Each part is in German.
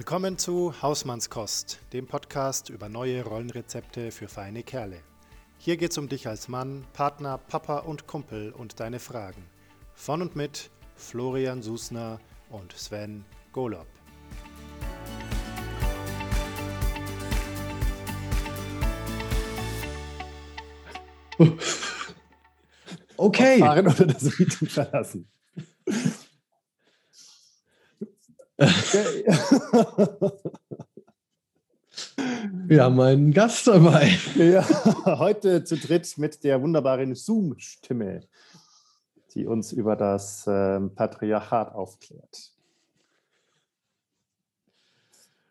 Willkommen zu Hausmannskost, dem Podcast über neue Rollenrezepte für feine Kerle. Hier geht's um dich als Mann, Partner, Papa und Kumpel und deine Fragen. Von und mit Florian Susner und Sven Golob. Okay. Fahren oder das Meeting verlassen. Wir haben einen Gast dabei. Ja, heute zu dritt mit der wunderbaren Zoom-Stimme, die uns über das ähm, Patriarchat aufklärt.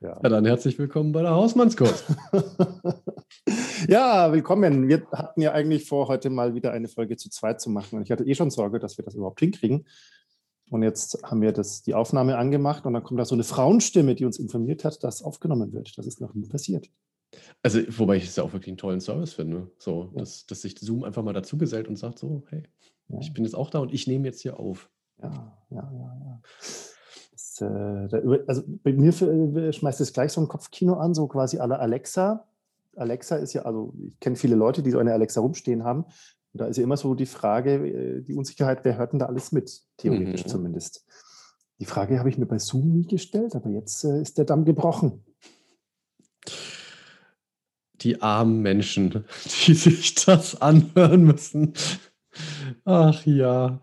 Ja. ja. dann herzlich willkommen bei der Hausmannskost. ja, willkommen. Wir hatten ja eigentlich vor, heute mal wieder eine Folge zu zweit zu machen. Und ich hatte eh schon Sorge, dass wir das überhaupt hinkriegen. Und jetzt haben wir das, die Aufnahme angemacht und dann kommt da so eine Frauenstimme, die uns informiert hat, dass aufgenommen wird. Das ist noch nie passiert. Also, wobei ich es ja auch wirklich einen tollen Service finde. So, ja. dass, dass sich Zoom einfach mal dazu gesellt und sagt: So, hey, ja. ich bin jetzt auch da und ich nehme jetzt hier auf. Ja, ja, ja, ja. Das, äh, also bei mir äh, schmeißt es gleich so ein Kopfkino an, so quasi alle Alexa. Alexa ist ja, also ich kenne viele Leute, die so eine Alexa rumstehen haben. Und da ist ja immer so die Frage, äh, die Unsicherheit, wer hört denn da alles mit, theoretisch mhm. zumindest. Die Frage habe ich mir bei Zoom nie gestellt, aber jetzt äh, ist der Damm gebrochen. Die armen Menschen, die sich das anhören müssen. Ach ja.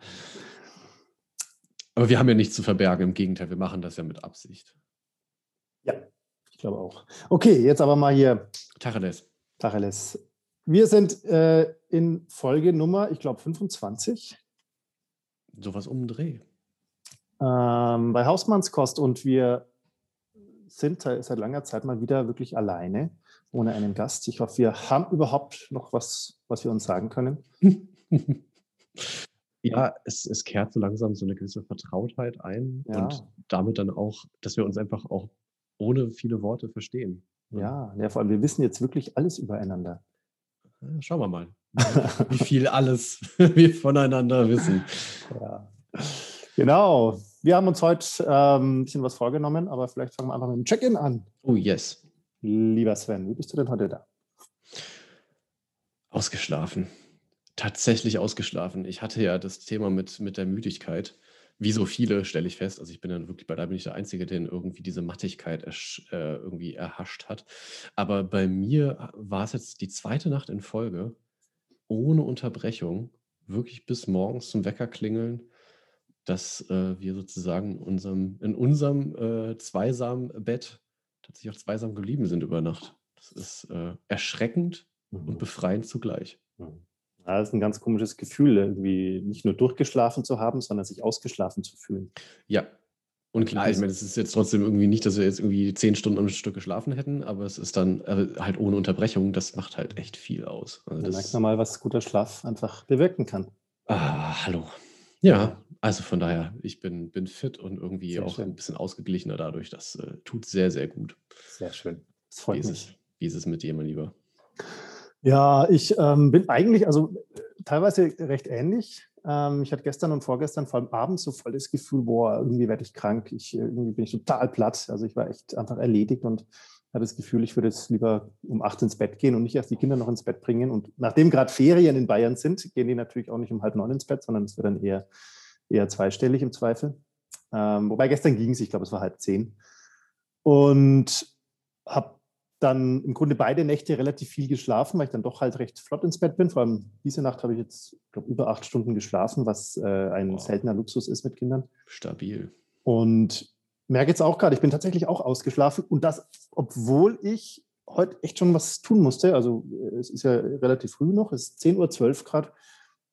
Aber wir haben ja nichts zu verbergen, im Gegenteil, wir machen das ja mit Absicht. Ja, ich glaube auch. Okay, jetzt aber mal hier. Tacheles. Tacheles. Wir sind äh, in Folge Nummer, ich glaube, 25. Sowas um Dreh. Ähm, bei Hausmannskost und wir sind seit langer Zeit mal wieder wirklich alleine, ohne einen Gast. Ich hoffe, wir haben überhaupt noch was, was wir uns sagen können. ja, es, es kehrt so langsam so eine gewisse Vertrautheit ein ja. und damit dann auch, dass wir uns einfach auch ohne viele Worte verstehen. Ja, ja, vor allem, wir wissen jetzt wirklich alles übereinander. Schauen wir mal, wie viel alles wir voneinander wissen. Ja. Genau. Wir haben uns heute ähm, ein bisschen was vorgenommen, aber vielleicht fangen wir einfach mit dem Check-in an. Oh, yes. Lieber Sven, wie bist du denn heute da? Ausgeschlafen. Tatsächlich ausgeschlafen. Ich hatte ja das Thema mit, mit der Müdigkeit wie so viele stelle ich fest, also ich bin dann wirklich, bei da bin ich der Einzige, der irgendwie diese Mattigkeit ersch, äh, irgendwie erhascht hat. Aber bei mir war es jetzt die zweite Nacht in Folge, ohne Unterbrechung, wirklich bis morgens zum Wecker klingeln, dass äh, wir sozusagen unserem, in unserem äh, zweisamen Bett tatsächlich auch zweisam geblieben sind über Nacht. Das ist äh, erschreckend mhm. und befreiend zugleich. Mhm. Ja, das ist ein ganz komisches Gefühl, irgendwie nicht nur durchgeschlafen zu haben, sondern sich ausgeschlafen zu fühlen. Ja. Und klar, ich meine, es ist jetzt trotzdem irgendwie nicht, dass wir jetzt irgendwie zehn Stunden am Stück geschlafen hätten, aber es ist dann äh, halt ohne Unterbrechung, das macht halt echt viel aus. Also da merkt man mal, was guter Schlaf einfach bewirken kann. Ah, hallo. Ja, also von daher, ich bin, bin fit und irgendwie sehr auch schön. ein bisschen ausgeglichener dadurch. Das äh, tut sehr, sehr gut. Sehr schön. Das freut wie mich. Ist es, wie ist es mit dir, mein Lieber? Ja, ich ähm, bin eigentlich, also teilweise recht ähnlich. Ähm, ich hatte gestern und vorgestern vor allem abends so voll das Gefühl, boah, irgendwie werde ich krank. Ich, irgendwie bin ich total platt. Also ich war echt einfach erledigt und habe das Gefühl, ich würde jetzt lieber um acht ins Bett gehen und nicht erst die Kinder noch ins Bett bringen. Und nachdem gerade Ferien in Bayern sind, gehen die natürlich auch nicht um halb neun ins Bett, sondern es wird dann eher, eher zweistellig im Zweifel. Ähm, wobei gestern ging es, ich glaube, es war halb zehn. Und habe dann im Grunde beide Nächte relativ viel geschlafen, weil ich dann doch halt recht flott ins Bett bin. Vor allem diese Nacht habe ich jetzt, glaube über acht Stunden geschlafen, was äh, ein wow. seltener Luxus ist mit Kindern. Stabil. Und merke jetzt auch gerade, ich bin tatsächlich auch ausgeschlafen und das, obwohl ich heute echt schon was tun musste. Also äh, es ist ja relativ früh noch, es ist 10.12 Uhr gerade.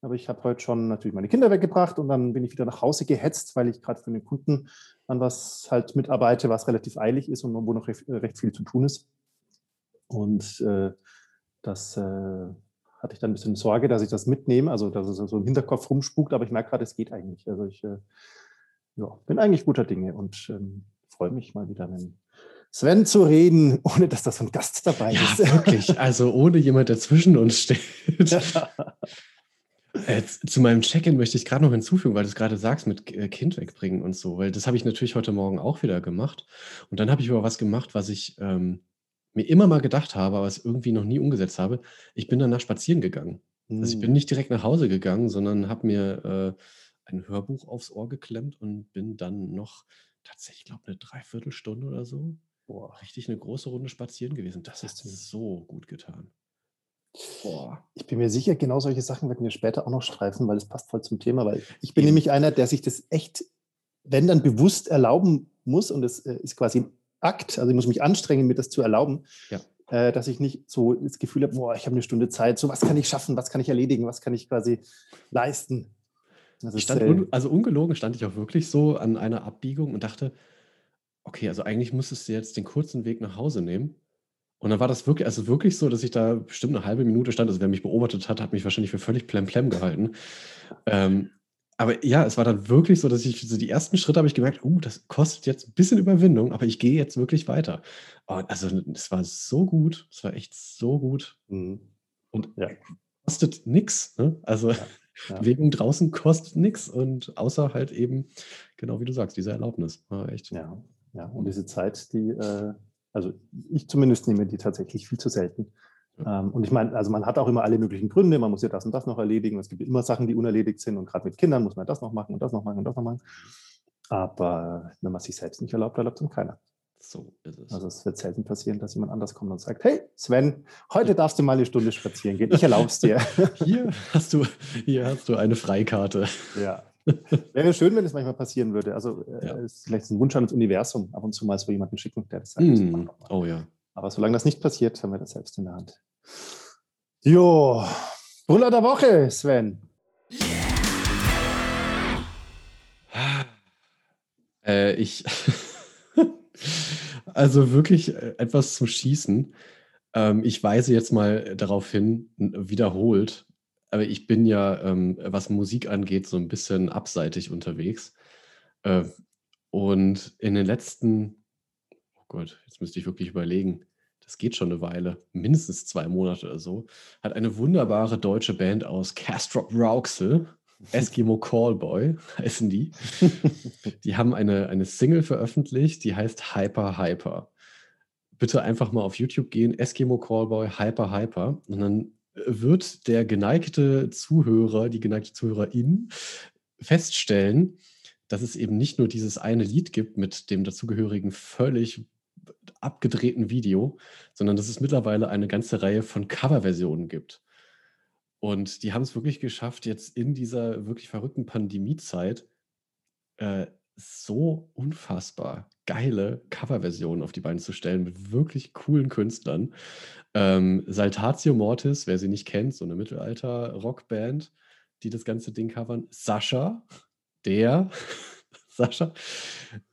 Aber ich habe heute schon natürlich meine Kinder weggebracht und dann bin ich wieder nach Hause gehetzt, weil ich gerade für den Kunden an was halt mitarbeite, was relativ eilig ist und wo noch recht, recht viel zu tun ist. Und äh, das äh, hatte ich dann ein bisschen Sorge, dass ich das mitnehme, also dass es so im Hinterkopf rumspukt, aber ich merke gerade, es geht eigentlich. Also ich äh, ja, bin eigentlich guter Dinge und ähm, freue mich mal wieder, mit Sven zu reden, ohne dass da so ein Gast dabei ja, ist. Wirklich, also ohne jemand, der zwischen uns steht. Äh, zu meinem Check-in möchte ich gerade noch hinzufügen, weil du es gerade sagst mit äh, Kind wegbringen und so, weil das habe ich natürlich heute Morgen auch wieder gemacht. Und dann habe ich aber was gemacht, was ich ähm, mir immer mal gedacht habe, aber es irgendwie noch nie umgesetzt habe. Ich bin danach spazieren gegangen. Also ich bin hm. nicht direkt nach Hause gegangen, sondern habe mir äh, ein Hörbuch aufs Ohr geklemmt und bin dann noch tatsächlich, ich glaube, eine Dreiviertelstunde oder so, boah, richtig eine große Runde spazieren gewesen. Das hat so gut getan. Boah. Ich bin mir sicher, genau solche Sachen werden wir später auch noch streifen, weil es passt voll zum Thema. Weil ich bin Eben. nämlich einer, der sich das echt, wenn dann bewusst erlauben muss und es äh, ist quasi ein Akt, also ich muss mich anstrengen, mir das zu erlauben, ja. äh, dass ich nicht so das Gefühl habe, boah, ich habe eine Stunde Zeit, so was kann ich schaffen, was kann ich erledigen, was kann ich quasi leisten. stand, un, also ungelogen stand ich auch wirklich so an einer Abbiegung und dachte, okay, also eigentlich müsstest du jetzt den kurzen Weg nach Hause nehmen und dann war das wirklich, also wirklich so, dass ich da bestimmt eine halbe Minute stand. Also wer mich beobachtet hat, hat mich wahrscheinlich für völlig plemplem gehalten. Ähm, aber ja, es war dann wirklich so, dass ich so die ersten Schritte habe ich gemerkt, uh, das kostet jetzt ein bisschen Überwindung, aber ich gehe jetzt wirklich weiter. Und also es war so gut, es war echt so gut. Mhm. Und ja. kostet nichts. Ne? Also ja, ja. Bewegung draußen kostet nichts und außer halt eben, genau wie du sagst, diese Erlaubnis. War echt. Ja, ja. Und diese Zeit, die äh also ich zumindest nehme die tatsächlich viel zu selten. Ähm, und ich meine, also man hat auch immer alle möglichen Gründe, man muss ja das und das noch erledigen. Es gibt immer Sachen, die unerledigt sind und gerade mit Kindern muss man das noch machen und das noch machen und das noch machen. Aber wenn man sich selbst nicht erlaubt, erlaubt es keiner. So ist es. Also es wird selten passieren, dass jemand anders kommt und sagt, hey Sven, heute darfst du mal eine Stunde spazieren gehen. Ich erlaube es dir. Hier hast du, hier hast du eine Freikarte. Ja, Wäre schön, wenn es manchmal passieren würde. Also äh, ja. ist vielleicht ein Wunsch an das Universum, ab und zu mal so jemanden schicken, der das sagt. Mm. Oh ja. Aber solange das nicht passiert, haben wir das selbst in der Hand. Jo, Buller der Woche, Sven. Äh, ich, also wirklich äh, etwas zum Schießen. Ähm, ich weise jetzt mal darauf hin, wiederholt, aber ich bin ja, ähm, was Musik angeht, so ein bisschen abseitig unterwegs. Äh, und in den letzten, Gott, jetzt müsste ich wirklich überlegen, das geht schon eine Weile, mindestens zwei Monate oder so, hat eine wunderbare deutsche Band aus Castrop Rauxel, Eskimo Callboy heißen die. die haben eine, eine Single veröffentlicht, die heißt Hyper Hyper. Bitte einfach mal auf YouTube gehen, Eskimo Callboy Hyper Hyper. Und dann wird der geneigte Zuhörer, die geneigte Zuhörerin feststellen, dass es eben nicht nur dieses eine Lied gibt mit dem dazugehörigen völlig abgedrehten Video, sondern dass es mittlerweile eine ganze Reihe von Coverversionen gibt. Und die haben es wirklich geschafft, jetzt in dieser wirklich verrückten Pandemiezeit äh, so unfassbar geile Coverversionen auf die Beine zu stellen mit wirklich coolen Künstlern. Ähm, Saltatio Mortis, wer sie nicht kennt, so eine Mittelalter-Rockband, die das ganze Ding covern. Sascha, der Sascha.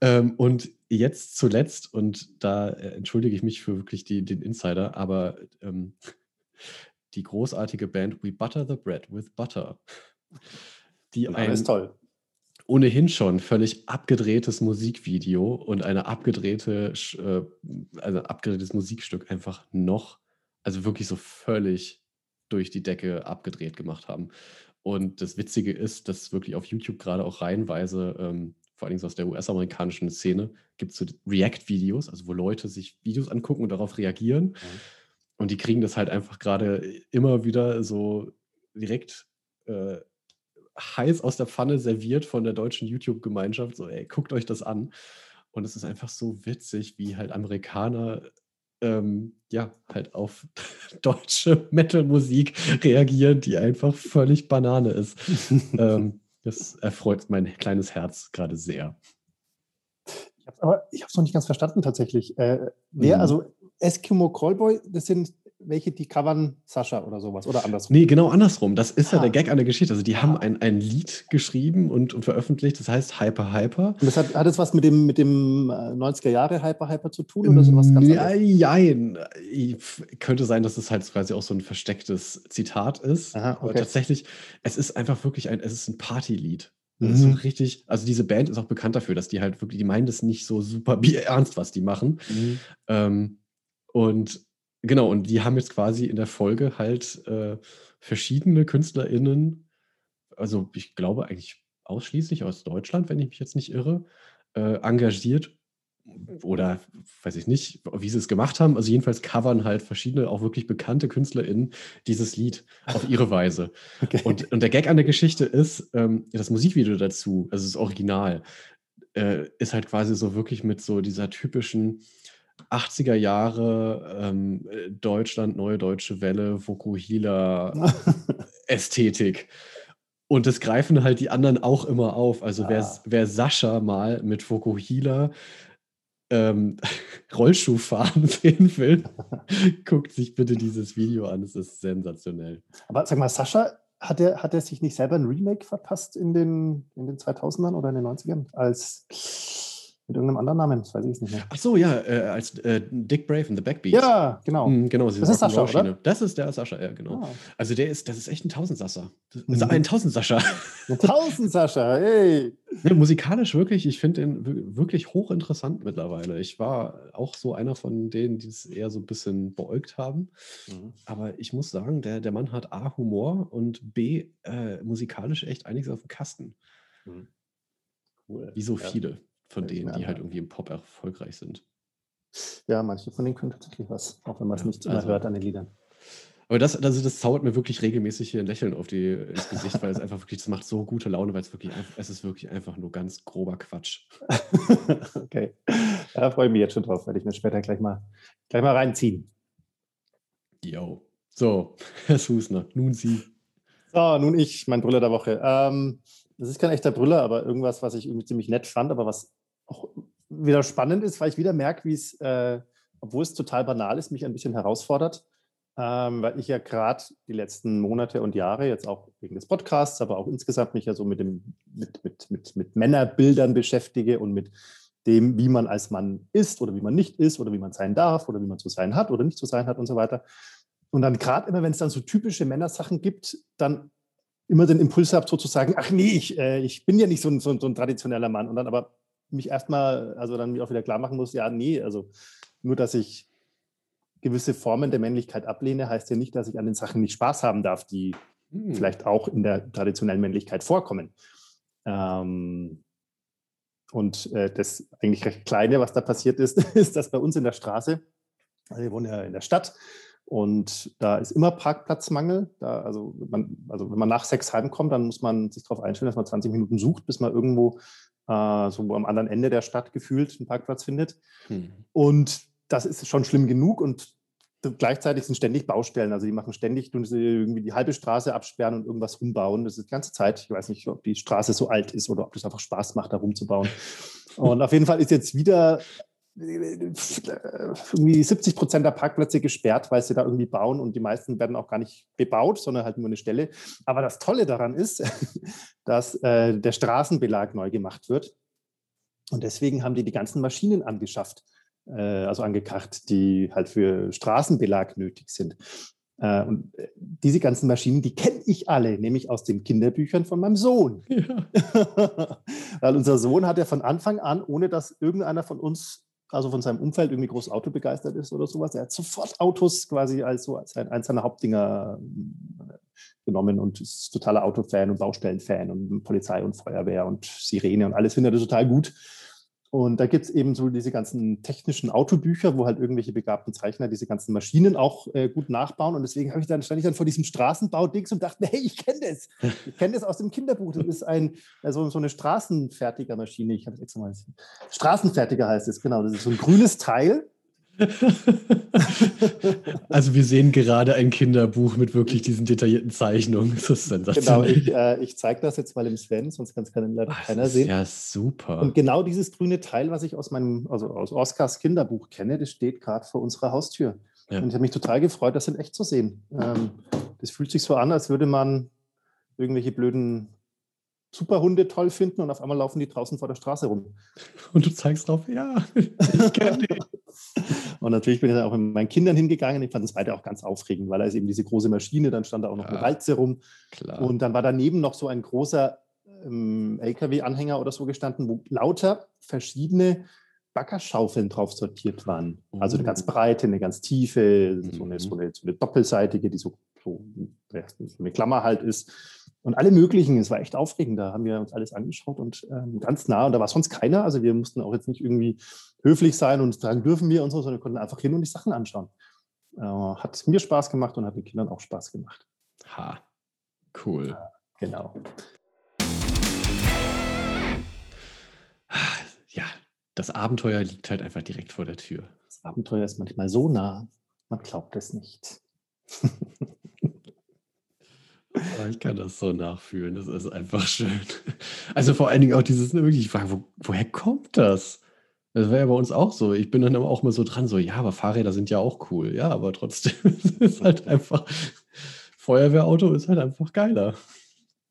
Ähm, und jetzt zuletzt, und da äh, entschuldige ich mich für wirklich die, den Insider, aber ähm, die großartige Band We Butter the Bread with Butter. Die ein, ist toll ohnehin schon völlig abgedrehtes Musikvideo und eine abgedrehte, äh, also abgedrehtes Musikstück einfach noch, also wirklich so völlig durch die Decke abgedreht gemacht haben. Und das Witzige ist, dass wirklich auf YouTube gerade auch reihenweise, ähm, vor allem aus der US-amerikanischen Szene, gibt es so React-Videos, also wo Leute sich Videos angucken und darauf reagieren. Mhm. Und die kriegen das halt einfach gerade immer wieder so direkt äh, heiß aus der Pfanne serviert von der deutschen YouTube-Gemeinschaft. So, ey, guckt euch das an. Und es ist einfach so witzig, wie halt Amerikaner ähm, ja, halt auf deutsche Metal-Musik reagieren, die einfach völlig Banane ist. ähm, das erfreut mein kleines Herz gerade sehr. Ich habe es noch nicht ganz verstanden tatsächlich. Äh, wer, mhm. also Eskimo Callboy, das sind welche, die covern Sascha oder sowas oder andersrum? Nee, genau andersrum. Das ist ah. ja der Gag an der Geschichte. Also die ah. haben ein, ein Lied geschrieben und, und veröffentlicht, das heißt Hyper Hyper. Und das hat, hat es was mit dem, mit dem 90er äh, Jahre Hyper Hyper zu tun oder sowas ganz ja, Nein, könnte sein, dass es halt quasi auch so ein verstecktes Zitat ist. Aha, okay. Aber tatsächlich, es ist einfach wirklich ein, es ist ein Partylied. Das ist so mhm. richtig, also diese Band ist auch bekannt dafür, dass die halt wirklich, die meinen das nicht so super ernst, was die machen. Mhm. Ähm, und Genau, und die haben jetzt quasi in der Folge halt äh, verschiedene KünstlerInnen also ich glaube eigentlich ausschließlich aus Deutschland, wenn ich mich jetzt nicht irre, äh, engagiert oder weiß ich nicht, wie sie es gemacht haben. Also jedenfalls covern halt verschiedene, auch wirklich bekannte KünstlerInnen dieses Lied auf ihre Weise. Okay. Und, und der Gag an der Geschichte ist, ähm, das Musikvideo dazu, also das Original, äh, ist halt quasi so wirklich mit so dieser typischen 80er Jahre ähm, Deutschland, neue deutsche Welle, Vokuhila Ästhetik. Und das greifen halt die anderen auch immer auf. Also ah. wer, wer Sascha mal mit Fokuhila ähm, Rollschuhfahren sehen will, guckt sich bitte dieses Video an. Es ist sensationell. Aber sag mal, Sascha, hat er, hat er sich nicht selber ein Remake verpasst in den, in den 2000ern oder in den 90ern als mit irgendeinem anderen Namen, das weiß ich nicht mehr. Ach so, ja, äh, als äh, Dick Brave in The Backbeat. Ja, genau. Mhm, genau das ist Sascha, oder? Das ist der Sascha, ja, genau. Ah. Also der ist, das ist echt ein Tausendsasser. Ist mhm. ein Tausendsascha. Ein Tausendsascha, hey. Ja, musikalisch wirklich, ich finde den wirklich hochinteressant mittlerweile. Ich war auch so einer von denen, die es eher so ein bisschen beäugt haben. Mhm. Aber ich muss sagen, der, der Mann hat A, Humor und B, äh, musikalisch echt einiges auf dem Kasten. Mhm. Cool. Wie so ja. viele von denen, die halt irgendwie im Pop erfolgreich sind. Ja, manche von denen können tatsächlich was, auch wenn man es ja, nicht immer also, hört an den Liedern. Aber das, also das zaubert mir wirklich regelmäßig hier ein Lächeln auf die, ins Gesicht, weil es einfach wirklich, das macht so gute Laune, weil es wirklich, es ist wirklich einfach nur ganz grober Quatsch. okay. Da freue ich mich jetzt schon drauf, werde ich mir später gleich mal, gleich mal reinziehen. Jo. So, Herr Susner, nun Sie. So, nun ich, mein Brüller der Woche. Ähm, das ist kein echter Brüller, aber irgendwas, was ich irgendwie ziemlich nett fand, aber was auch wieder spannend ist, weil ich wieder merke, wie es, äh, obwohl es total banal ist, mich ein bisschen herausfordert, ähm, weil ich ja gerade die letzten Monate und Jahre, jetzt auch wegen des Podcasts, aber auch insgesamt mich ja so mit, dem, mit, mit, mit, mit Männerbildern beschäftige und mit dem, wie man als Mann ist oder wie man nicht ist oder wie man sein darf oder wie man zu sein hat oder nicht zu sein hat und so weiter. Und dann gerade immer, wenn es dann so typische Männersachen gibt, dann immer den Impuls habe, sozusagen, ach nee, ich, äh, ich bin ja nicht so ein, so, so ein traditioneller Mann. Und dann aber mich erstmal, also dann mir auch wieder klar machen muss, ja, nee, also nur, dass ich gewisse Formen der Männlichkeit ablehne, heißt ja nicht, dass ich an den Sachen nicht Spaß haben darf, die hm. vielleicht auch in der traditionellen Männlichkeit vorkommen. Ähm, und äh, das eigentlich recht Kleine, was da passiert ist, ist, dass bei uns in der Straße, also wir wohnen ja in der Stadt, und da ist immer Parkplatzmangel. Da, also, man, also wenn man nach sechs heimkommt, dann muss man sich darauf einstellen, dass man 20 Minuten sucht, bis man irgendwo äh, so am anderen Ende der Stadt gefühlt einen Parkplatz findet. Hm. Und das ist schon schlimm genug und gleichzeitig sind ständig Baustellen. Also die machen ständig tun sie irgendwie die halbe Straße absperren und irgendwas rumbauen. Das ist die ganze Zeit. Ich weiß nicht, ob die Straße so alt ist oder ob das einfach Spaß macht, da rumzubauen. Und auf jeden Fall ist jetzt wieder irgendwie 70 Prozent der Parkplätze gesperrt, weil sie da irgendwie bauen und die meisten werden auch gar nicht bebaut, sondern halt nur eine Stelle. Aber das Tolle daran ist, dass äh, der Straßenbelag neu gemacht wird. Und deswegen haben die die ganzen Maschinen angeschafft, äh, also angekracht, die halt für Straßenbelag nötig sind. Äh, und äh, diese ganzen Maschinen, die kenne ich alle, nämlich aus den Kinderbüchern von meinem Sohn. Ja. Weil unser Sohn hat ja von Anfang an, ohne dass irgendeiner von uns also von seinem Umfeld irgendwie groß Auto begeistert ist oder sowas. Er hat sofort Autos quasi als so als eins seiner Hauptdinger äh, genommen und ist totaler Autofan und Baustellenfan und Polizei und Feuerwehr und Sirene und alles findet er total gut. Und da gibt es eben so diese ganzen technischen Autobücher, wo halt irgendwelche begabten Zeichner diese ganzen Maschinen auch äh, gut nachbauen. Und deswegen ich dann, stand ich dann vor diesem Straßenbau-Dings und dachte, hey, ich kenne das. Ich kenne das aus dem Kinderbuch. Das ist ein, also so eine Straßenfertigermaschine. Ich habe es extra mal. Straßenfertiger heißt es, genau. Das ist so ein grünes Teil also wir sehen gerade ein Kinderbuch mit wirklich diesen detaillierten Zeichnungen. Das ist sensationell. Genau, ich, äh, ich zeige das jetzt mal im Sven, sonst kann es leider Ach, keiner sehen. Ja, super. Und genau dieses grüne Teil, was ich aus meinem, also aus Oscars Kinderbuch kenne, das steht gerade vor unserer Haustür. Ja. Und ich habe mich total gefreut, das in echt zu sehen. Ähm, das fühlt sich so an, als würde man irgendwelche blöden Superhunde toll finden und auf einmal laufen die draußen vor der Straße rum. Und du zeigst drauf, ja, ich kenne die. und natürlich bin ich dann auch mit meinen Kindern hingegangen. Ich fand es beide auch ganz aufregend, weil da ist eben diese große Maschine, dann stand da auch noch ja, eine Walze rum. Klar. Und dann war daneben noch so ein großer ähm, LKW-Anhänger oder so gestanden, wo lauter verschiedene Baggerschaufeln drauf sortiert waren. Also eine ganz oh. breite, eine ganz tiefe, so eine, so eine, so eine doppelseitige, die so, so, eine Klammer halt ist und alle möglichen. Es war echt aufregend. Da haben wir uns alles angeschaut und ähm, ganz nah. Und da war sonst keiner. Also wir mussten auch jetzt nicht irgendwie höflich sein und sagen, dürfen wir und so, sondern wir konnten einfach hin und die Sachen anschauen. Äh, hat mir Spaß gemacht und hat den Kindern auch Spaß gemacht. Ha, cool. Ja, genau. Ja, das Abenteuer liegt halt einfach direkt vor der Tür. Das Abenteuer ist manchmal so nah, man glaubt es nicht. ich kann das so nachfühlen. Das ist einfach schön. Also vor allen Dingen auch dieses, wirklich, ich frage, wo, woher kommt das? Das wäre ja bei uns auch so. Ich bin dann auch immer so dran, so, ja, aber Fahrräder sind ja auch cool. Ja, aber trotzdem ist halt einfach, Feuerwehrauto ist halt einfach geiler.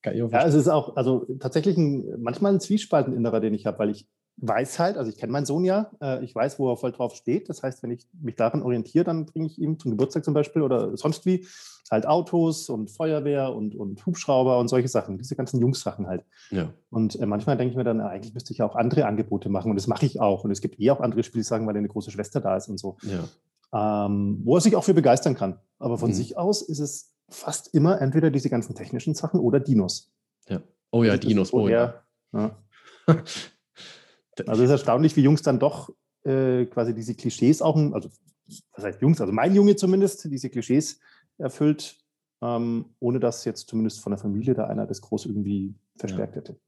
ja, es ist auch, also tatsächlich ein, manchmal ein Zwiespalt innerer, den ich habe, weil ich weiß halt, also ich kenne meinen Sohn ja, äh, ich weiß, wo er voll drauf steht. Das heißt, wenn ich mich daran orientiere, dann bringe ich ihm zum Geburtstag zum Beispiel oder sonst wie halt Autos und Feuerwehr und, und Hubschrauber und solche Sachen, diese ganzen Jungs-Sachen halt. Ja. Und äh, manchmal denke ich mir dann, eigentlich müsste ich ja auch andere Angebote machen und das mache ich auch. Und es gibt eh auch andere sagen, weil eine große Schwester da ist und so. Ja. Ähm, wo er sich auch für begeistern kann. Aber von mhm. sich aus ist es fast immer entweder diese ganzen technischen Sachen oder Dinos. Ja. Oh ja, Dinos, oh ja. ja. Also es ist erstaunlich, wie Jungs dann doch äh, quasi diese Klischees auch, also was heißt Jungs, also mein Junge zumindest, diese Klischees erfüllt, ähm, ohne dass jetzt zumindest von der Familie da einer das groß irgendwie verstärkt ja. hätte.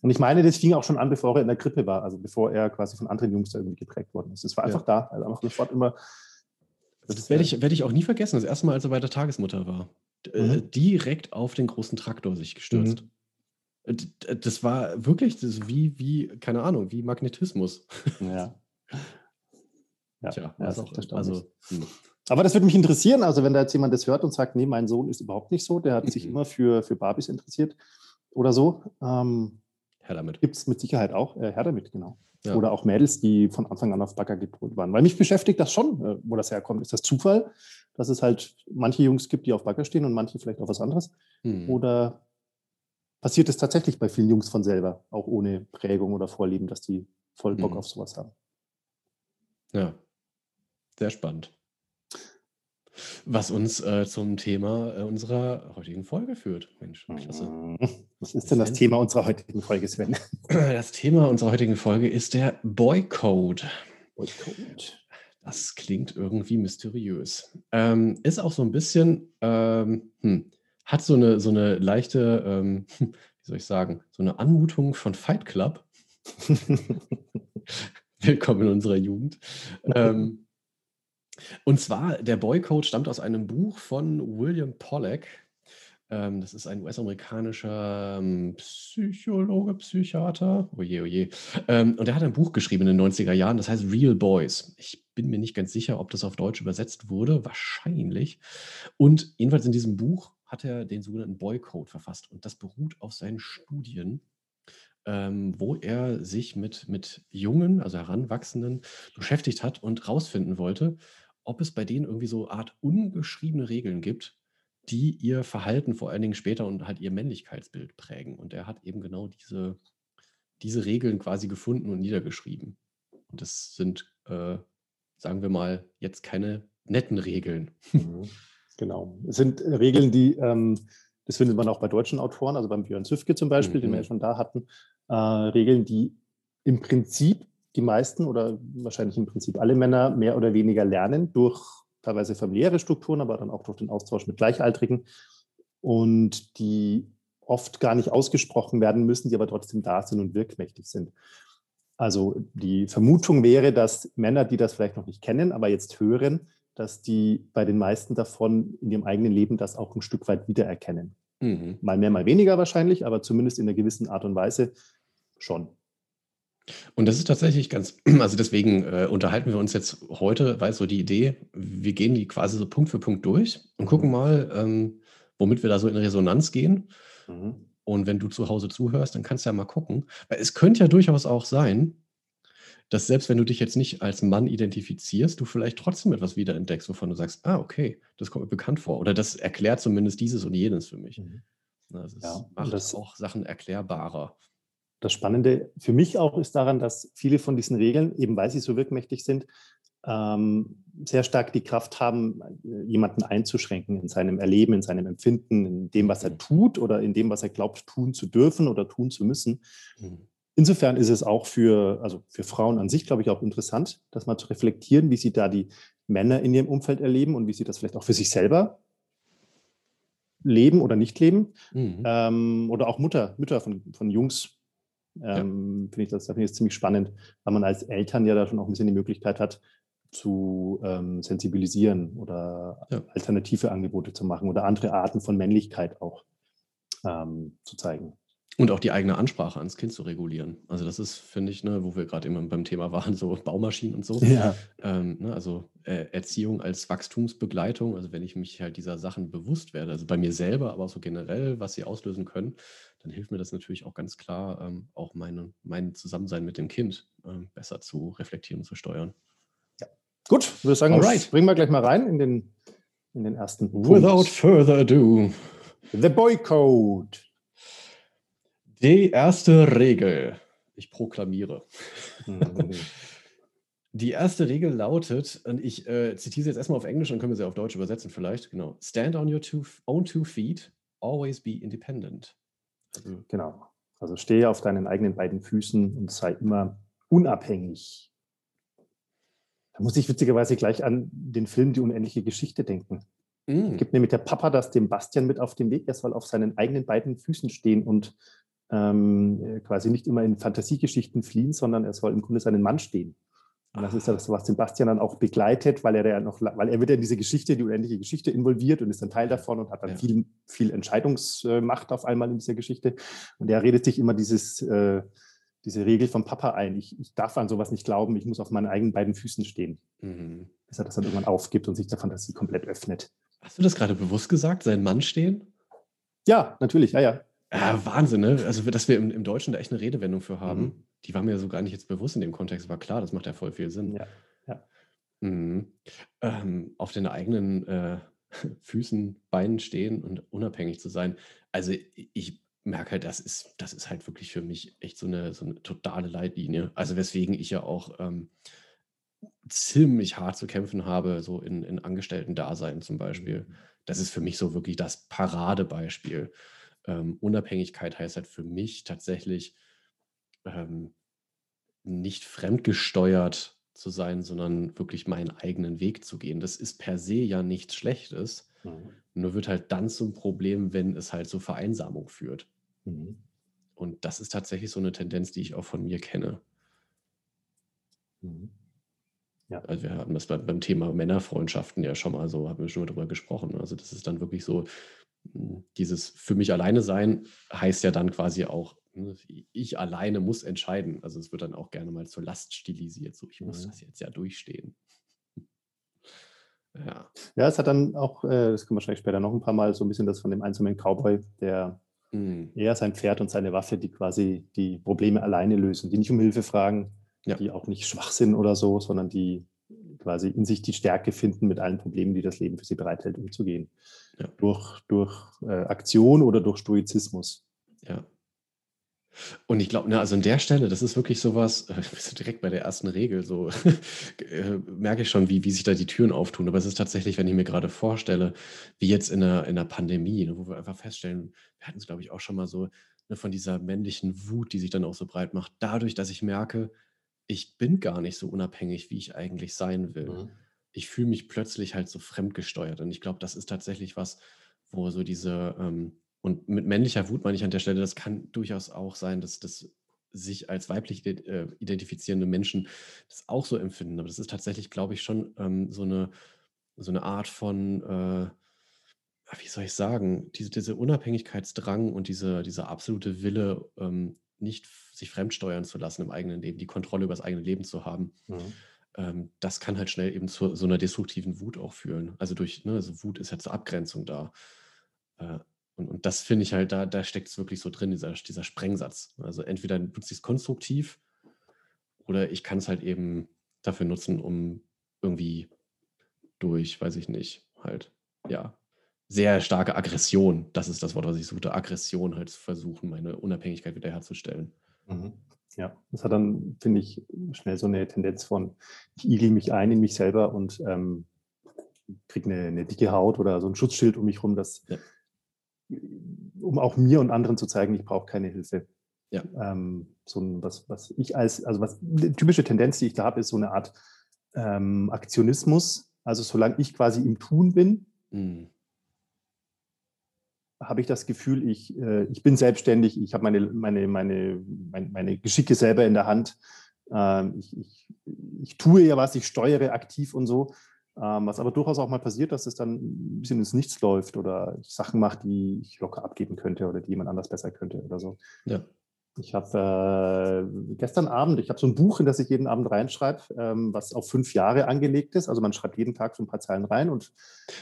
Und ich meine, das fing auch schon an, bevor er in der Krippe war, also bevor er quasi von anderen Jungs da irgendwie geprägt worden ist. Es war einfach ja. da, also einfach sofort immer. Also das werde ich, werd ich auch nie vergessen, das erste Mal, als er bei der Tagesmutter war. Äh, mhm. direkt auf den großen Traktor sich gestürzt. Mhm. Das war wirklich das wie, wie, keine Ahnung, wie Magnetismus. Ja. Ja, Tja, ja, also, also, hm. Aber das würde mich interessieren, also wenn da jetzt jemand das hört und sagt, nee, mein Sohn ist überhaupt nicht so, der hat sich mhm. immer für, für Barbies interessiert oder so. Ähm, Herr damit. Gibt es mit Sicherheit auch, äh, Herr damit, genau. Ja. Oder auch Mädels, die von Anfang an auf Bagger gepolt waren. Weil mich beschäftigt das schon, äh, wo das herkommt. Ist das Zufall, dass es halt manche Jungs gibt, die auf Bagger stehen und manche vielleicht auf was anderes? Mhm. Oder passiert es tatsächlich bei vielen Jungs von selber, auch ohne Prägung oder Vorlieben, dass die voll Bock mhm. auf sowas haben. Ja, sehr spannend. Was uns äh, zum Thema äh, unserer heutigen Folge führt. Mensch, klasse. Mhm. Was ist denn das Thema unserer heutigen Folge, Sven? Das Thema unserer heutigen Folge ist der Boycode. Boycode. Das klingt irgendwie mysteriös. Ähm, ist auch so ein bisschen, ähm, hm, hat so eine, so eine leichte, ähm, wie soll ich sagen, so eine Anmutung von Fight Club. Willkommen in unserer Jugend. Ähm, und zwar, der Boycode stammt aus einem Buch von William Pollack. Ähm, das ist ein US-amerikanischer ähm, Psychologe, Psychiater. Oje, oje. Ähm, und er hat ein Buch geschrieben in den 90er Jahren, das heißt Real Boys. Ich bin mir nicht ganz sicher, ob das auf Deutsch übersetzt wurde. Wahrscheinlich. Und jedenfalls in diesem Buch hat er den sogenannten Boycode verfasst. Und das beruht auf seinen Studien, ähm, wo er sich mit, mit Jungen, also Heranwachsenden, beschäftigt hat und herausfinden wollte, ob es bei denen irgendwie so eine Art ungeschriebene Regeln gibt, die ihr Verhalten vor allen Dingen später und halt ihr Männlichkeitsbild prägen. Und er hat eben genau diese, diese Regeln quasi gefunden und niedergeschrieben. Und das sind, äh, sagen wir mal, jetzt keine netten Regeln. Mhm. Genau. Es sind Regeln, die, ähm, das findet man auch bei deutschen Autoren, also beim Björn Süfke zum Beispiel, mhm. den wir ja mhm. schon da hatten, äh, Regeln, die im Prinzip die meisten oder wahrscheinlich im Prinzip alle Männer mehr oder weniger lernen durch teilweise familiäre Strukturen, aber dann auch durch den Austausch mit Gleichaltrigen und die oft gar nicht ausgesprochen werden müssen, die aber trotzdem da sind und wirkmächtig sind. Also die Vermutung wäre, dass Männer, die das vielleicht noch nicht kennen, aber jetzt hören, dass die bei den meisten davon in ihrem eigenen Leben das auch ein Stück weit wiedererkennen. Mhm. Mal mehr, mal weniger wahrscheinlich, aber zumindest in einer gewissen Art und Weise schon. Und das ist tatsächlich ganz, also deswegen äh, unterhalten wir uns jetzt heute, weil so die Idee, wir gehen die quasi so Punkt für Punkt durch und gucken mhm. mal, ähm, womit wir da so in Resonanz gehen. Mhm. Und wenn du zu Hause zuhörst, dann kannst du ja mal gucken. Weil es könnte ja durchaus auch sein, dass selbst wenn du dich jetzt nicht als Mann identifizierst, du vielleicht trotzdem etwas wiederentdeckst, wovon du sagst, ah, okay, das kommt mir bekannt vor. Oder das erklärt zumindest dieses und jenes für mich. Mhm. Also es ja, macht das auch Sachen erklärbarer. Das Spannende für mich auch ist daran, dass viele von diesen Regeln, eben weil sie so wirkmächtig sind, ähm, sehr stark die Kraft haben, jemanden einzuschränken in seinem Erleben, in seinem Empfinden, in dem, was er mhm. tut oder in dem, was er glaubt, tun zu dürfen oder tun zu müssen. Mhm. Insofern ist es auch für, also für Frauen an sich, glaube ich, auch interessant, das mal zu reflektieren, wie sie da die Männer in ihrem Umfeld erleben und wie sie das vielleicht auch für sich selber leben oder nicht leben. Mhm. Ähm, oder auch Mutter, Mütter von, von Jungs. Ähm, ja. Finde ich das, da finde ich das ziemlich spannend, weil man als Eltern ja da schon auch ein bisschen die Möglichkeit hat, zu ähm, sensibilisieren oder ja. alternative Angebote zu machen oder andere Arten von Männlichkeit auch ähm, zu zeigen. Und auch die eigene Ansprache ans Kind zu regulieren. Also das ist, finde ich, ne, wo wir gerade immer beim Thema waren, so Baumaschinen und so. Ja. Ähm, ne, also äh, Erziehung als Wachstumsbegleitung, also wenn ich mich halt dieser Sachen bewusst werde, also bei mir selber, aber auch so generell, was sie auslösen können, dann hilft mir das natürlich auch ganz klar, ähm, auch meine, mein Zusammensein mit dem Kind ähm, besser zu reflektieren und zu steuern. Ja. Gut, würde sagen, Alright. bringen wir gleich mal rein in den, in den ersten Punkt. Without further ado. The Boy Code. Die erste Regel. Ich proklamiere. Die erste Regel lautet, und ich äh, zitiere sie jetzt erstmal auf Englisch, dann können wir sie auf Deutsch übersetzen vielleicht. Genau. Stand on your two, own two feet, always be independent. Also, genau. Also stehe auf deinen eigenen beiden Füßen und sei immer unabhängig. Da muss ich witzigerweise gleich an den Film Die unendliche Geschichte denken. Mm. Gibt nämlich der Papa das dem Bastian mit auf den Weg, er soll auf seinen eigenen beiden Füßen stehen und ähm, quasi nicht immer in Fantasiegeschichten fliehen, sondern er soll im Grunde seinen Mann stehen. Und das ist das, was Sebastian dann auch begleitet, weil er ja noch, weil er wird ja in diese Geschichte, die unendliche Geschichte involviert und ist ein Teil davon und hat dann ja. viel, viel Entscheidungsmacht auf einmal in dieser Geschichte. Und er redet sich immer dieses, äh, diese Regel vom Papa ein. Ich, ich, darf an sowas nicht glauben, ich muss auf meinen eigenen beiden Füßen stehen. Mhm. Bis er das dann irgendwann aufgibt und sich der Fantasie komplett öffnet. Hast du das gerade bewusst gesagt, seinen Mann stehen? Ja, natürlich, ja, ja. Ja, Wahnsinn, ne? Also, dass wir im, im Deutschen da echt eine Redewendung für haben, mhm. die war mir so gar nicht jetzt bewusst in dem Kontext, war klar, das macht ja voll viel Sinn. Ja, ja. Mhm. Ähm, auf den eigenen äh, Füßen, Beinen stehen und unabhängig zu sein. Also, ich merke halt, das ist, das ist halt wirklich für mich echt so eine, so eine totale Leitlinie. Also, weswegen ich ja auch ähm, ziemlich hart zu kämpfen habe, so in, in Angestellten-Dasein zum Beispiel. Mhm. Das ist für mich so wirklich das Paradebeispiel ähm, Unabhängigkeit heißt halt für mich tatsächlich ähm, nicht fremdgesteuert zu sein, sondern wirklich meinen eigenen Weg zu gehen. Das ist per se ja nichts Schlechtes, mhm. nur wird halt dann zum Problem, wenn es halt zur Vereinsamung führt. Mhm. Und das ist tatsächlich so eine Tendenz, die ich auch von mir kenne. Mhm. Ja. Also wir hatten das beim, beim Thema Männerfreundschaften ja schon mal so, haben wir schon mal drüber gesprochen. Also das ist dann wirklich so, dieses für mich alleine sein heißt ja dann quasi auch, ne, ich alleine muss entscheiden. Also es wird dann auch gerne mal zur Last stilisiert. So, ich muss mhm. das jetzt ja durchstehen. Ja. Ja, es hat dann auch, äh, das können wir wahrscheinlich später noch ein paar Mal, so ein bisschen das von dem einzelnen Cowboy, der mhm. eher sein Pferd und seine Waffe, die quasi die Probleme alleine lösen, die nicht um Hilfe fragen, ja. die auch nicht schwach sind oder so, sondern die quasi in sich die Stärke finden, mit allen Problemen, die das Leben für sie bereithält, umzugehen. Ja. Durch, durch äh, Aktion oder durch Stoizismus. Ja. Und ich glaube, ne, also an der Stelle, das ist wirklich sowas, äh, direkt bei der ersten Regel, so äh, merke ich schon, wie, wie sich da die Türen auftun. Aber es ist tatsächlich, wenn ich mir gerade vorstelle, wie jetzt in der, in der Pandemie, ne, wo wir einfach feststellen, wir hatten es, glaube ich, auch schon mal so, ne, von dieser männlichen Wut, die sich dann auch so breit macht, dadurch, dass ich merke, ich bin gar nicht so unabhängig, wie ich eigentlich sein will. Mhm. Ich fühle mich plötzlich halt so fremdgesteuert. Und ich glaube, das ist tatsächlich was, wo so diese, ähm, und mit männlicher Wut meine ich an der Stelle, das kann durchaus auch sein, dass das sich als weiblich äh, identifizierende Menschen das auch so empfinden. Aber das ist tatsächlich, glaube ich, schon ähm, so, eine, so eine Art von, äh, wie soll ich sagen, diese, diese Unabhängigkeitsdrang und diese, dieser absolute Wille, ähm, nicht sich fremdsteuern zu lassen im eigenen Leben, die Kontrolle über das eigene Leben zu haben. Mhm. Ähm, das kann halt schnell eben zu so einer destruktiven Wut auch führen. Also durch, ne, also Wut ist ja zur Abgrenzung da. Äh, und, und das finde ich halt, da, da steckt es wirklich so drin, dieser, dieser Sprengsatz. Also entweder nutze ich es konstruktiv oder ich kann es halt eben dafür nutzen, um irgendwie durch, weiß ich nicht, halt, ja, sehr starke Aggression, das ist das Wort, was ich suchte, Aggression halt zu versuchen, meine Unabhängigkeit wiederherzustellen. Mhm. Ja, das hat dann, finde ich, schnell so eine Tendenz von, ich igel mich ein in mich selber und ähm, kriege eine, eine, dicke Haut oder so ein Schutzschild um mich rum, das, ja. um auch mir und anderen zu zeigen, ich brauche keine Hilfe. Ja. Ähm, so ein, was, was ich als, also was, die typische Tendenz, die ich da habe, ist so eine Art ähm, Aktionismus. Also solange ich quasi im Tun bin, mhm habe ich das Gefühl, ich, äh, ich bin selbstständig, ich habe meine, meine, meine, meine, meine, Geschicke selber in der Hand. Ähm, ich, ich, ich, tue ja was, ich steuere aktiv und so. Ähm, was aber durchaus auch mal passiert, dass es dann ein bisschen ins Nichts läuft oder ich Sachen mache, die ich locker abgeben könnte oder die jemand anders besser könnte oder so. Ja. Ich habe äh, gestern Abend, ich habe so ein Buch, in das ich jeden Abend reinschreibe, ähm, was auf fünf Jahre angelegt ist. Also man schreibt jeden Tag so ein paar Zeilen rein und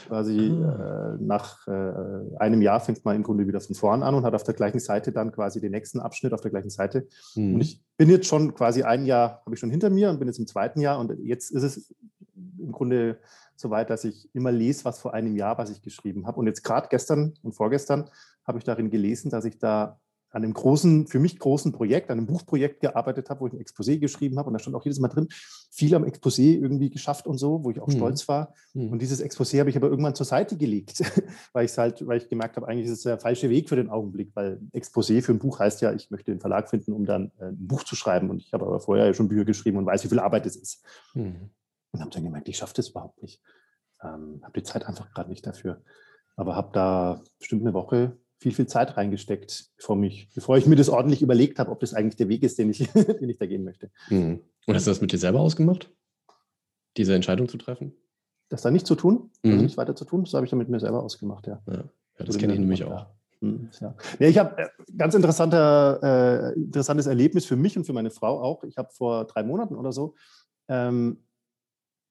quasi ah. äh, nach äh, einem Jahr fängt man im Grunde wieder von vorn an und hat auf der gleichen Seite dann quasi den nächsten Abschnitt auf der gleichen Seite. Mhm. Und ich bin jetzt schon quasi ein Jahr, habe ich schon hinter mir und bin jetzt im zweiten Jahr und jetzt ist es im Grunde so weit, dass ich immer lese, was vor einem Jahr, was ich geschrieben habe. Und jetzt gerade gestern und vorgestern habe ich darin gelesen, dass ich da an einem großen, für mich großen Projekt, an einem Buchprojekt gearbeitet habe, wo ich ein Exposé geschrieben habe und da stand auch jedes Mal drin, viel am Exposé irgendwie geschafft und so, wo ich auch mhm. stolz war. Mhm. Und dieses Exposé habe ich aber irgendwann zur Seite gelegt, weil ich halt, weil ich gemerkt habe, eigentlich ist es der falsche Weg für den Augenblick, weil Exposé für ein Buch heißt ja, ich möchte den Verlag finden, um dann äh, ein Buch zu schreiben. Und ich habe aber vorher ja schon Bücher geschrieben und weiß, wie viel Arbeit es ist. Mhm. Und habe dann gemerkt, ich schaffe das überhaupt nicht. Ähm, habe die Zeit einfach gerade nicht dafür. Aber habe da bestimmt eine Woche viel, viel Zeit reingesteckt, bevor, mich, bevor ich mir das ordentlich überlegt habe, ob das eigentlich der Weg ist, den ich, den ich da gehen möchte. Mhm. Und hast du das mit dir selber ausgemacht, diese Entscheidung zu treffen? Das da nicht zu tun, also mhm. also nicht weiter zu tun, das habe ich dann mit mir selber ausgemacht, ja. ja. ja das kenne ich nämlich auch. Mhm, ja. ja. ich habe äh, ganz interessanter, äh, interessantes Erlebnis für mich und für meine Frau auch. Ich habe vor drei Monaten oder so ähm,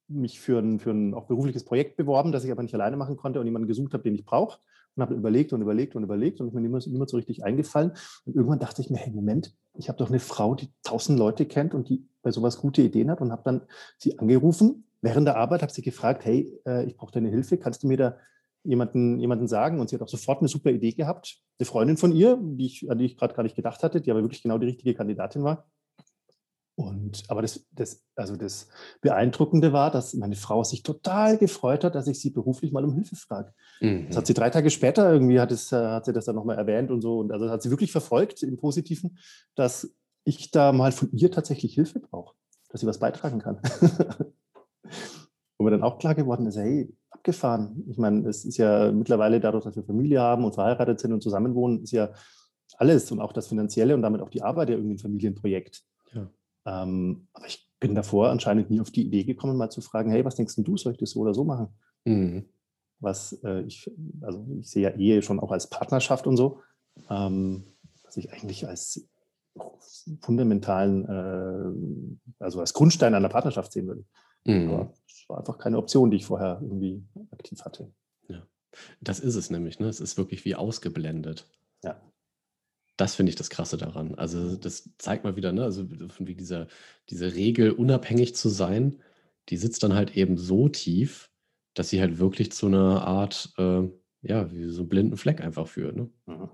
mich für ein, für ein auch berufliches Projekt beworben, das ich aber nicht alleine machen konnte und jemanden gesucht habe, den ich brauche und habe überlegt und überlegt und überlegt und ist mir niemand, niemand so richtig eingefallen. Und irgendwann dachte ich mir, hey, Moment, ich habe doch eine Frau, die tausend Leute kennt und die bei sowas gute Ideen hat und habe dann sie angerufen während der Arbeit, habe sie gefragt, hey, äh, ich brauche deine Hilfe, kannst du mir da jemanden, jemanden sagen? Und sie hat auch sofort eine super Idee gehabt. Eine Freundin von ihr, die ich, an die ich gerade gar nicht gedacht hatte, die aber wirklich genau die richtige Kandidatin war. Und, aber das, das, also das Beeindruckende war, dass meine Frau sich total gefreut hat, dass ich sie beruflich mal um Hilfe frage. Mhm. Das hat sie drei Tage später irgendwie, hat, es, hat sie das dann nochmal erwähnt und so. Und also hat sie wirklich verfolgt im Positiven, dass ich da mal von ihr tatsächlich Hilfe brauche, dass sie was beitragen kann. Wo mir dann auch klar geworden ist, hey, abgefahren. Ich meine, es ist ja mittlerweile dadurch, dass wir Familie haben und verheiratet sind und zusammenwohnen, ist ja alles und auch das Finanzielle und damit auch die Arbeit ja irgendwie ein Familienprojekt. Ja. Ähm, aber ich bin davor anscheinend nie auf die Idee gekommen, mal zu fragen, hey, was denkst du, soll ich das so oder so machen? Mhm. Was äh, ich, also ich sehe ja Ehe schon auch als Partnerschaft und so, ähm, was ich eigentlich als fundamentalen, äh, also als Grundstein einer Partnerschaft sehen würde. Mhm. Aber es war einfach keine Option, die ich vorher irgendwie aktiv hatte. Ja, das ist es nämlich, ne? Es ist wirklich wie ausgeblendet. Ja. Das finde ich das Krasse daran. Also das zeigt mal wieder, ne, also wie dieser, diese Regel, unabhängig zu sein, die sitzt dann halt eben so tief, dass sie halt wirklich zu einer Art, äh, ja, wie so einen blinden Fleck einfach führt. Ne? Mhm.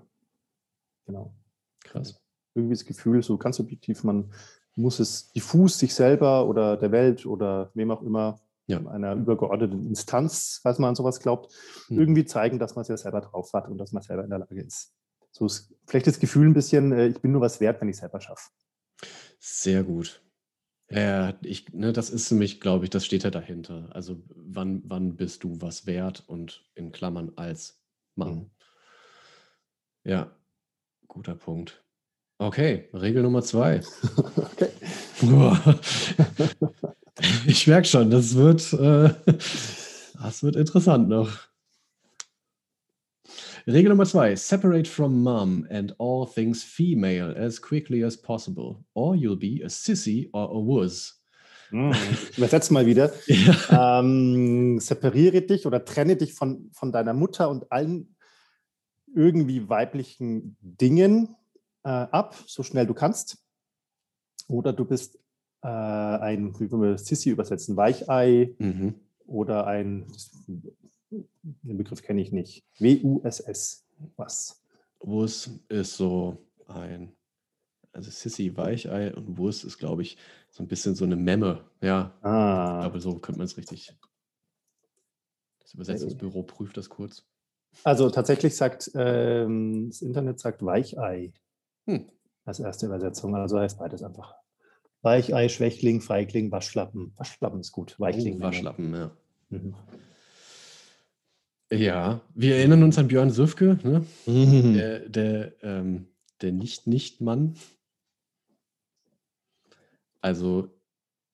Genau. Krass. Irgendwie das Gefühl, so ganz subjektiv, man muss es diffus sich selber oder der Welt oder wem auch immer, ja. einer übergeordneten Instanz, falls man an sowas glaubt, mhm. irgendwie zeigen, dass man es ja selber drauf hat und dass man selber in der Lage ist so vielleicht das Gefühl ein bisschen, äh, ich bin nur was wert, wenn ich es selber schaffe. Sehr gut. Ja, ich, ne, das ist für mich, glaube ich, das steht ja dahinter. Also wann, wann bist du was wert und in Klammern als Mann. Mhm. Ja, guter Punkt. Okay, Regel Nummer zwei. okay. ich merke schon, das wird, äh, das wird interessant noch. Regel Nummer zwei: Separate from mom and all things female as quickly as possible, or you'll be a sissy or a wuss. Mm, übersetzt mal wieder. ja. ähm, separiere dich oder trenne dich von, von deiner Mutter und allen irgendwie weiblichen Dingen äh, ab, so schnell du kannst. Oder du bist äh, ein, wie wollen wir Sissy übersetzen, Weichei mhm. oder ein, den Begriff kenne ich nicht. W-U-S-S. Was? WUS ist so ein Also Sissy Weichei und Wurst ist, glaube ich, so ein bisschen so eine Memme. Ja, ich Ah, glaube, so könnte man es richtig. Das Übersetzungsbüro prüft das kurz. also tatsächlich sagt ähm, das Internet sagt Weichei Hm. als erste Übersetzung. Also heißt beides einfach. Weichei, Schwächling, Feigling, Waschlappen. Waschlappen ist gut. Weichling. Oh, Waschlappen, ja. Mhm. Ja, wir erinnern uns an Björn Süfke, ne? Mhm. der, der, ähm, der Nicht-Nicht-Mann. Also,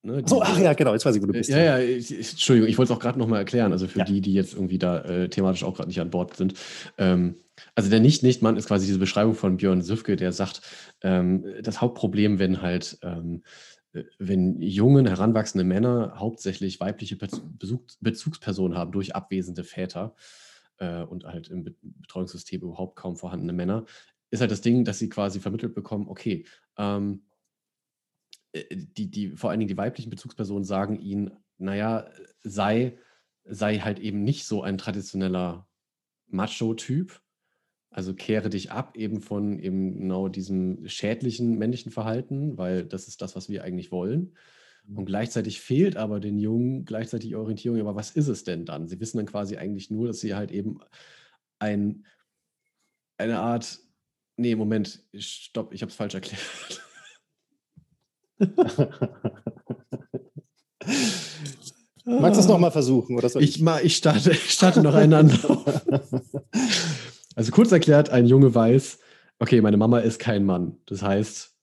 ne, So, ach ja, genau, jetzt weiß ich, wo du Äh, bist. Ja, ja, ich, Entschuldigung, ich wollte es auch gerade nochmal erklären, also für Ja. die, die jetzt irgendwie da äh, thematisch auch gerade nicht an Bord sind. Ähm, also der Nicht-Nicht-Mann ist quasi diese Beschreibung von Björn Süfke, der sagt, ähm, das Hauptproblem, wenn halt, ähm, äh, wenn jungen, heranwachsende Männer hauptsächlich weibliche Bezugspersonen haben durch abwesende Väter äh, und halt im Be Betreuungssystem überhaupt kaum vorhandene Männer, ist halt das Ding, dass sie quasi vermittelt bekommen, okay, ähm, äh, die, die, vor allen Dingen die weiblichen Bezugspersonen sagen ihnen, naja, sei, sei halt eben nicht so ein traditioneller Macho-Typ. Also kehre dich ab eben von eben genau diesem schädlichen männlichen Verhalten, weil das ist das, was wir eigentlich wollen. Und gleichzeitig fehlt aber den Jungen gleichzeitig Orientierung, aber was ist es denn dann? Sie wissen dann quasi eigentlich nur, dass sie halt eben ein, eine Art, nee, Moment, stopp, ich habe es falsch erklärt. Magst du es nochmal versuchen? Oder Ich, ich, starte, ich starte noch einen Anlauf. Also kurz erklärt, ein Junge weiß, okay, meine Mama ist kein Mann. Das heißt,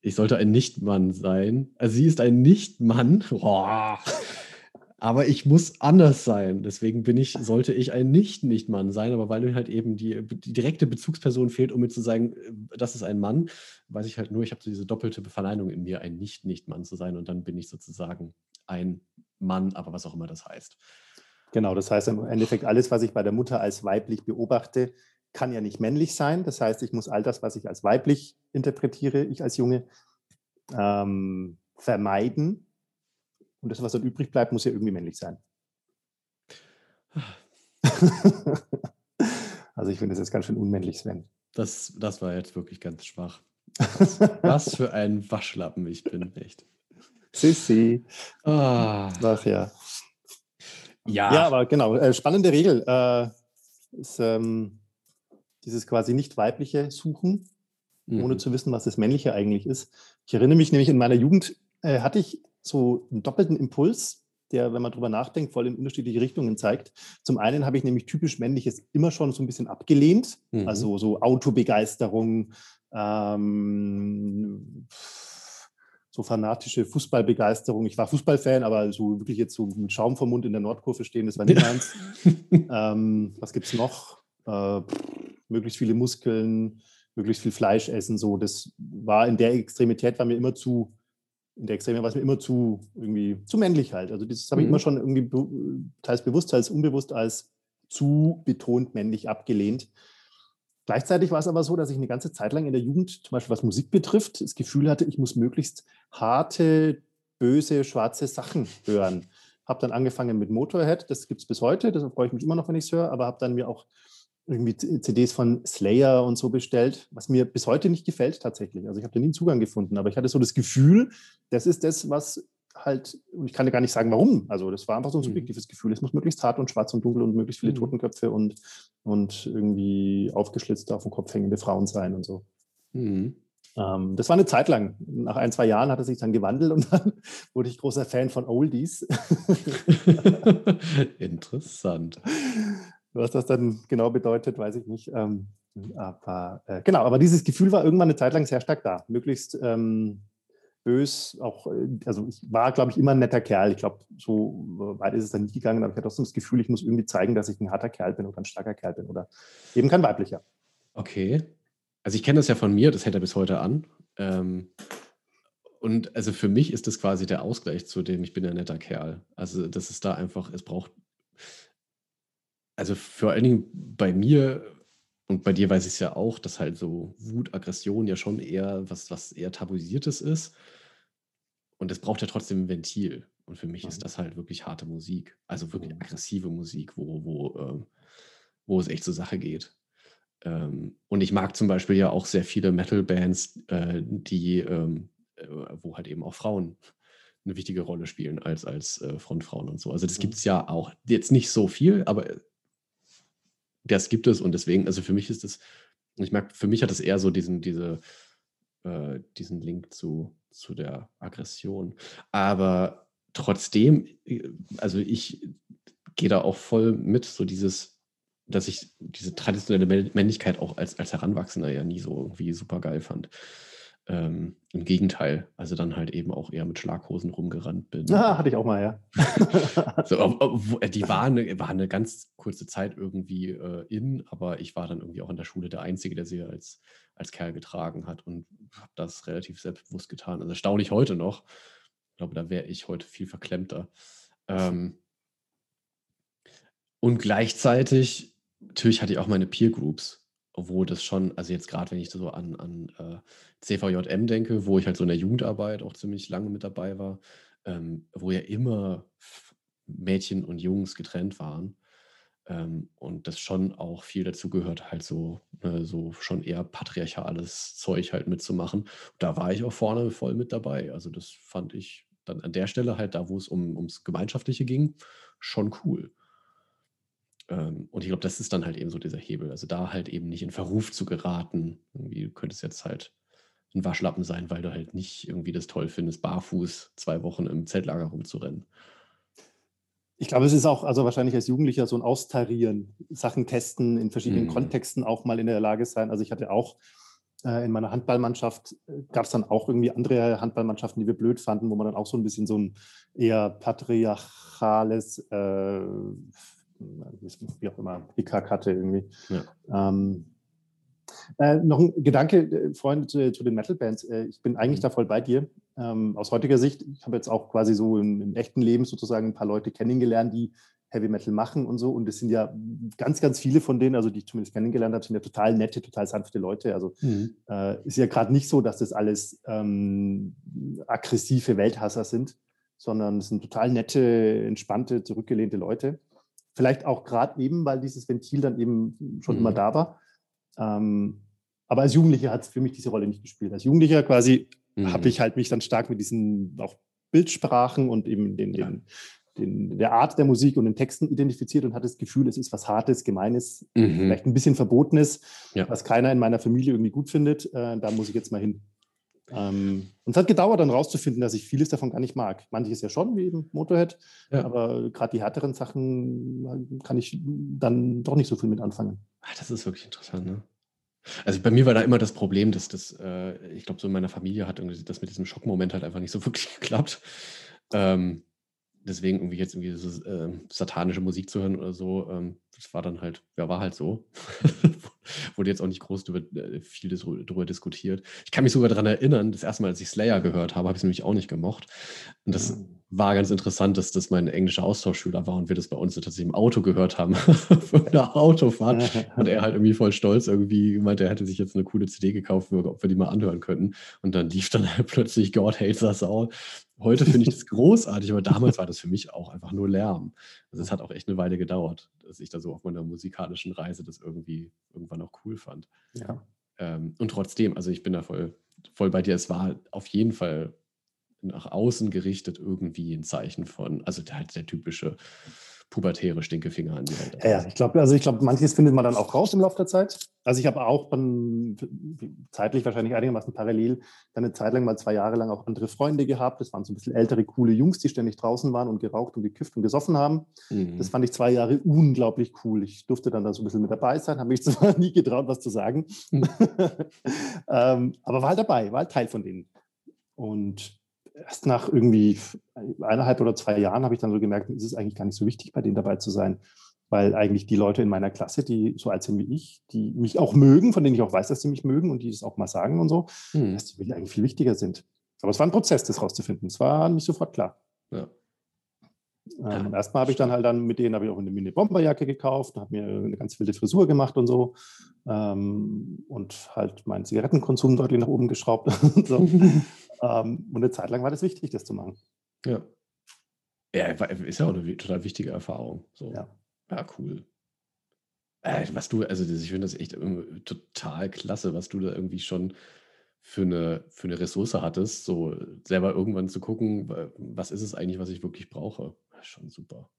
ich sollte ein Nicht-Mann sein. Also sie ist ein Nicht-Mann. Aber ich muss anders sein. Deswegen bin ich, sollte ich ein Nicht-Nicht-Mann sein. Aber weil mir halt eben die, die direkte Bezugsperson fehlt, um mir zu sagen, äh, das ist ein Mann, weiß ich halt nur, ich habe so diese doppelte Verneinung in mir, ein Nicht-Nicht-Mann zu sein. Und dann bin ich sozusagen ein Mann, aber was auch immer das heißt. Genau, das heißt im Endeffekt, alles, was ich bei der Mutter als weiblich beobachte, kann ja nicht männlich sein. Das heißt, ich muss all das, was ich als weiblich interpretiere, ich als Junge, ähm, vermeiden. Und das, was dann übrig bleibt, muss ja irgendwie männlich sein. also ich finde das jetzt ganz schön unmännlich, Sven. Das, das war jetzt wirklich ganz schwach. Was für ein Waschlappen ich bin, echt. Sissi. Ah, Ach ja. Ja, Ja, aber genau, äh, spannende Regel äh, ist ähm, dieses quasi nicht weibliche Suchen, ohne Mhm. zu wissen, was das männliche eigentlich ist. Ich erinnere mich nämlich in meiner Jugend, äh, hatte ich so einen doppelten Impuls, der, wenn man drüber nachdenkt, voll in unterschiedliche Richtungen zeigt. Zum einen habe ich nämlich typisch männliches immer schon so ein bisschen abgelehnt, Mhm. also so Autobegeisterung, ähm, so fanatische Fußballbegeisterung. Ich war Fußballfan, aber so wirklich jetzt so mit Schaum vom Mund in der Nordkurve stehen, das war nicht meins. ähm, was gibt es noch? Äh, möglichst viele Muskeln, möglichst viel Fleisch essen. So, das war in der Extremität war mir immer zu, in der Extreme war es mir immer zu irgendwie zu männlich halt. Also das habe ich Mhm. immer schon irgendwie teils bewusst, teils unbewusst als zu betont männlich abgelehnt. Gleichzeitig war es aber so, dass ich eine ganze Zeit lang in der Jugend, zum Beispiel was Musik betrifft, das Gefühl hatte, ich muss möglichst harte, böse, schwarze Sachen hören. Habe dann angefangen mit Motorhead, das gibt es bis heute, deshalb freue ich mich immer noch, wenn ich es höre, aber habe dann mir auch irgendwie CDs von Slayer und so bestellt, was mir bis heute nicht gefällt tatsächlich. Also ich habe da nie einen Zugang gefunden, aber ich hatte so das Gefühl, das ist das, was halt, und ich kann dir gar nicht sagen, warum. Also das war einfach so ein Mhm. subjektives Gefühl. Es muss möglichst hart und schwarz und dunkel und möglichst viele Mhm. Totenköpfe und, und irgendwie aufgeschlitzte, auf dem Kopf hängende Frauen sein und so. Mhm. Ähm, das war eine Zeit lang. Nach ein, zwei Jahren hat es sich dann gewandelt und dann wurde ich großer Fan von Oldies. Interessant. Was das dann genau bedeutet, weiß ich nicht. Ähm, aber äh, genau, aber dieses Gefühl war irgendwann eine Zeit lang sehr stark da. Möglichst ähm, bös, auch, äh, also ich war, glaube ich, immer ein netter Kerl. Ich glaube, so weit ist es dann nicht gegangen, aber ich hatte trotzdem das Gefühl, ich muss irgendwie zeigen, dass ich ein harter Kerl bin oder ein starker Kerl bin oder eben kein weiblicher. Okay. Also ich kenne das ja von mir, das hält er bis heute an. Ähm, und also für mich ist das quasi der Ausgleich zu dem, ich bin ein netter Kerl. Also das ist da einfach, es braucht, also vor allen Dingen bei mir und bei dir weiß ich es ja auch, dass halt so Wut, Aggression ja schon eher was, was eher tabuisiertes ist. Und es braucht ja trotzdem ein Ventil. Und für mich Mhm. ist das halt wirklich harte Musik. Also wirklich Mhm. aggressive Musik, wo, wo, ähm, wo es echt zur Sache geht. Ähm, und ich mag zum Beispiel ja auch sehr viele Metal-Bands, äh, die, ähm, äh, wo halt eben auch Frauen eine wichtige Rolle spielen als, als äh, Frontfrauen und so. Also das mhm. gibt es ja auch jetzt nicht so viel, aber das gibt es und deswegen, also für mich ist das, ich merke, für mich hat es eher so diesen, diese, äh, diesen Link zu, zu der Aggression. Aber trotzdem, äh, also ich gehe da auch voll mit, so dieses, dass ich diese traditionelle Männlichkeit auch als, als Heranwachsender ja nie so irgendwie super geil fand. Ähm, Im Gegenteil, also dann halt eben auch eher mit Schlaghosen rumgerannt bin. Ah, hatte ich auch mal, ja. so, ob, ob, äh, die war eine, war eine ganz kurze Zeit irgendwie äh, in, aber ich war dann irgendwie auch in der Schule der Einzige, der sie als, als Kerl getragen hat und habe das relativ selbstbewusst getan. Also erstaunlich heute noch. Ich glaube, da wäre ich heute viel verklemmter. Ähm, und gleichzeitig, natürlich hatte ich auch meine Peer Groups wo das schon, also jetzt gerade wenn ich so an, an äh, CVJM denke, wo ich halt so in der Jugendarbeit auch ziemlich lange mit dabei war, ähm, wo ja immer Mädchen und Jungs getrennt waren ähm, und das schon auch viel dazu gehört, halt so, ne, so schon eher patriarchales Zeug halt mitzumachen. Da war ich auch vorne voll mit dabei. Also das fand ich dann an der Stelle halt da, wo es um, ums Gemeinschaftliche ging, schon cool. Ähm, und ich glaube, das ist dann halt eben so dieser Hebel. Also da halt eben nicht in Verruf zu geraten. Irgendwie, du könntest jetzt halt ein Waschlappen sein, weil du halt nicht irgendwie das toll findest, barfuß zwei Wochen im Zeltlager rumzurennen. Ich glaube, es ist auch, also wahrscheinlich als Jugendlicher so ein Austarieren, Sachen testen, in verschiedenen mm. Kontexten auch mal in der Lage sein. Also ich hatte auch äh, in meiner Handballmannschaft, äh, gab es dann auch irgendwie andere Handballmannschaften, die wir blöd fanden, wo man dann auch so ein bisschen so ein eher patriarchales äh, wie auch immer, Hickhack hatte irgendwie. Ja. Ähm, äh, noch ein Gedanke, äh, Freunde, zu, zu, den Metal-Bands. Äh, ich bin eigentlich mhm. da voll bei dir. Ähm, aus heutiger Sicht, ich habe jetzt auch quasi so im, im, echten Leben sozusagen ein paar Leute kennengelernt, die Heavy Metal machen und so. Und es sind ja ganz, ganz viele von denen, also die ich zumindest kennengelernt habe, sind ja total nette, total sanfte Leute. Also mhm. äh, ist ja gerade nicht so, dass das alles ähm, aggressive Welthasser sind, sondern es sind total nette, entspannte, zurückgelehnte Leute. Vielleicht auch gerade eben, weil dieses Ventil dann eben schon mhm. immer da war. Ähm, aber als Jugendlicher hat es für mich diese Rolle nicht gespielt. Als Jugendlicher quasi mhm. habe ich halt mich dann stark mit diesen auch Bildsprachen und eben den, ja. den, den, der Art der Musik und den Texten identifiziert und hatte das Gefühl, es ist was Hartes, Gemeines, mhm. vielleicht ein bisschen Verbotenes, ja. was keiner in meiner Familie irgendwie gut findet. Äh, da muss ich jetzt mal hin. Ähm, und es hat gedauert, dann rauszufinden, dass ich vieles davon gar nicht mag. Manches ja schon, wie eben Motorhead, ja. aber gerade die härteren Sachen kann ich dann doch nicht so viel mit anfangen. Ach, das ist wirklich interessant, ne? Also bei mir war da immer das Problem, dass das, äh, ich glaube, so in meiner Familie hat irgendwie das mit diesem Schockmoment halt einfach nicht so wirklich geklappt. Ähm, deswegen irgendwie jetzt irgendwie so äh, satanische Musik zu hören oder so, ähm, das war dann halt, ja, war halt so. Wurde jetzt auch nicht groß drüber, äh, viel darüber diskutiert. Ich kann mich sogar daran erinnern, das erste Mal, als ich Slayer gehört habe, habe ich es nämlich auch nicht gemocht. Und das mhm. War ganz interessant, dass das mein englischer Austauschschüler war und wir das bei uns tatsächlich im Auto gehört haben, von der Autofahrt. und er halt irgendwie voll stolz irgendwie gemeint, er hätte sich jetzt eine coole CD gekauft, ob wir die mal anhören könnten. Und dann lief dann halt plötzlich God Hates Us All. Heute finde ich das großartig, aber damals war das für mich auch einfach nur Lärm. Also es hat auch echt eine Weile gedauert, dass ich da so auf meiner musikalischen Reise das irgendwie irgendwann auch cool fand. Ja. Ähm, und trotzdem, also ich bin da voll, voll bei dir. Es war auf jeden Fall nach außen gerichtet irgendwie ein Zeichen von, also halt der typische pubertäre Stinkefinger an die Welt. Ja, ja, ich glaube, also ich glaube, manches findet man dann auch raus im Laufe der Zeit. Also ich habe auch dann zeitlich wahrscheinlich einigermaßen parallel dann eine Zeit lang mal zwei Jahre lang auch andere Freunde gehabt. Das waren so ein bisschen ältere, coole Jungs, die ständig draußen waren und geraucht und gekifft und gesoffen haben. Mhm. Das fand ich zwei Jahre unglaublich cool. Ich durfte dann da so ein bisschen mit dabei sein, habe mich zwar nie getraut, was zu sagen, mhm. ähm, aber war halt dabei, war halt Teil von denen. Und erst nach irgendwie eineinhalb oder zwei Jahren habe ich dann so gemerkt, es ist eigentlich gar nicht so wichtig, bei denen dabei zu sein. Weil eigentlich die Leute in meiner Klasse, die so alt sind wie ich, die mich auch mögen, von denen ich auch weiß, dass sie mich mögen und die das auch mal sagen und so, hm. dass die eigentlich viel wichtiger sind. Aber es war ein Prozess, das rauszufinden. Es war nicht sofort klar. Ja. Ähm, erstmal habe ich dann halt dann mit denen habe ich auch eine Mini-Bomberjacke gekauft, habe mir eine ganz wilde Frisur gemacht und so ähm, und halt meinen Zigarettenkonsum deutlich nach oben geschraubt und so. ähm, und eine Zeit lang war das wichtig, das zu machen. Ja. Ja, ist ja auch eine total wichtige Erfahrung. So. Ja. ja, cool. Äh, was du, also ich finde das echt total klasse, was du da irgendwie schon für eine, für eine Ressource hattest, so selber irgendwann zu gucken, was ist es eigentlich, was ich wirklich brauche. Schon super.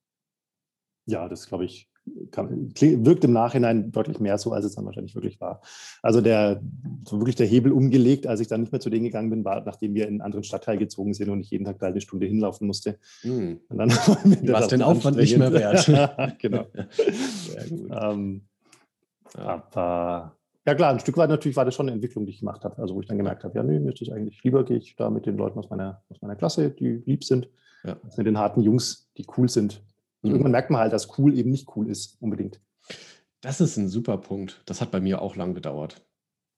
Ja, das glaube ich, kann, wirkt im Nachhinein deutlich mehr so, als es dann wahrscheinlich wirklich war. Also der, so wirklich der Hebel umgelegt, als ich dann nicht mehr zu denen gegangen bin, war, nachdem wir in einen anderen Stadtteil gezogen sind und ich jeden Tag da eine Stunde hinlaufen musste. Hm. Und dann war den Aufwand nicht mehr wert. genau. Sehr gut. Ähm, ja. Aber ja klar, ein Stück weit natürlich war das schon eine Entwicklung, die ich gemacht habe. Also wo ich dann gemerkt habe, ja, nee, mir ist das eigentlich lieber, gehe ich da mit den Leuten aus meiner, aus meiner Klasse, die lieb sind, ja. als mit den harten Jungs, die cool sind. Irgendwann merkt man halt, dass cool eben nicht cool ist, unbedingt. Das ist ein super Punkt. Das hat bei mir auch lang gedauert.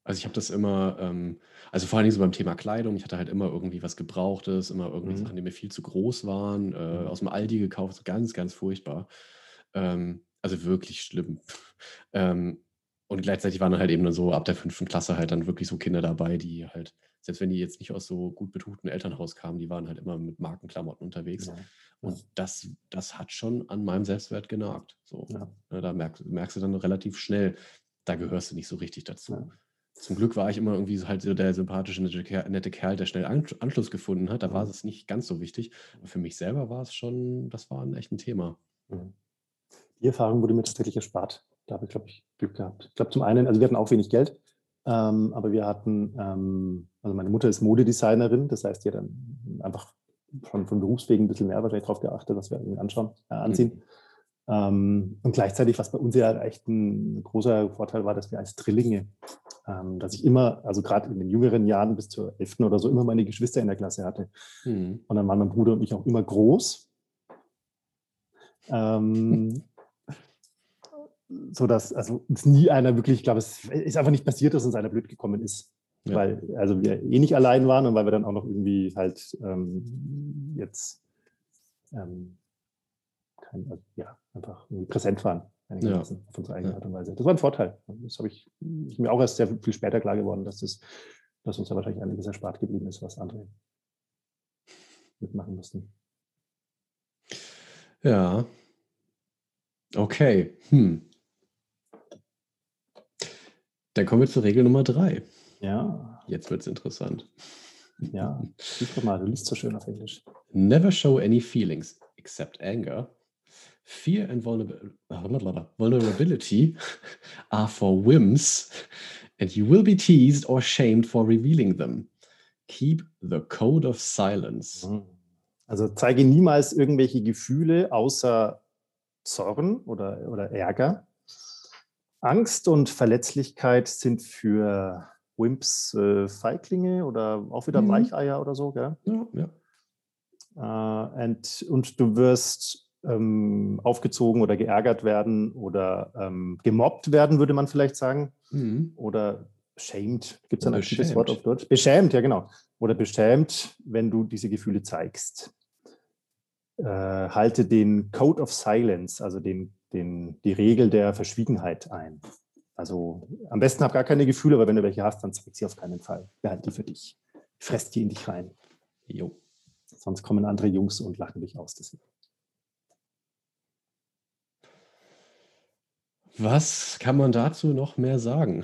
Also ich habe das immer, ähm, also vor allen Dingen so beim Thema Kleidung, ich hatte halt immer irgendwie was Gebrauchtes, immer irgendwie mhm. Sachen, die mir viel zu groß waren, äh, mhm. aus dem Aldi gekauft, ganz, ganz furchtbar. Ähm, also wirklich schlimm. ähm, und gleichzeitig waren dann halt eben dann so ab der fünften Klasse halt dann wirklich so Kinder dabei, die halt, selbst wenn die jetzt nicht aus so gut betuchten Elternhaus kamen, die waren halt immer mit Markenklamotten unterwegs. Ja. Und das, das hat schon an meinem Selbstwert genagt. So. Ja. Ne, da merkst, merkst, du dann relativ schnell, da gehörst du nicht so richtig dazu. Ja. Zum Glück war ich immer irgendwie halt so der sympathische, nette Kerl, der schnell Anschluss gefunden hat. Da war es nicht ganz so wichtig. Aber für mich selber war es schon, das war ein echtes Thema. Mhm. Die Erfahrung wurde mir tatsächlich erspart. Da habe ich, glaube ich, Glück gehabt. Ich glaube, zum einen, also wir hatten auch wenig Geld, ähm, aber wir hatten, ähm, also meine Mutter ist Modedesignerin, das heißt, die hat dann einfach von, von Berufswegen ein bisschen mehr wahrscheinlich darauf geachtet, was wir anschauen, äh, anziehen. Mhm. Ähm, und gleichzeitig, was bei uns ja echt ein großer Vorteil war, dass wir als Drillinge, ähm, dass ich immer, also gerade in den jüngeren Jahren bis zur 11. oder so, immer meine Geschwister in der Klasse hatte. Mhm. Und dann waren mein Bruder und ich auch immer groß. Ähm, so dass, also es nie einer wirklich, ich glaube, es ist einfach nicht passiert, dass uns einer blöd gekommen ist. Ja. Weil also wir eh nicht allein waren und weil wir dann auch noch irgendwie halt ähm, jetzt ähm, kein, also, ja, einfach präsent waren ja. auf unsere eigene Art und Weise. Das war ein Vorteil. Das habe ich, ich mir auch erst sehr viel später klar geworden, dass, das, dass uns da wahrscheinlich einiges erspart geblieben ist, was andere mitmachen mussten. Ja. Okay. Hm. Dann kommen wir zur Regel Nummer drei. Ja. Jetzt wird es interessant. Ja, guck mal, du liest so schön auf Englisch. Never show any feelings except anger. Fear and vulnerability are for whims, and you will be teased or shamed for revealing them. Keep the code of silence. Mhm. Also zeige niemals irgendwelche Gefühle außer Zorn oder, oder Ärger. Angst und Verletzlichkeit sind für Wimps äh, Feiglinge oder auch wieder mhm. Weicheier oder so, gell? Ja, ja. Äh, and, und du wirst ähm, aufgezogen oder geärgert werden oder ähm, gemobbt werden, würde man vielleicht sagen. Mhm. Oder shamed, gibt es ein aktives Wort auf Deutsch? Beschämt, ja genau. Oder beschämt, wenn du diese Gefühle zeigst. Äh, halte den Code of Silence, also den den, die Regel der Verschwiegenheit ein. Also am besten hab gar keine Gefühle, aber wenn du welche hast, dann zeig sie auf keinen Fall. Behalte die für dich. Fress die in dich rein. Jo. Sonst kommen andere Jungs und lachen dich aus. Deswegen. Was kann man dazu noch mehr sagen?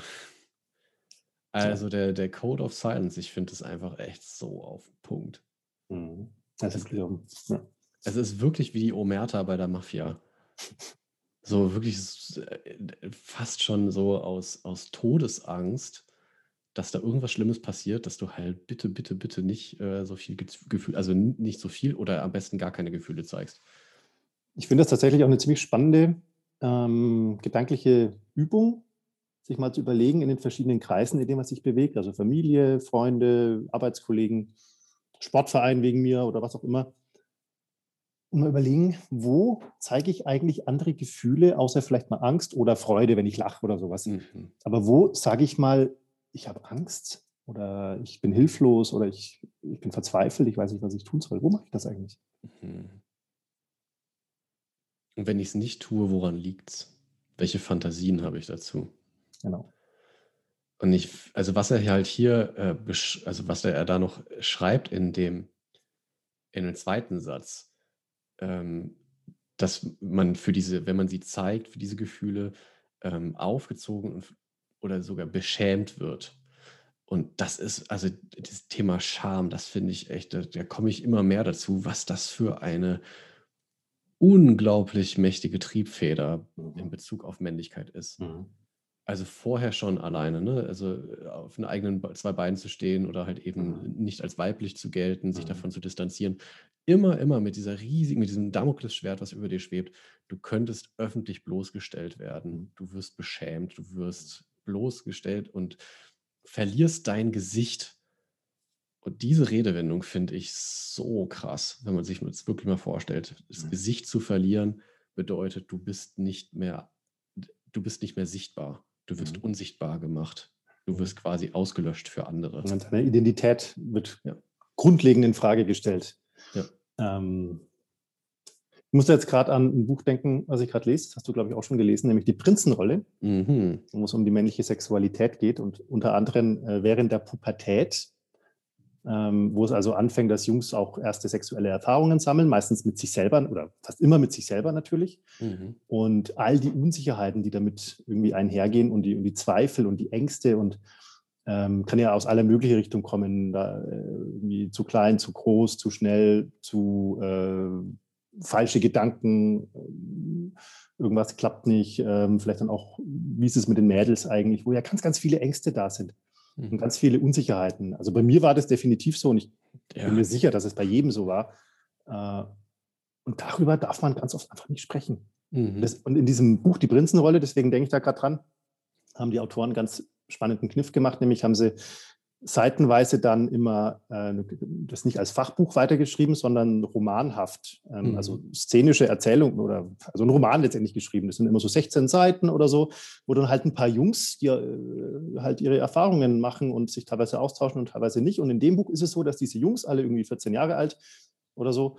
Also der, der Code of Silence, ich finde es einfach echt so auf den Punkt. Mhm. Das ist, ja. Es ist wirklich wie die Omerta bei der Mafia. So wirklich äh, fast schon so aus, aus Todesangst, dass da irgendwas Schlimmes passiert, dass du halt bitte, bitte, bitte nicht äh, so viel Gefühl, also nicht so viel oder am besten gar keine Gefühle zeigst. Ich finde das tatsächlich auch eine ziemlich spannende ähm, gedankliche Übung, sich mal zu überlegen in den verschiedenen Kreisen, in denen man sich bewegt, also Familie, Freunde, Arbeitskollegen, Sportverein wegen mir oder was auch immer und mal überlegen, wo zeige ich eigentlich andere Gefühle, außer vielleicht mal Angst oder Freude, wenn ich lache oder sowas. Mhm. Aber wo sage ich mal, ich habe Angst oder ich bin hilflos oder ich, ich bin verzweifelt, ich weiß nicht, was ich tun soll. Wo mache ich das eigentlich? Mhm. Und wenn ich es nicht tue, woran liegt es? Welche Fantasien habe ich dazu? Genau. Und ich, also was er halt hier, äh, also was er da noch schreibt in dem, in dem zweiten Satz, ähm, dass man für diese, wenn man sie zeigt, für diese Gefühle, ähm, aufgezogen und, oder sogar beschämt wird. Und das ist, also das Thema Scham, das finde ich echt, da, da komme ich immer mehr dazu, was das für eine unglaublich mächtige Triebfeder mhm. in Bezug auf Männlichkeit ist. Mhm. Also vorher schon alleine, ne? Also äh, auf den eigenen zwei Beinen zu stehen oder halt eben mhm. nicht als weiblich zu gelten, sich mhm. davon zu distanzieren. Immer, immer mit dieser riesigen, mit diesem Damoklesschwert, was über dir schwebt. Du könntest öffentlich bloßgestellt werden. Mhm. Du wirst beschämt, du wirst bloßgestellt und verlierst dein Gesicht. Und diese Redewendung finde ich so krass, wenn man sich das wirklich mal vorstellt. Das mhm. Gesicht zu verlieren bedeutet, du bist nicht mehr, du bist nicht mehr sichtbar. Du wirst mhm. unsichtbar gemacht. Du wirst quasi ausgelöscht für andere. Und deine Identität wird ja. grundlegend in Frage gestellt. Ja. Ähm, ich musste jetzt gerade an ein Buch denken, was ich gerade lese. Das hast du, glaube ich, auch schon gelesen, nämlich Die Prinzenrolle, mhm. wo es um die männliche Sexualität geht und unter anderem äh, während der Pubertät wo es also anfängt, dass Jungs auch erste sexuelle Erfahrungen sammeln, meistens mit sich selber oder fast immer mit sich selber natürlich. Mhm. Und all die Unsicherheiten, die damit irgendwie einhergehen und die, und die Zweifel und die Ängste und ähm, kann ja aus aller möglichen Richtungen kommen, da, äh, irgendwie zu klein, zu groß, zu schnell, zu äh, falsche Gedanken, äh, irgendwas klappt nicht, äh, vielleicht dann auch, wie ist es mit den Mädels eigentlich, wo ja ganz, ganz viele Ängste da sind und mhm. ganz viele Unsicherheiten. Also bei mir war das definitiv so und ich ja. bin mir sicher, dass es bei jedem so war. Äh, und darüber darf man ganz oft einfach nicht sprechen. Mhm. Das, und in diesem Buch Die Prinzenrolle, deswegen denke ich da gerade dran, haben die Autoren einen ganz spannenden Kniff gemacht, nämlich haben sie seitenweise dann immer äh, das nicht als Fachbuch weitergeschrieben, sondern romanhaft, ähm, mhm. also szenische Erzählungen oder also ein Roman letztendlich geschrieben. Das sind immer so 16 Seiten oder so, wo dann halt ein paar Jungs, die äh, halt ihre Erfahrungen machen und sich teilweise austauschen und teilweise nicht. Und in dem Buch ist es so, dass diese Jungs, alle irgendwie 14 Jahre alt oder so,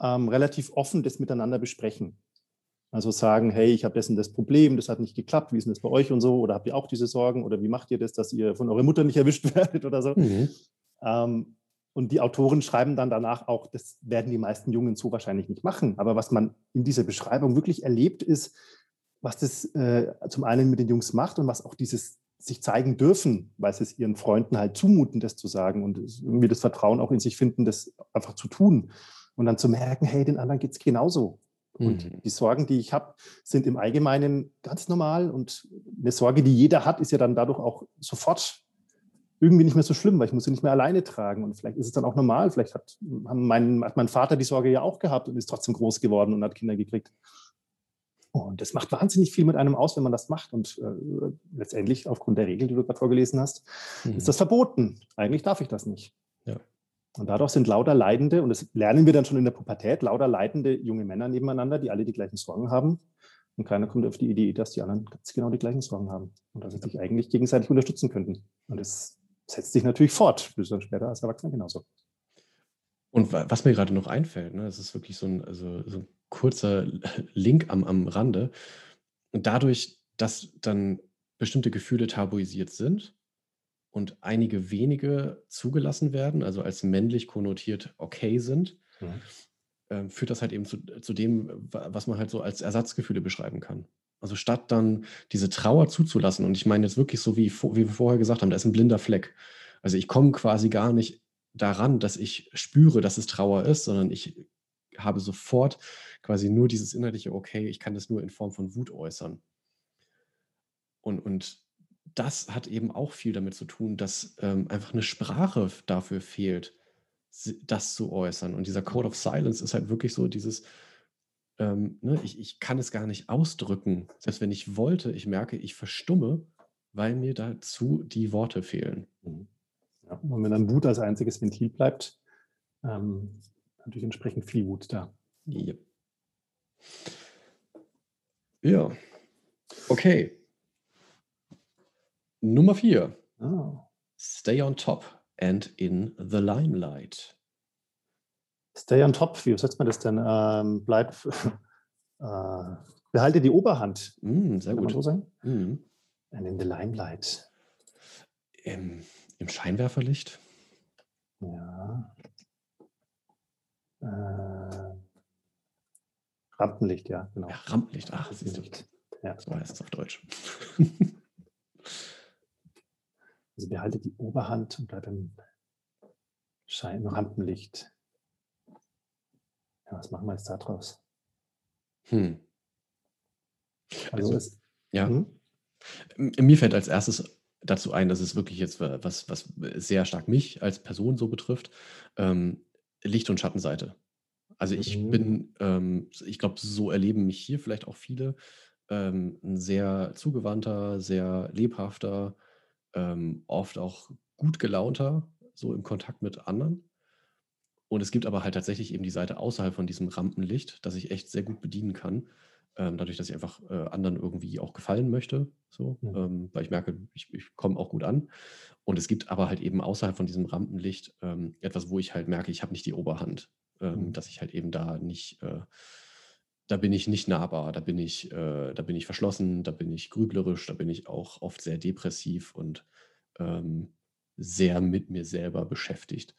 ähm, relativ offen das miteinander besprechen. Also sagen, hey, ich habe dessen das Problem, das hat nicht geklappt, wie ist denn das bei euch und so? Oder habt ihr auch diese Sorgen? Oder wie macht ihr das, dass ihr von eurer Mutter nicht erwischt werdet oder so? Mhm. Ähm, und die Autoren schreiben dann danach auch, das werden die meisten Jungen so wahrscheinlich nicht machen. Aber was man in dieser Beschreibung wirklich erlebt, ist, was das äh, zum einen mit den Jungs macht und was auch dieses sich zeigen dürfen, weil sie es ihren Freunden halt zumuten, das zu sagen und irgendwie das Vertrauen auch in sich finden, das einfach zu tun. Und dann zu merken, hey, den anderen geht es genauso. Und mhm. die Sorgen, die ich habe, sind im Allgemeinen ganz normal. Und eine Sorge, die jeder hat, ist ja dann dadurch auch sofort irgendwie nicht mehr so schlimm, weil ich muss sie nicht mehr alleine tragen. Und vielleicht ist es dann auch normal. Vielleicht hat, mein, hat mein Vater die Sorge ja auch gehabt und ist trotzdem groß geworden und hat Kinder gekriegt. Und das macht wahnsinnig viel mit einem aus, wenn man das macht. Und äh, letztendlich, aufgrund der Regel, die du gerade vorgelesen hast, mhm. ist das verboten. Eigentlich darf ich das nicht. Ja. Und dadurch sind lauter Leidende, und das lernen wir dann schon in der Pubertät, lauter leidende junge Männer nebeneinander, die alle die gleichen Sorgen haben. Und keiner kommt auf die Idee, dass die anderen ganz genau die gleichen Sorgen haben und dass sie sich eigentlich gegenseitig unterstützen könnten. Und das setzt sich natürlich fort, bis dann später als Erwachsener genauso. Und was mir gerade noch einfällt, ne, das ist wirklich so ein, also so ein kurzer Link am, am Rande. Und dadurch, dass dann bestimmte Gefühle tabuisiert sind, und einige wenige zugelassen werden, also als männlich konnotiert okay sind, mhm. äh, führt das halt eben zu, zu dem, was man halt so als Ersatzgefühle beschreiben kann. Also statt dann diese Trauer zuzulassen, und ich meine jetzt wirklich so, wie, wie wir vorher gesagt haben, da ist ein blinder Fleck. Also ich komme quasi gar nicht daran, dass ich spüre, dass es Trauer ist, sondern ich habe sofort quasi nur dieses innerliche, okay, ich kann das nur in Form von Wut äußern. Und, und das hat eben auch viel damit zu tun, dass ähm, einfach eine Sprache dafür fehlt, das zu äußern. Und dieser Code of Silence ist halt wirklich so dieses, ähm, ne, ich, ich kann es gar nicht ausdrücken. Selbst wenn ich wollte, ich merke, ich verstumme, weil mir dazu die Worte fehlen. Mhm. Ja, und wenn dann Wut als einziges Ventil bleibt, ähm, natürlich entsprechend viel Wut da. Ja. Ja. Okay. Nummer vier. Oh. Stay on top and in the limelight. Stay on top, wie setzt man das denn? Ähm, bleib, äh, behalte die Oberhand. Mm, sehr Kann gut. so sagen? Mm. And in the limelight. Im, Im, Scheinwerferlicht? Ja. Äh, Rampenlicht, ja, genau. Ja, Rampenlicht, ach, Rampenlicht. Ja. So heißt es auf Deutsch. also behalte die Oberhand und bleib im Schein, Rampenlicht. Ja, was machen wir jetzt da draus? Hm. Also, also ja. Hm? Mir fällt als erstes dazu ein, dass es wirklich jetzt was, was sehr stark mich als Person so betrifft, ähm, Licht- und Schattenseite. Also ich mhm. bin, ähm, ich glaube, so erleben mich hier vielleicht auch viele, ähm, ein sehr zugewandter, sehr lebhafter, ähm, oft auch gut gelaunter, so im Kontakt mit anderen. Und es gibt aber halt tatsächlich eben die Seite außerhalb von diesem Rampenlicht, das ich echt sehr gut bedienen kann ähm, dadurch, dass ich einfach äh, anderen irgendwie auch gefallen möchte, so, mhm. ähm, weil ich merke, ich, ich komme auch gut an. Und es gibt aber halt eben außerhalb von diesem Rampenlicht ähm, etwas, wo ich halt merke, ich habe nicht die Oberhand, ähm, mhm. dass ich halt eben da nicht, äh, da bin ich nicht nahbar, da bin ich, äh, da bin ich verschlossen, da bin ich grüblerisch, da bin ich auch oft sehr depressiv und ähm, sehr mit mir selber beschäftigt.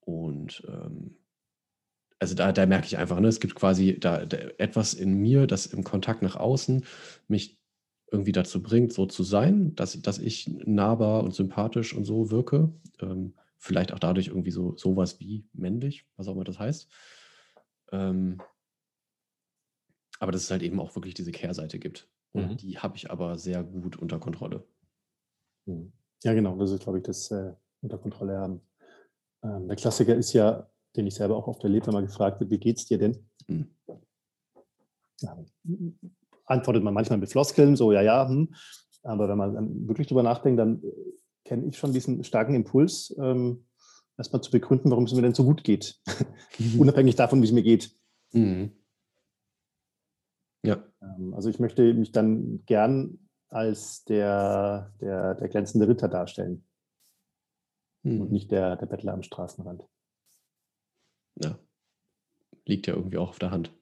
Und ähm, also da, da merke ich einfach, ne, es gibt quasi da, da, etwas in mir, das im Kontakt nach außen mich irgendwie dazu bringt, so zu sein, dass, dass ich nahbar und sympathisch und so wirke. Ähm, vielleicht auch dadurch irgendwie so sowas wie männlich, was auch immer das heißt. Ähm, aber dass es halt eben auch wirklich diese Kehrseite gibt. Und mhm. die habe ich aber sehr gut unter Kontrolle. Mhm. Ja, genau, das ist, glaube ich, das äh, unter Kontrolle haben. Ähm, der Klassiker ist ja, den ich selber auch oft erlebt, wenn man gefragt wird, wie geht's dir denn? Hm. Ja, antwortet man manchmal mit Floskeln, so ja, ja, hm. aber wenn man dann wirklich drüber nachdenkt, dann äh, kenne ich schon diesen starken Impuls, ähm, erstmal zu begründen, warum es mir denn so gut geht, mhm. unabhängig davon, wie es mir geht. Mhm. Ähm, also ich möchte mich dann gern als der, der, der glänzende Ritter darstellen mhm. und nicht der, der Bettler am Straßenrand. Ja. Liegt ja irgendwie auch auf der Hand.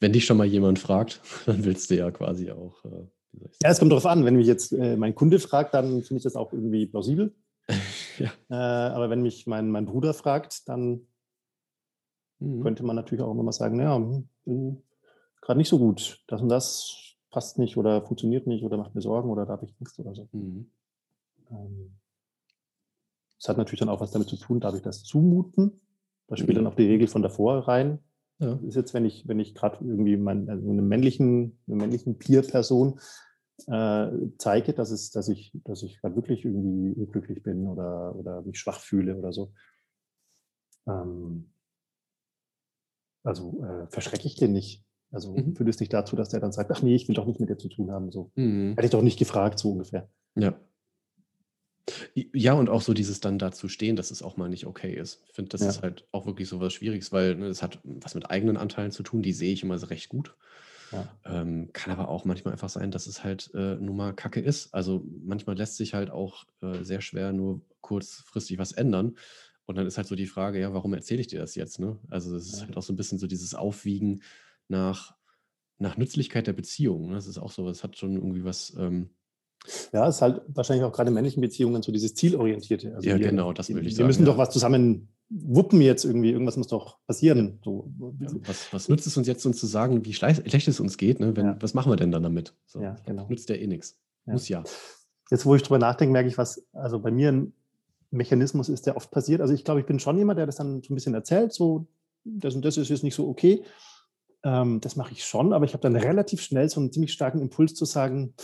Wenn dich schon mal jemand fragt, dann willst du ja quasi auch. Äh, ja, es kommt darauf an. Wenn mich jetzt äh, mein Kunde fragt, dann finde ich das auch irgendwie plausibel. ja. äh, aber wenn mich mein, mein Bruder fragt, dann mhm. könnte man natürlich auch immer mal sagen, ja, bin gerade nicht so gut. Das und das passt nicht oder funktioniert nicht oder macht mir Sorgen oder da habe ich Angst oder so. Mhm. Ähm, das hat natürlich dann auch was damit zu tun, darf ich das zumuten? Da spielt dann auch die Regel von davor rein. Ja. Ist jetzt, wenn ich, wenn ich gerade irgendwie mein, also eine männlichen, eine männlichen Peer-Person äh, zeige, dass, es, dass ich, dass ich gerade wirklich irgendwie unglücklich bin oder, oder mich schwach fühle oder so. Ähm, also äh, verschrecke ich den nicht. Also mhm. führt es nicht dazu, dass der dann sagt, ach nee, ich will doch nicht mit dir zu tun haben. So. Mhm. Hätte ich doch nicht gefragt, so ungefähr. Ja. Ja, und auch so dieses dann dazu stehen, dass es auch mal nicht okay ist. Ich finde, das Ja. ist halt auch wirklich so was Schwieriges, weil, ne, es hat was mit eigenen Anteilen zu tun, die sehe ich immer so recht gut. Ja. Ähm, kann aber auch manchmal einfach sein, dass es halt, äh, nun mal Kacke ist. Also, manchmal lässt sich halt auch, äh, sehr schwer nur kurzfristig was ändern. Und dann ist halt so die Frage, ja, warum erzähle ich dir das jetzt, ne? Also, es ist Ja. halt auch so ein bisschen so dieses Aufwiegen nach nach Nützlichkeit der Beziehung, ne? Das ist auch so es hat schon irgendwie was, ähm ja, es ist halt wahrscheinlich auch gerade in männlichen Beziehungen so dieses Zielorientierte. Also ja, wir, genau, das will ich sagen. Wir müssen ja. doch was zusammen wuppen jetzt irgendwie, irgendwas muss doch passieren. So. Ja, was, was, nützt es uns jetzt, uns zu sagen, wie schlecht es uns geht? Ne? Wenn, ja. Was machen wir denn dann damit? So, ja, genau. Nützt ja eh nichts. Muss ja. Jetzt, wo ich drüber nachdenke, merke ich, was also bei mir ein Mechanismus ist, der oft passiert. Also ich glaube, ich bin schon jemand, der das dann so ein bisschen erzählt, so das und das ist jetzt nicht so okay. Ähm, das mache ich schon, aber ich habe dann relativ schnell so einen ziemlich starken Impuls zu sagen,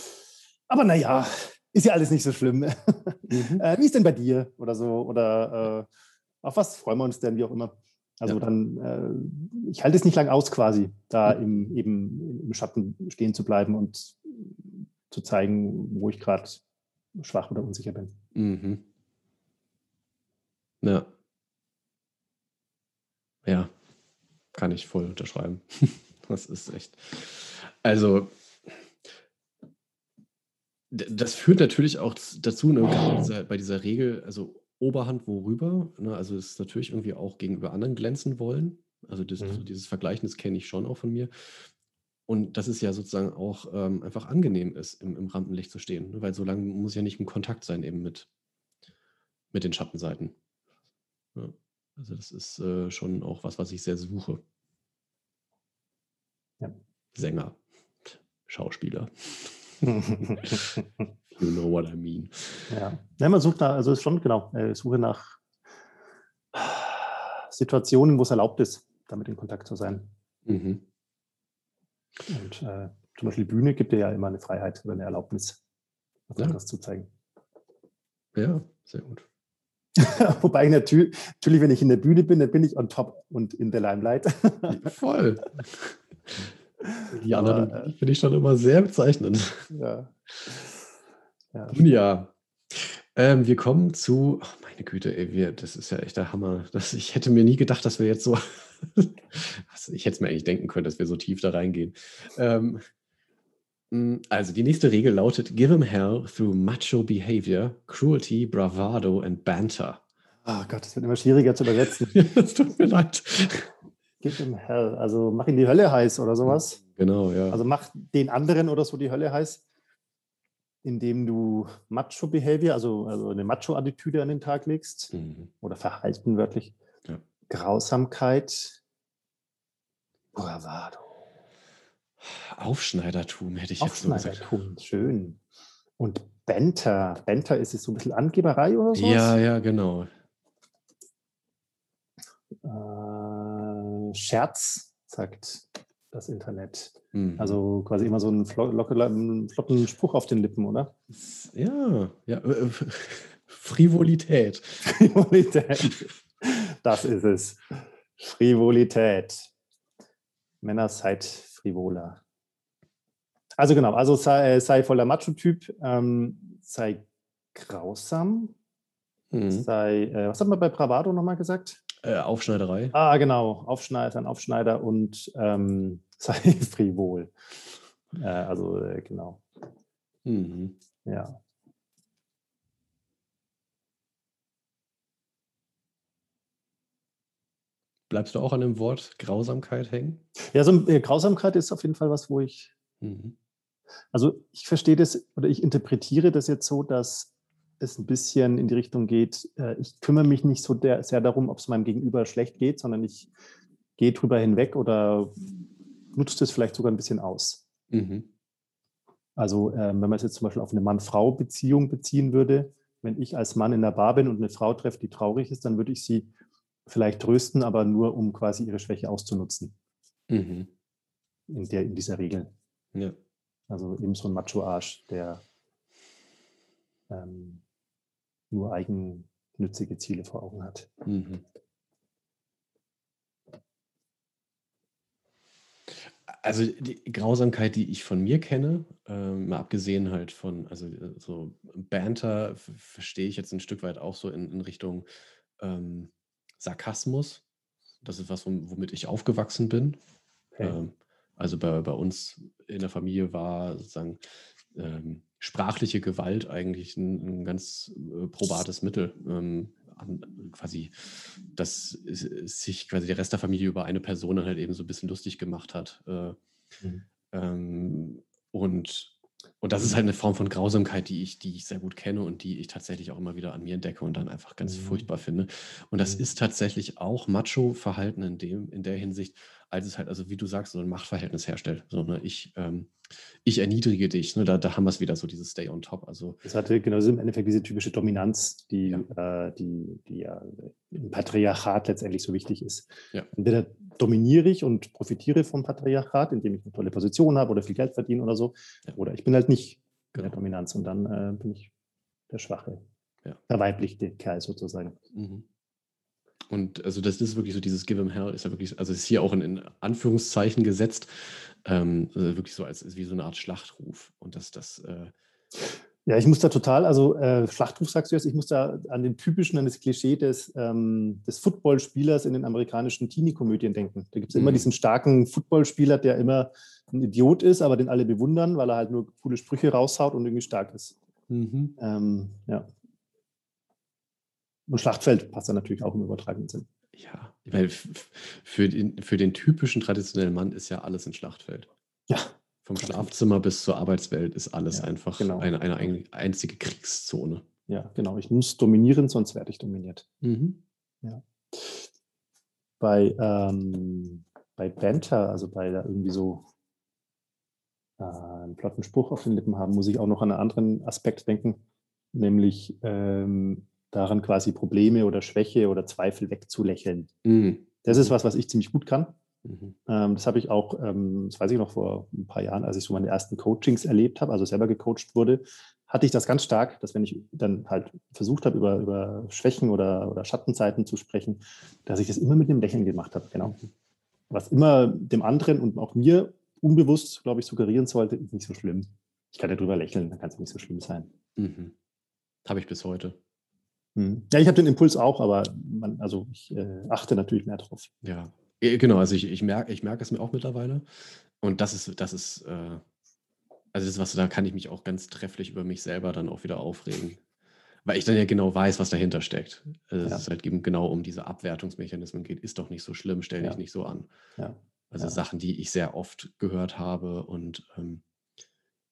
aber naja, ist ja alles nicht so schlimm. Mhm. äh, wie ist denn bei dir oder so? Oder äh, auf was freuen wir uns denn, wie auch immer? Also ja. dann, äh, ich halte es nicht lang aus, quasi, da mhm. im, eben im Schatten stehen zu bleiben und zu zeigen, wo ich gerade schwach oder unsicher bin. Mhm. Ja. Ja, kann ich voll unterschreiben. das ist echt. Also, das führt natürlich auch dazu, ne, bei, dieser, bei dieser Regel, also Oberhand worüber, ne, also es ist natürlich irgendwie auch gegenüber anderen glänzen wollen. Also das, mhm. so dieses Vergleichen, das kenne ich schon auch von mir. Und dass es ja sozusagen auch ähm, einfach angenehm ist, im, im Rampenlicht zu stehen. Ne, weil so lange muss ja nicht im Kontakt sein eben mit, mit den Schattenseiten. Ja, also das ist äh, schon auch was, was ich sehr suche. Ja. Sänger. Schauspieler. you know what I mean. Ja, ja man sucht nach, also ist schon genau, äh, Suche nach Situationen, wo es erlaubt ist, damit in Kontakt zu sein. Mhm. Und äh, zum Beispiel die Bühne gibt dir ja immer eine Freiheit oder eine Erlaubnis, was ja. anderes zu zeigen. Ja, sehr gut. Wobei natürlich, natürlich, wenn ich in der Bühne bin, dann bin ich on top und in der Limelight. Voll. Die anderen äh, finde ich schon immer sehr bezeichnend. Ja. Ja, ja. Ähm, wir kommen zu, oh meine Güte, ey, wir, das ist ja echt der Hammer. Das, ich hätte mir nie gedacht, dass wir jetzt so, ich hätte es mir eigentlich denken können, dass wir so tief da reingehen. Ähm, hm, also die nächste Regel lautet, give him hell through macho behavior, cruelty, bravado and banter. Oh Gott, das wird immer schwieriger zu übersetzen. Es tut mir leid. Give him hell, also mach ihn die Hölle heiß oder sowas. Genau, ja. Also mach den anderen oder so die Hölle heiß, indem du Macho-Behavior, also, also eine Macho-Attitüde an den Tag legst mhm. oder Verhalten wörtlich. Ja. Grausamkeit, Bravado. Aufschneidertum hätte ich jetzt so gesagt. Aufschneidertum, schön. Und Banter. Banter ist es so ein bisschen Angeberei oder so? Ja, ja, genau. Äh, Scherz, sagt das Internet. Mhm. Also quasi immer so einen, flotten Spruch auf den Lippen, oder? Ja, ja. Äh, Frivolität. Frivolität. Das ist es. Frivolität. Männer seid frivoler. Also genau, also sei, sei voller Macho-Typ, ähm, sei grausam, mhm. sei, äh, was hat man bei Bravado nochmal gesagt? Äh, Aufschneiderei. Ah, genau, Aufschneider, ein Aufschneider und ähm, sei frivol. Äh, also äh, genau. Mhm. Ja. Bleibst du auch an dem Wort Grausamkeit hängen? Ja, so äh, Grausamkeit ist auf jeden Fall was, wo ich. Mhm. Also ich verstehe das oder ich interpretiere das jetzt so, dass es ein bisschen in die Richtung geht, äh, ich kümmere mich nicht so der, sehr darum, ob es meinem Gegenüber schlecht geht, sondern ich gehe drüber hinweg oder nutze das vielleicht sogar ein bisschen aus. Mhm. Also äh, wenn man es jetzt zum Beispiel auf eine Mann-Frau-Beziehung beziehen würde, wenn ich als Mann in der Bar bin und eine Frau treffe, die traurig ist, dann würde ich sie vielleicht trösten, aber nur um quasi ihre Schwäche auszunutzen. Mhm. In, der, in dieser Regel. Ja. Also eben so ein Macho-Arsch, der ähm, nur eigennützige Ziele vor Augen hat. Mhm. Also die Grausamkeit, die ich von mir kenne, ähm, mal abgesehen halt von, also äh, so Banter verstehe ich jetzt ein Stück weit auch so in, in Richtung ähm, Sarkasmus. Das ist was, womit ich aufgewachsen bin. Okay. Ähm, also bei, bei uns in der Familie war sozusagen ähm, sprachliche Gewalt eigentlich ein, ein ganz äh, probates Mittel. Ähm, quasi, dass sich quasi der Rest der Familie über eine Person halt eben so ein bisschen lustig gemacht hat. Äh, mhm. ähm, und und das ist halt eine Form von Grausamkeit, die ich, die ich sehr gut kenne und die ich tatsächlich auch immer wieder an mir entdecke und dann einfach ganz mhm. furchtbar finde. Und das mhm. ist tatsächlich auch Macho-Verhalten in, in der Hinsicht, als es halt, also wie du sagst, so ein Machtverhältnis herstellt. So, ne, ich, ähm, ich erniedrige dich, ne, da, da haben wir es wieder so, dieses Stay on top. Also, das hatte genau im Endeffekt diese typische Dominanz, die ja, äh, die, die ja im Patriarchat letztendlich so wichtig ist. Ja. Entweder dominiere ich und profitiere vom Patriarchat, indem ich eine tolle Position habe oder viel Geld verdiene oder so, ja. oder ich bin halt nicht genau. der Dominanz und dann äh, bin ich der Schwache, ja. der weibliche Kerl sozusagen. Mhm. Und also das ist wirklich so, dieses Give him hell ist ja wirklich, also ist hier auch in, in Anführungszeichen gesetzt, ähm, also wirklich so als wie so eine Art Schlachtruf. Und das, das äh ja, ich muss da total, also äh, Schlachtruf sagst du jetzt, ich muss da an den typischen, an das Klischee des, ähm, des Footballspielers in den amerikanischen Teenie-Komödien denken. Da gibt es mhm. immer diesen starken Footballspieler, der immer ein Idiot ist, aber den alle bewundern, weil er halt nur coole Sprüche raushaut und irgendwie stark ist. Mhm. Ähm, ja. Und Schlachtfeld passt da natürlich auch im übertragenen Sinn. Ja, weil für den, für den typischen traditionellen Mann ist ja alles ein Schlachtfeld. Ja. Vom Schlafzimmer bis zur Arbeitswelt ist alles ja, einfach genau. eine, eine einzige Kriegszone. Ja, genau. Ich muss dominieren, sonst werde ich dominiert. Mhm. Ja. Bei, ähm, bei Banter, also bei da irgendwie so äh, einen flotten Spruch auf den Lippen haben, muss ich auch noch an einen anderen Aspekt denken, nämlich ähm, daran quasi Probleme oder Schwäche oder Zweifel wegzulächeln. Mhm. Das ist was, was ich ziemlich gut kann. Mhm. Ähm, das habe ich auch, ähm, das weiß ich noch vor ein paar Jahren, als ich so meine ersten Coachings erlebt habe, also selber gecoacht wurde, hatte ich das ganz stark, dass wenn ich dann halt versucht habe, über, über Schwächen oder, oder Schattenzeiten zu sprechen, dass ich das immer mit einem Lächeln gemacht habe. Genau. Was immer dem anderen und auch mir unbewusst, glaube ich, suggerieren sollte, ist nicht so schlimm. Ich kann ja drüber lächeln, dann kann es nicht so schlimm sein. Mhm. Habe ich bis heute. Mhm. Ja, ich habe den Impuls auch, aber man, also ich äh, achte natürlich mehr drauf. Ja, genau. Also ich, ich merke ich merk es mir auch mittlerweile. Und das ist, das ist, äh, also das, was da kann ich mich auch ganz trefflich über mich selber dann auch wieder aufregen. Weil ich dann ja genau weiß, was dahinter steckt. Also ja. Es ist halt eben genau um diese Abwertungsmechanismen geht, ist doch nicht so schlimm, stell dich ja. nicht so an. Ja. Also Sachen, die ich sehr oft gehört habe und ähm,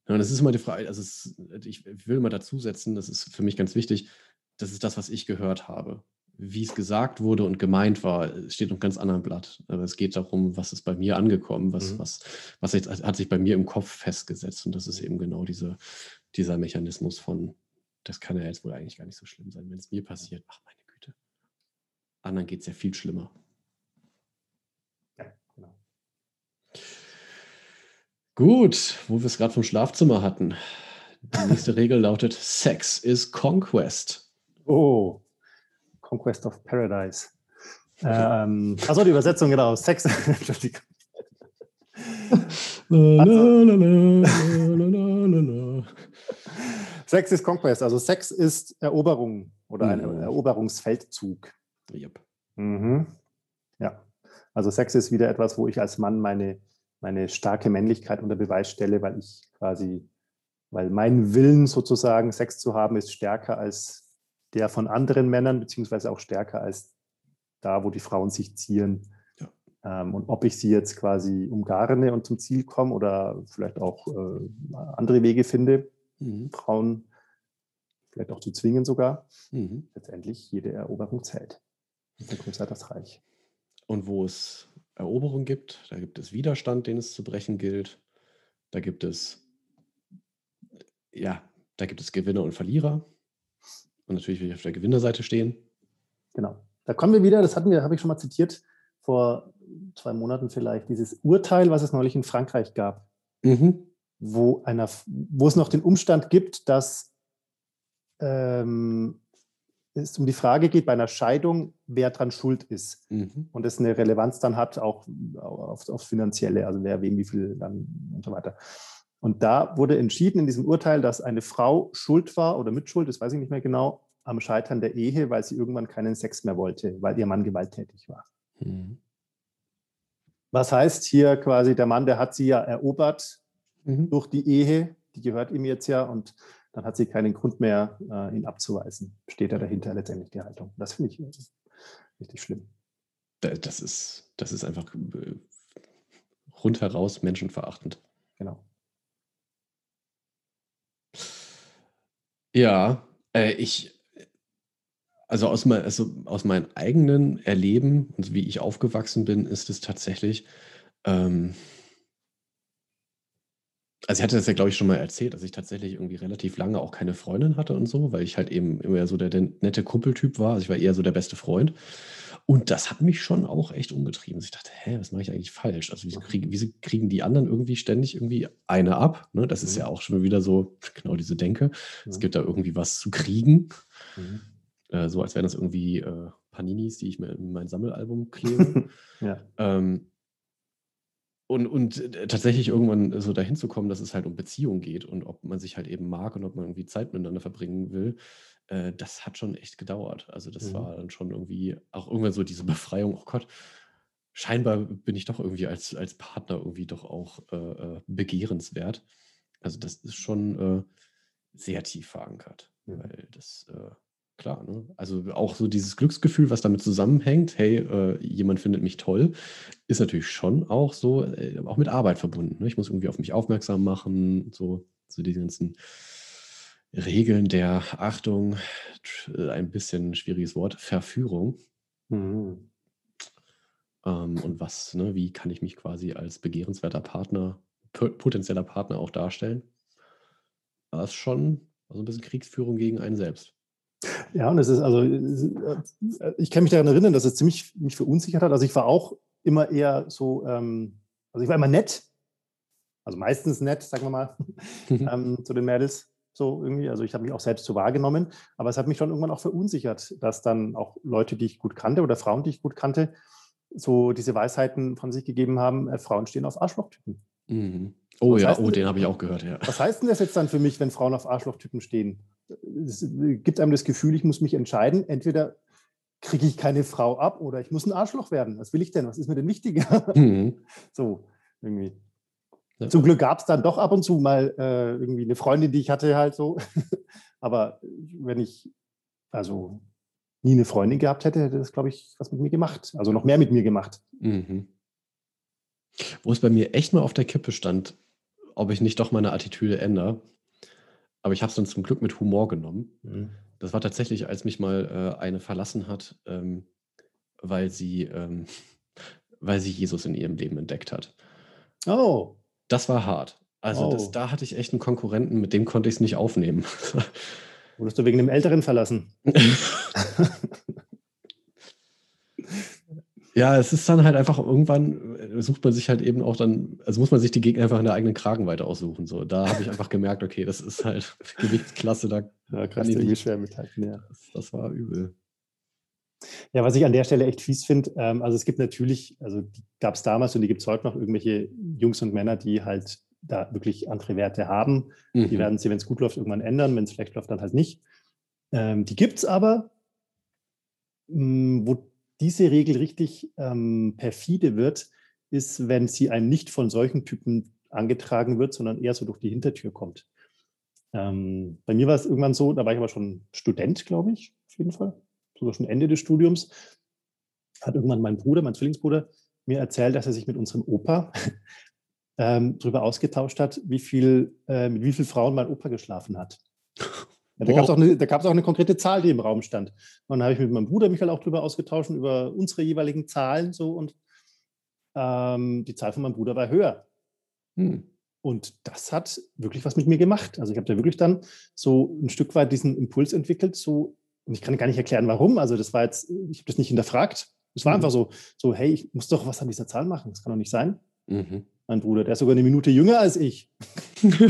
und das ist immer die Frage, also es, ich will mal dazu setzen, das ist für mich ganz wichtig, das ist das, was ich gehört habe. Wie es gesagt wurde und gemeint war, steht auf einem ganz anderen Blatt. Aber es geht darum, was ist bei mir angekommen, was, mhm. was, was jetzt, hat sich bei mir im Kopf festgesetzt. Und das ist eben genau diese, dieser Mechanismus von, das kann ja jetzt wohl eigentlich gar nicht so schlimm sein, wenn es mir passiert. Ach, meine Güte. Anderen geht es ja viel schlimmer. Genau. Gut, wo wir es gerade vom Schlafzimmer hatten. Die nächste Regel lautet: Sex is Conquest. Oh, Conquest of Paradise. Ähm, achso, die Übersetzung, genau. Sex. Entschuldigung. Sex ist Conquest, also Sex ist Eroberung oder ein mhm. Eroberungsfeldzug. Yep. Mhm. Ja, also Sex ist wieder etwas, wo ich als Mann meine, meine starke Männlichkeit unter Beweis stelle, weil ich quasi, weil mein Willen sozusagen, Sex zu haben, ist stärker als der von anderen Männern, beziehungsweise auch stärker als da, wo die Frauen sich zieren. Ja. Ähm, und ob ich sie jetzt quasi umgarne und zum Ziel komme oder vielleicht auch äh, andere Wege finde, mhm. Frauen vielleicht auch zu zwingen sogar, mhm. letztendlich jede Eroberung zählt. Und größer das Reich. Und wo es Eroberung gibt, da gibt es Widerstand, den es zu brechen gilt. Da gibt es, ja, da gibt es Gewinner und Verlierer. Und natürlich will ich auf der Gewinnerseite stehen. Genau. Da kommen wir wieder, das hatten wir, habe ich schon mal zitiert, vor zwei Monaten vielleicht, dieses Urteil, was es neulich in Frankreich gab, mhm. wo, einer, wo es noch den Umstand gibt, dass ähm, es um die Frage geht bei einer Scheidung, wer dran schuld ist. Mhm. Und es eine Relevanz dann hat, auch aufs auf Finanzielle, also wer wem wie viel dann und so weiter. Und da wurde entschieden in diesem Urteil, dass eine Frau schuld war oder mitschuld, das weiß ich nicht mehr genau, am Scheitern der Ehe, weil sie irgendwann keinen Sex mehr wollte, weil ihr Mann gewalttätig war. Mhm. Was heißt hier quasi, der Mann, der hat sie ja erobert mhm. durch die Ehe, die gehört ihm jetzt ja und dann hat sie keinen Grund mehr, äh, ihn abzuweisen. Steht da dahinter letztendlich die Haltung. Das finde ich richtig schlimm. Das ist, das ist einfach äh, rundheraus menschenverachtend. Genau. Ja, äh, ich, also aus, mein, also aus meinem eigenen Erleben und wie ich aufgewachsen bin, ist es tatsächlich, ähm, also ich hatte das ja, glaube ich, schon mal erzählt, dass ich tatsächlich irgendwie relativ lange auch keine Freundin hatte und so, weil ich halt eben immer so der, der nette Kumpeltyp war. Also ich war eher so der beste Freund. Und das hat mich schon auch echt umgetrieben. Also ich dachte, hä, was mache ich eigentlich falsch? Also wieso kriegen, wieso kriegen die anderen irgendwie ständig irgendwie eine ab? Ne? Das ist mhm. ja auch schon wieder so, genau diese Denke. Mhm. Es gibt da irgendwie was zu kriegen. Mhm. Äh, so als wären das irgendwie äh, Paninis, die ich mir in mein Sammelalbum klebe. ja. ähm, und, und äh, tatsächlich irgendwann so dahin zu kommen, dass es halt um Beziehung geht und ob man sich halt eben mag und ob man irgendwie Zeit miteinander verbringen will, äh, das hat schon echt gedauert. Also das mhm. war dann schon irgendwie auch irgendwann so diese Befreiung, oh Gott, scheinbar bin ich doch irgendwie als, als Partner irgendwie doch auch äh, äh begehrenswert. Also das ist schon äh, sehr tief verankert, mhm. weil das, äh, klar, ne? also auch so dieses Glücksgefühl, was damit zusammenhängt, hey, äh, jemand findet mich toll, ist natürlich schon auch so, auch mit Arbeit verbunden. Ne? Ich muss irgendwie auf mich aufmerksam machen, so, so die ganzen Regeln der Achtung, äh, ein bisschen schwieriges Wort, Verführung. Mhm. Ähm, und was, ne, wie kann ich mich quasi als begehrenswerter Partner potenzieller Partner auch darstellen, war es schon also ein bisschen Kriegsführung gegen einen selbst. Ja, und es ist also, ich kann mich daran erinnern, dass es ziemlich mich verunsichert hat. Also ich war auch immer eher so, ähm, also ich war immer nett, also meistens nett, sagen wir mal, ähm, zu den Mädels so irgendwie. Also ich habe mich auch selbst so wahrgenommen, aber es hat mich schon irgendwann auch verunsichert, dass dann auch Leute, die ich gut kannte oder Frauen, die ich gut kannte, so diese Weisheiten von sich gegeben haben, äh, Frauen stehen auf Arschlochtypen. Mhm. Oh was ja, oh, den habe ich auch gehört, ja. Was heißt denn das jetzt dann für mich, wenn Frauen auf Arschlochtypen stehen? Es gibt einem das Gefühl, ich muss mich entscheiden, entweder kriege ich keine Frau ab oder ich muss ein Arschloch werden. Was will ich denn? Was ist mir denn wichtiger? Mhm. So, irgendwie. Ja. Zum Glück gab es dann doch ab und zu mal äh, irgendwie eine Freundin, die ich hatte, halt so. Aber wenn ich also nie eine Freundin gehabt hätte, hätte das, glaube ich, was mit mir gemacht. Also noch mehr mit mir gemacht. Mhm. Wo es bei mir echt mal auf der Kippe stand, ob ich nicht doch meine Attitüde ändere. Aber ich habe es dann zum Glück mit Humor genommen. Mhm. Das war tatsächlich, als mich mal äh, eine verlassen hat, ähm, weil sie, ähm, weil sie Jesus in ihrem Leben entdeckt hat. Oh. Das war hart. Also oh. das, da hatte ich echt einen Konkurrenten, mit dem konnte ich es nicht aufnehmen. Wurdest du wegen dem Älteren verlassen? ja, es ist dann halt einfach irgendwann, äh, sucht man sich halt eben auch dann, also muss man sich die Gegner einfach in der eigenen Kragenweite aussuchen. So, da habe ich einfach gemerkt, okay, das ist halt Gewichtsklasse, da ja, kann ich nicht schwer mithalten. Ja. Das, das war übel. Ja, was ich an der Stelle echt fies finde, ähm, also es gibt natürlich, also die gab es damals und die gibt es heute noch irgendwelche Jungs und Männer, die halt da wirklich andere Werte haben. Mhm. Die werden sie, wenn es gut läuft, irgendwann ändern, wenn es schlecht läuft, dann halt nicht. Ähm, die gibt es aber, mh, hm, wo diese Regel richtig ähm, perfide wird, ist, wenn sie einem nicht von solchen Typen angetragen wird, sondern eher so durch die Hintertür kommt. Ähm, bei mir war es irgendwann so, da war ich aber schon Student, glaube ich, auf jeden Fall sogar schon Ende des Studiums, hat irgendwann mein Bruder, mein Zwillingsbruder, mir erzählt, dass er sich mit unserem Opa ähm, darüber ausgetauscht hat, wie viel, äh, mit wie vielen Frauen mein Opa geschlafen hat. Ja, da gab es auch, eine, auch eine konkrete Zahl, die im Raum stand. Und dann habe ich mit meinem Bruder mich halt auch darüber ausgetauscht, über unsere jeweiligen Zahlen so und ähm, die Zahl von meinem Bruder war höher. Hm. Und das hat wirklich was mit mir gemacht. Also ich habe da wirklich dann so ein Stück weit diesen Impuls entwickelt, so und ich kann gar nicht erklären, warum. Also das war jetzt, ich habe das nicht hinterfragt. Es war mhm. einfach so, so, hey, ich muss doch was an dieser Zahl machen. Das kann doch nicht sein. Mhm. Mein Bruder, der ist sogar eine Minute jünger als ich.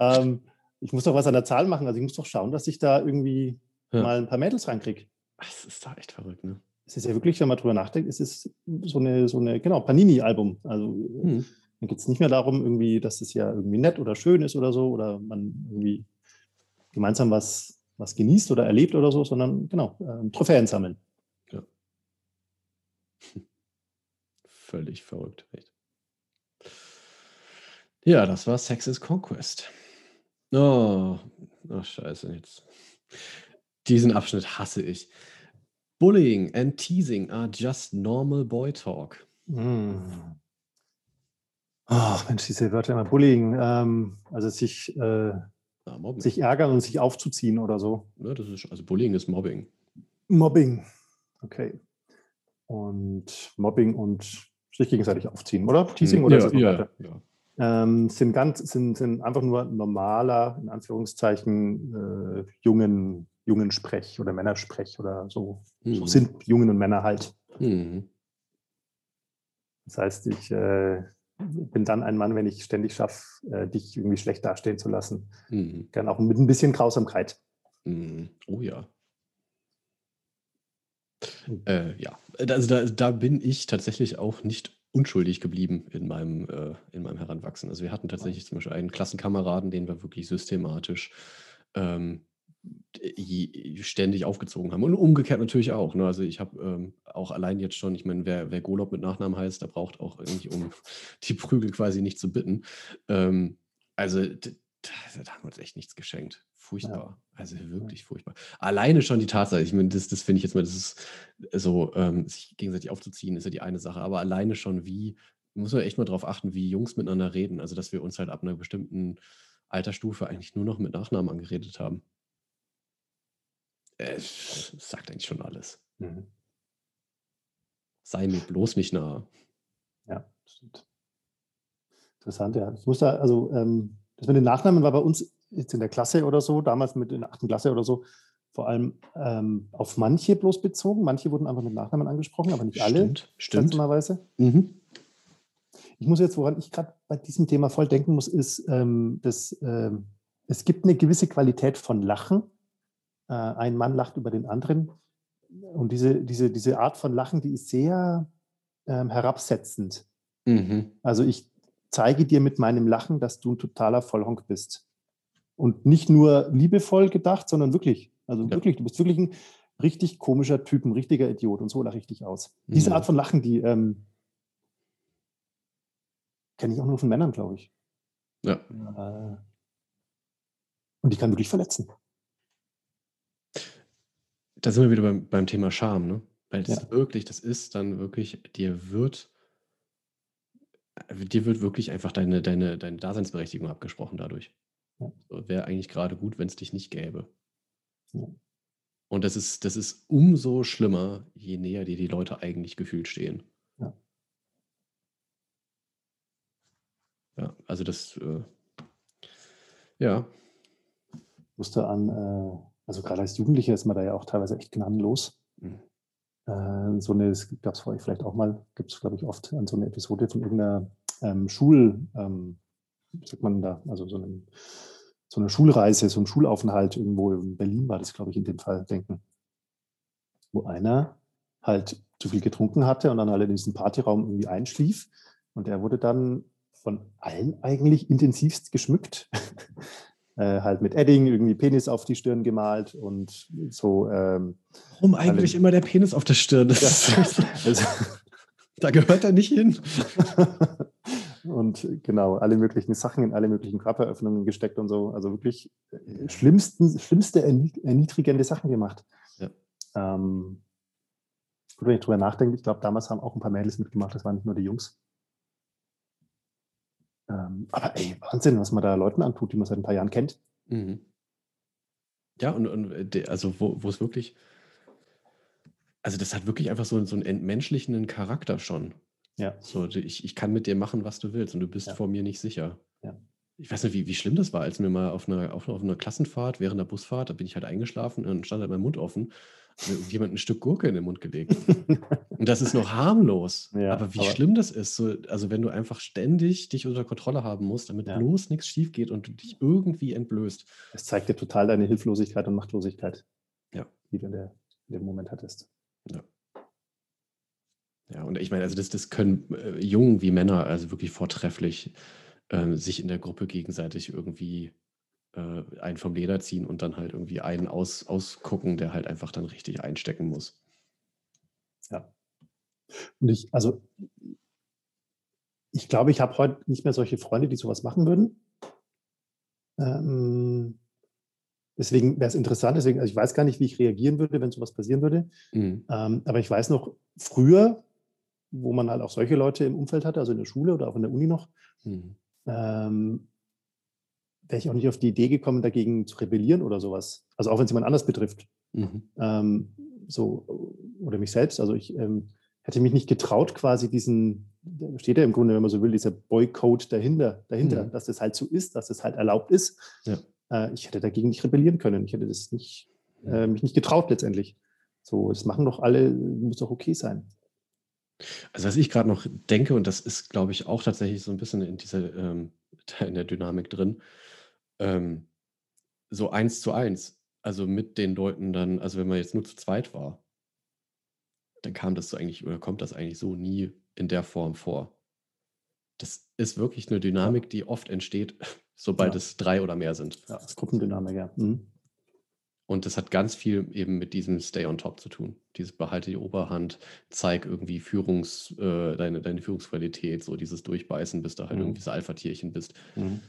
ähm, ich muss doch was an der Zahl machen. Also ich muss doch schauen, dass ich da irgendwie ja. mal ein paar Mädels reinkriege. Das ist da echt verrückt, ne? Es ist ja wirklich, wenn man drüber nachdenkt, es ist so eine, so eine, genau, Panini-Album. Also mhm. dann geht es nicht mehr darum, irgendwie, dass es ja irgendwie nett oder schön ist oder so, oder man irgendwie gemeinsam was was genießt oder erlebt oder so, sondern genau, äh, Trophäen sammeln. Ja. Völlig verrückt. Echt. Ja, das war Sex is Conquest. Oh, oh, scheiße, jetzt. Diesen Abschnitt hasse ich. Bullying and teasing are just normal boy talk. Mm. Ach, Mensch, diese Wörter immer Bullying. Ähm, also sich äh, ja, sich ärgern und sich aufzuziehen oder so. Ja, das ist, also Bullying ist Mobbing. Mobbing, okay. Und Mobbing und sich gegenseitig aufziehen, oder? Teasing oder ja, das ja, ja. Ähm, sind ganz, sind, sind einfach nur normaler, in Anführungszeichen, äh, jungen, jungen Sprech oder Männersprech oder so. Mhm. So sind Jungen und Männer halt. Mhm. Das heißt, ich äh, bin dann ein Mann, wenn ich ständig schaffe, äh, dich irgendwie schlecht dastehen zu lassen. Mhm. Gern auch mit ein bisschen Grausamkeit. Mhm. Oh ja. Mhm. Äh, ja, also da, da bin ich tatsächlich auch nicht unschuldig geblieben in meinem, äh, in meinem Heranwachsen. Also wir hatten tatsächlich zum Beispiel einen Klassenkameraden, den wir wirklich systematisch ähm, ständig aufgezogen haben. Und umgekehrt natürlich auch. Ne? Also ich habe ähm, auch allein jetzt schon, ich meine, wer, wer Golob mit Nachnamen heißt, der braucht auch irgendwie, um die Prügel quasi nicht zu bitten. Ähm, also da, da, haben wir uns echt nichts geschenkt. Furchtbar. Ja. Also wirklich furchtbar. Alleine schon die Tatsache, ich meine, das, das finde ich jetzt mal, das ist so, ähm, sich gegenseitig aufzuziehen, ist ja die eine Sache, aber alleine schon wie, muss man echt mal darauf achten, wie Jungs miteinander reden. Also, dass wir uns halt ab einer bestimmten Altersstufe eigentlich nur noch mit Nachnamen angeredet haben. Äh, sagt eigentlich schon alles. Mhm. Sei mir bloß nicht nah. Ja, stimmt. Interessant, ja. Ich musste, also ähm, das mit den Nachnamen war bei uns jetzt in der Klasse oder so, damals mit in der achten Klasse oder so, vor allem ähm, auf manche bloß bezogen. Manche wurden einfach mit Nachnamen angesprochen, aber nicht alle. Stimmt, stimmt. Mhm. Ich muss jetzt, woran ich gerade bei diesem Thema voll denken muss, ist, ähm, dass ähm, es gibt eine gewisse Qualität von Lachen. Äh, ein Mann lacht über den anderen. Und diese, diese, diese Art von Lachen, die ist sehr ähm, herabsetzend. Mhm. Also ich zeige dir mit meinem Lachen, dass du ein totaler Vollhonk bist. Und nicht nur liebevoll gedacht, sondern wirklich. Also ja. wirklich, du bist wirklich ein richtig komischer Typ, ein richtiger Idiot und so lache ich dich aus. Mhm. Diese Art von Lachen, die ähm, kenne ich auch nur von Männern, glaube ich. Ja. Äh, und die kann wirklich verletzen. Da sind wir wieder beim, beim Thema Scham, ne? Weil das ja. wirklich, das ist dann wirklich, dir wird, dir wird wirklich einfach deine, deine, deine Daseinsberechtigung abgesprochen dadurch. Ja. So, Wäre eigentlich gerade gut, wenn es dich nicht gäbe. Ja. Und das ist, das ist umso schlimmer, je näher dir die Leute eigentlich gefühlt stehen. Ja. Ja, also das, äh, ja. Ich musste an, äh, also gerade als Jugendlicher ist man da ja auch teilweise echt gnadenlos. Mhm. Äh, so eine, das gab es vor euch vielleicht auch mal, gibt es glaube ich oft an so eine Episode von irgendeiner ähm, Schul, ähm, wie sagt man da, also so einem so eine Schulreise, so ein Schulaufenthalt irgendwo in Berlin war das, glaube ich, in dem Fall denken, wo einer halt zu viel getrunken hatte und dann halt in diesem Partyraum irgendwie einschlief und er wurde dann von allen eigentlich intensivst geschmückt. äh, halt mit Edding irgendwie Penis auf die Stirn gemalt und so. Ähm, Warum eigentlich alle, immer der Penis auf der Stirn? Das, also, da gehört er nicht hin. und genau, alle möglichen Sachen in alle möglichen Körperöffnungen gesteckt und so. Also wirklich äh, schlimmsten, schlimmste erniedrigende Sachen gemacht. Ja. Ähm, gut, wenn ich drüber nachdenke, ich glaube, damals haben auch ein paar Mädels mitgemacht, das waren nicht nur die Jungs. Ähm, aber ey, Wahnsinn, was man da Leuten antut, die man seit ein paar Jahren kennt. Mhm. Ja, und, und äh, also wo, wo es wirklich, also das hat wirklich einfach so, so einen entmenschlichenden Charakter schon. Ja. So, ich, ich kann mit dir machen, was du willst und du bist Ja. vor mir nicht sicher. Ja. Ich weiß nicht, wie, wie schlimm das war, als mir mal auf einer, auf, auf einer Klassenfahrt während der Busfahrt, da bin ich halt eingeschlafen und stand halt mein Mund offen jemand ein Stück Gurke in den Mund gelegt. Und das ist noch harmlos. Ja, aber wie aber- schlimm das ist, so, also wenn du einfach ständig dich unter Kontrolle haben musst, damit Ja. bloß nichts schief geht und du dich irgendwie entblößt. Es zeigt dir total deine Hilflosigkeit und Machtlosigkeit, Ja. die du in, der, in dem Moment hattest. Ja, und ich meine, also das, das können äh, Jungen wie Männer also wirklich vortrefflich ähm, sich in der Gruppe gegenseitig irgendwie äh, einen vom Leder ziehen und dann halt irgendwie einen aus, ausgucken, der halt einfach dann richtig einstecken muss. Und ich, also, ich glaube, ich habe heute nicht mehr solche Freunde, die sowas machen würden. Ähm, deswegen wäre es interessant, deswegen, also ich weiß gar nicht, wie ich reagieren würde, wenn sowas passieren würde. Mhm. Ähm, aber ich weiß noch, früher, wo man halt auch solche Leute im Umfeld hatte, also in der Schule oder auch in der Uni noch, Mhm. ähm, wäre ich auch nicht auf die Idee gekommen, dagegen zu rebellieren oder sowas. Also auch wenn es jemand anders betrifft. Mhm. Ähm, so, oder mich selbst. Also ich ähm, hätte mich nicht getraut, quasi diesen, da steht ja im Grunde, wenn man so will, dieser Boycode dahinter, dahinter Mhm. dass das halt so ist, dass das halt erlaubt ist. Ja. Äh, ich hätte dagegen nicht rebellieren können. Ich hätte das nicht, äh, mich nicht getraut letztendlich. So, das machen doch alle, muss doch okay sein. Also was ich gerade noch denke, und das ist, glaube ich, auch tatsächlich so ein bisschen in dieser, ähm, in der Dynamik drin, ähm, so eins zu eins, also mit den Leuten dann, also wenn man jetzt nur zu zweit war, dann kam das so eigentlich, oder kommt das eigentlich so nie in der Form vor. Das ist wirklich eine Dynamik, die oft entsteht, sobald Ja. es drei oder mehr sind. Ja, das Gruppendynamik, ja. Mhm. Und das hat ganz viel eben mit diesem Stay on top zu tun. Dieses behalte die Oberhand, zeig irgendwie Führungs, äh, deine, deine Führungsqualität, so dieses Durchbeißen, bis du halt Mhm. irgendwie das Alpha-Tierchen bist. Mhm.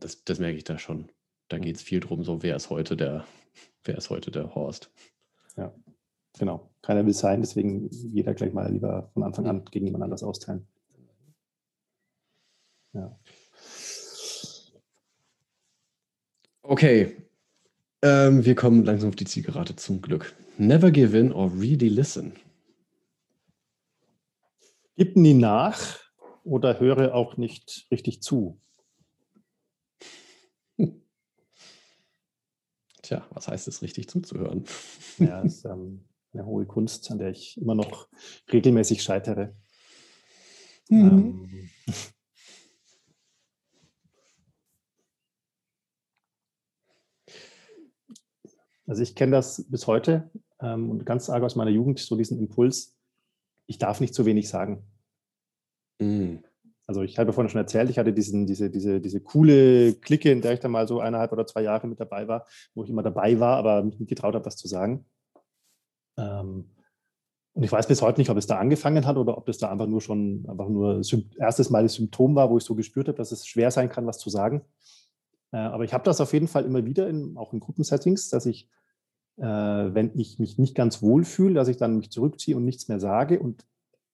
Das, das merke ich da schon. Da Mhm. geht es viel drum, so wer ist heute der, wer ist heute der Horst. Genau. Keiner will sein, deswegen jeder gleich mal lieber von Anfang an gegen jemand anders austeilen. Ja. Okay. Ähm, wir kommen langsam auf die Zielgerade zum Glück. Never give in or really listen. Gib nie nach oder höre auch nicht richtig zu. Tja, was heißt es, richtig zuzuhören? Ja, das ist ähm, eine hohe Kunst, an der ich immer noch regelmäßig scheitere. Mhm. Ähm, also ich kenne das bis heute ähm, und ganz arg aus meiner Jugend, so diesen Impuls, ich darf nicht zu wenig sagen. Mhm. Also ich habe vorhin schon erzählt, ich hatte diesen, diese, diese, diese coole Clique, in der ich dann mal so eineinhalb oder zwei Jahre mit dabei war, wo ich immer dabei war, aber mich nicht getraut habe, was zu sagen. Ähm, und ich weiß bis heute nicht, ob es da angefangen hat oder ob das da einfach nur schon einfach nur erstes Mal das Symptom war, wo ich so gespürt habe, dass es schwer sein kann, was zu sagen. Äh, aber ich habe das auf jeden Fall immer wieder, in, auch in Gruppensettings, dass ich, äh, wenn ich mich nicht ganz wohl fühle, dass ich dann mich zurückziehe und nichts mehr sage und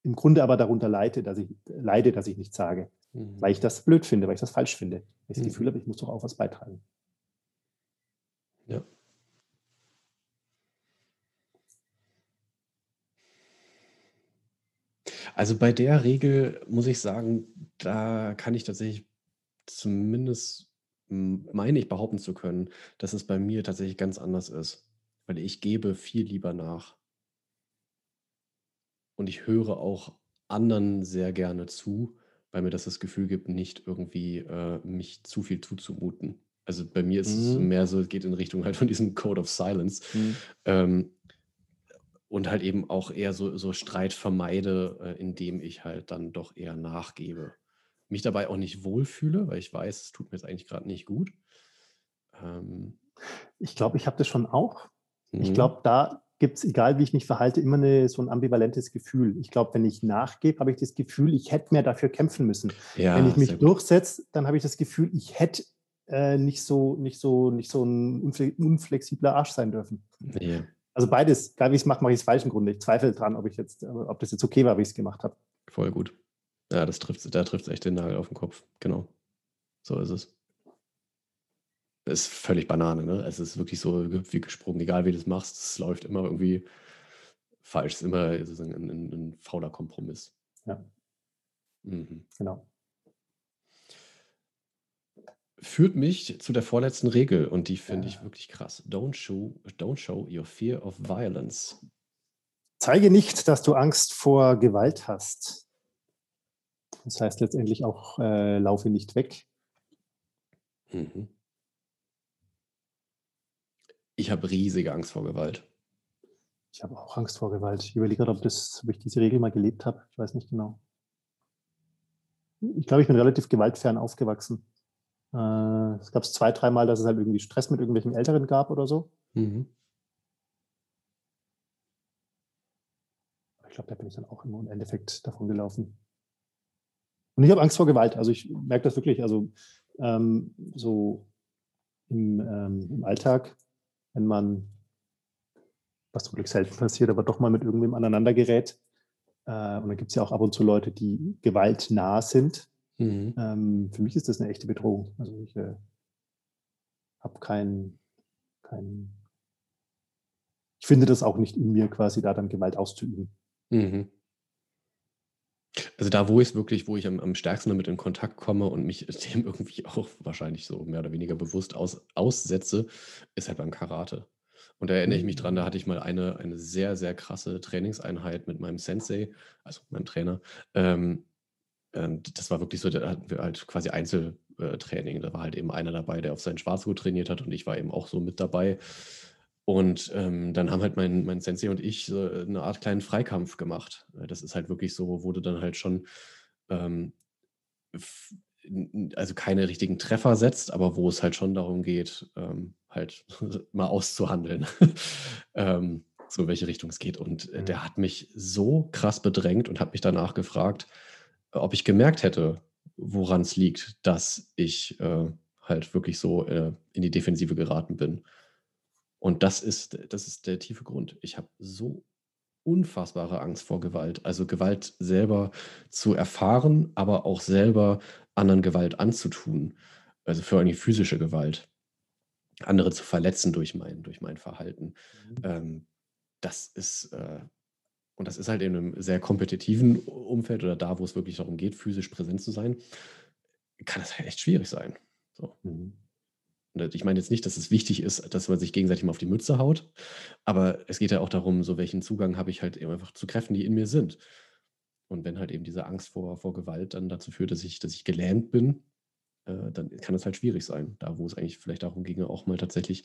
im Grunde aber darunter leide, dass ich, leide, dass ich nichts sage, mhm. weil ich das blöd finde, weil ich das falsch finde. Weil ich das mhm. Gefühl habe, ich muss doch auch was beitragen. Ja. Also bei der Regel muss ich sagen, da kann ich tatsächlich zumindest meine ich behaupten zu können, dass es bei mir tatsächlich ganz anders ist, weil ich gebe viel lieber nach. Und ich höre auch anderen sehr gerne zu, weil mir das das Gefühl gibt, nicht irgendwie äh, mich zu viel zuzumuten. Also bei mir ist es mhm. mehr so, es geht in Richtung halt von diesem Code of Silence. Mhm. Ähm, und halt eben auch eher so, so Streit vermeide, äh, indem ich halt dann doch eher nachgebe. Mich dabei auch nicht wohlfühle, weil ich weiß, es tut mir jetzt eigentlich gerade nicht gut. Ähm, ich glaube, ich habe das schon auch. Ich mhm. glaube, da gibt es, egal wie ich mich verhalte, immer eine, so ein ambivalentes Gefühl. Ich glaube, wenn ich nachgebe, habe ich das Gefühl, ich hätte mehr dafür kämpfen müssen. Ja, wenn ich mich durchsetze, dann habe ich das Gefühl, ich hätte äh, nicht, so, nicht, so, nicht so ein unflexibler Arsch sein dürfen. Ja. Also beides, egal wie ich es mache, mache ich es falsch im Grunde. Ich zweifle dran, ob ich jetzt, ob das jetzt okay war, wie ich es gemacht habe. Voll gut. Ja, das trifft, da trifft es echt den Nagel auf den Kopf. Genau. So ist es. Das ist völlig Banane, ne? Es ist wirklich so wie gesprungen, egal wie du das machst, es läuft immer irgendwie falsch. Es ist immer ein, ein, ein fauler Kompromiss. Ja. Mhm. Genau. Führt mich zu der vorletzten Regel und die finde ja. ich wirklich krass. Don't show, don't show your fear of violence. Zeige nicht, dass du Angst vor Gewalt hast. Das heißt letztendlich auch, äh, laufe nicht weg. Mhm. Ich habe riesige Angst vor Gewalt. Ich habe auch Angst vor Gewalt. Ich überlege gerade, ob, das, ob ich diese Regel mal gelebt habe. Ich weiß nicht genau. Ich glaube, ich bin relativ gewaltfern aufgewachsen. Äh, es gab es zwei, dreimal, dass es halt irgendwie Stress mit irgendwelchen Älteren gab oder so. Mhm. Ich glaube, da bin ich dann auch immer im Endeffekt davon gelaufen. Und ich habe Angst vor Gewalt. Also ich merke das wirklich. Also ähm, so im, ähm, im Alltag wenn man, was zum Glück selten passiert, aber doch mal mit irgendwem aneinander gerät. Äh, und dann gibt es ja auch ab und zu Leute, die gewaltnah sind. Mhm. Ähm, für mich ist das eine echte Bedrohung. Also ich äh, habe keinen, kein, ich finde das auch nicht in mir, quasi da dann Gewalt auszuüben. Mhm. Also da, wo ich es wirklich, wo ich am, am stärksten damit in Kontakt komme und mich dem irgendwie auch wahrscheinlich so mehr oder weniger bewusst aus, aussetze, ist halt beim Karate. Und da erinnere ich mich dran, da hatte ich mal eine, eine sehr, sehr krasse Trainingseinheit mit meinem Sensei, also meinem Trainer. Ähm, ähm, das war wirklich so, da hatten wir halt quasi Einzeltraining. Da war halt eben einer dabei, der auf seinen Schwarzgurt trainiert hat und ich war eben auch so mit dabei. Und ähm, dann haben halt mein, mein Sensei und ich so eine Art kleinen Freikampf gemacht. Äh, das ist halt wirklich so, wurde dann halt schon, ähm, also keine richtigen Treffer setzt, aber wo es halt schon darum geht, ähm, halt mal auszuhandeln, ähm, so in welche Richtung es geht. Und äh, der hat mich so krass bedrängt und hat mich danach gefragt, ob ich gemerkt hätte, woran es liegt, dass ich äh, halt wirklich so äh, in die Defensive geraten bin. Und das ist, das ist der tiefe Grund. Ich habe so unfassbare Angst vor Gewalt. Also Gewalt selber zu erfahren, aber auch selber anderen Gewalt anzutun. Also für eine physische Gewalt. Andere zu verletzen durch mein, durch mein Verhalten. Mhm. Ähm, das ist, äh, und das ist halt in einem sehr kompetitiven Umfeld oder da, wo es wirklich darum geht, physisch präsent zu sein, kann es halt echt schwierig sein. So. Mhm. Und ich meine jetzt nicht, dass es wichtig ist, dass man sich gegenseitig mal auf die Mütze haut, aber es geht ja auch darum, so welchen Zugang habe ich halt eben einfach zu Kräften, die in mir sind. Und wenn halt eben diese Angst vor, vor Gewalt dann dazu führt, dass ich, dass ich gelähmt bin, äh, dann kann es halt schwierig sein. Da, wo es eigentlich vielleicht darum ginge, auch mal tatsächlich,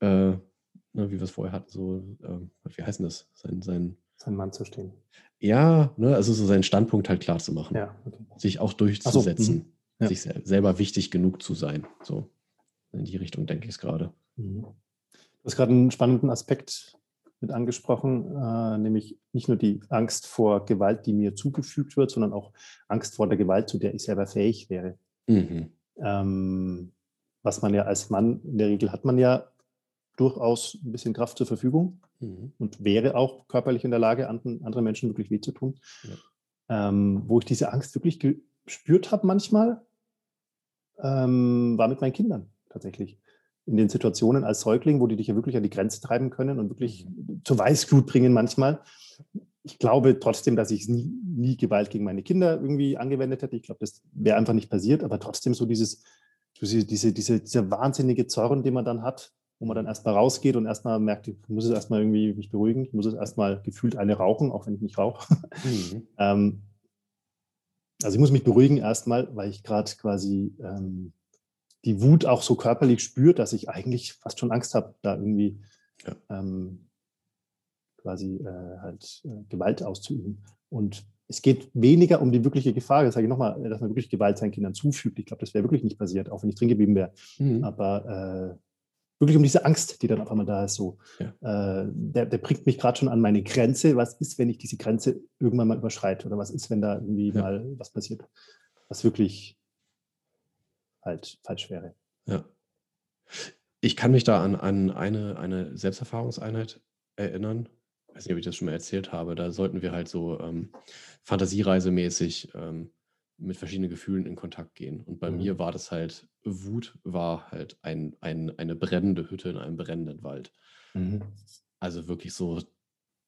äh, ne, wie wir es vorher hatten, so, äh, wie heißt denn das? Sein, sein, sein Mann zu stehen. Ja, ne, also so seinen Standpunkt halt klar zu machen. Ja, okay. Sich auch durchzusetzen. So, mhm. ja. Sich selber wichtig genug zu sein. So. In die Richtung denke ich es gerade. Mhm. Du hast gerade einen spannenden Aspekt mit angesprochen, äh, nämlich nicht nur die Angst vor Gewalt, die mir zugefügt wird, sondern auch Angst vor der Gewalt, zu der ich selber fähig wäre. Mhm. Ähm, was man ja als Mann, in der Regel hat man ja durchaus ein bisschen Kraft zur Verfügung mhm. und wäre auch körperlich in der Lage, anderen, anderen Menschen wirklich weh zu tun. Ja. Ähm, wo ich diese Angst wirklich gespürt habe manchmal, ähm, war mit meinen Kindern tatsächlich in den Situationen als Säugling, wo die dich ja wirklich an die Grenze treiben können und wirklich mhm. zur Weißglut bringen manchmal. Ich glaube trotzdem, dass ich nie, nie Gewalt gegen meine Kinder irgendwie angewendet hätte. Ich glaube, das wäre einfach nicht passiert, aber trotzdem so dieses, diese, diese, diese, dieser wahnsinnige Zorn, den man dann hat, wo man dann erstmal rausgeht und erstmal merkt, ich muss es erstmal irgendwie mich beruhigen, ich muss es erstmal gefühlt eine rauchen, auch wenn ich nicht rauche. Mhm. ähm, also ich muss mich beruhigen erstmal, weil ich gerade quasi ähm, die Wut auch so körperlich spürt, dass ich eigentlich fast schon Angst habe, da irgendwie ja. ähm, quasi äh, halt äh, Gewalt auszuüben. Und es geht weniger um die wirkliche Gefahr, das sage ich nochmal, dass man wirklich Gewalt seinen Kindern zufügt. Ich glaube, das wäre wirklich nicht passiert, auch wenn ich drin geblieben wäre. Mhm. Aber äh, wirklich um diese Angst, die dann auf einmal da ist, so, ja. äh, der, der, bringt mich gerade schon an meine Grenze. Was ist, wenn ich diese Grenze irgendwann mal überschreite? Oder was ist, wenn da irgendwie ja. mal was passiert, was wirklich halt falsch wäre. Ja. Ich kann mich da an, an eine, eine Selbsterfahrungseinheit erinnern. Ich weiß nicht, ob ich das schon mal erzählt habe. Da sollten wir halt so ähm, fantasiereisemäßig ähm, mit verschiedenen Gefühlen in Kontakt gehen. Und bei mhm. mir war das halt, Wut war halt ein, ein, eine brennende Hütte in einem brennenden Wald. Mhm. Also wirklich so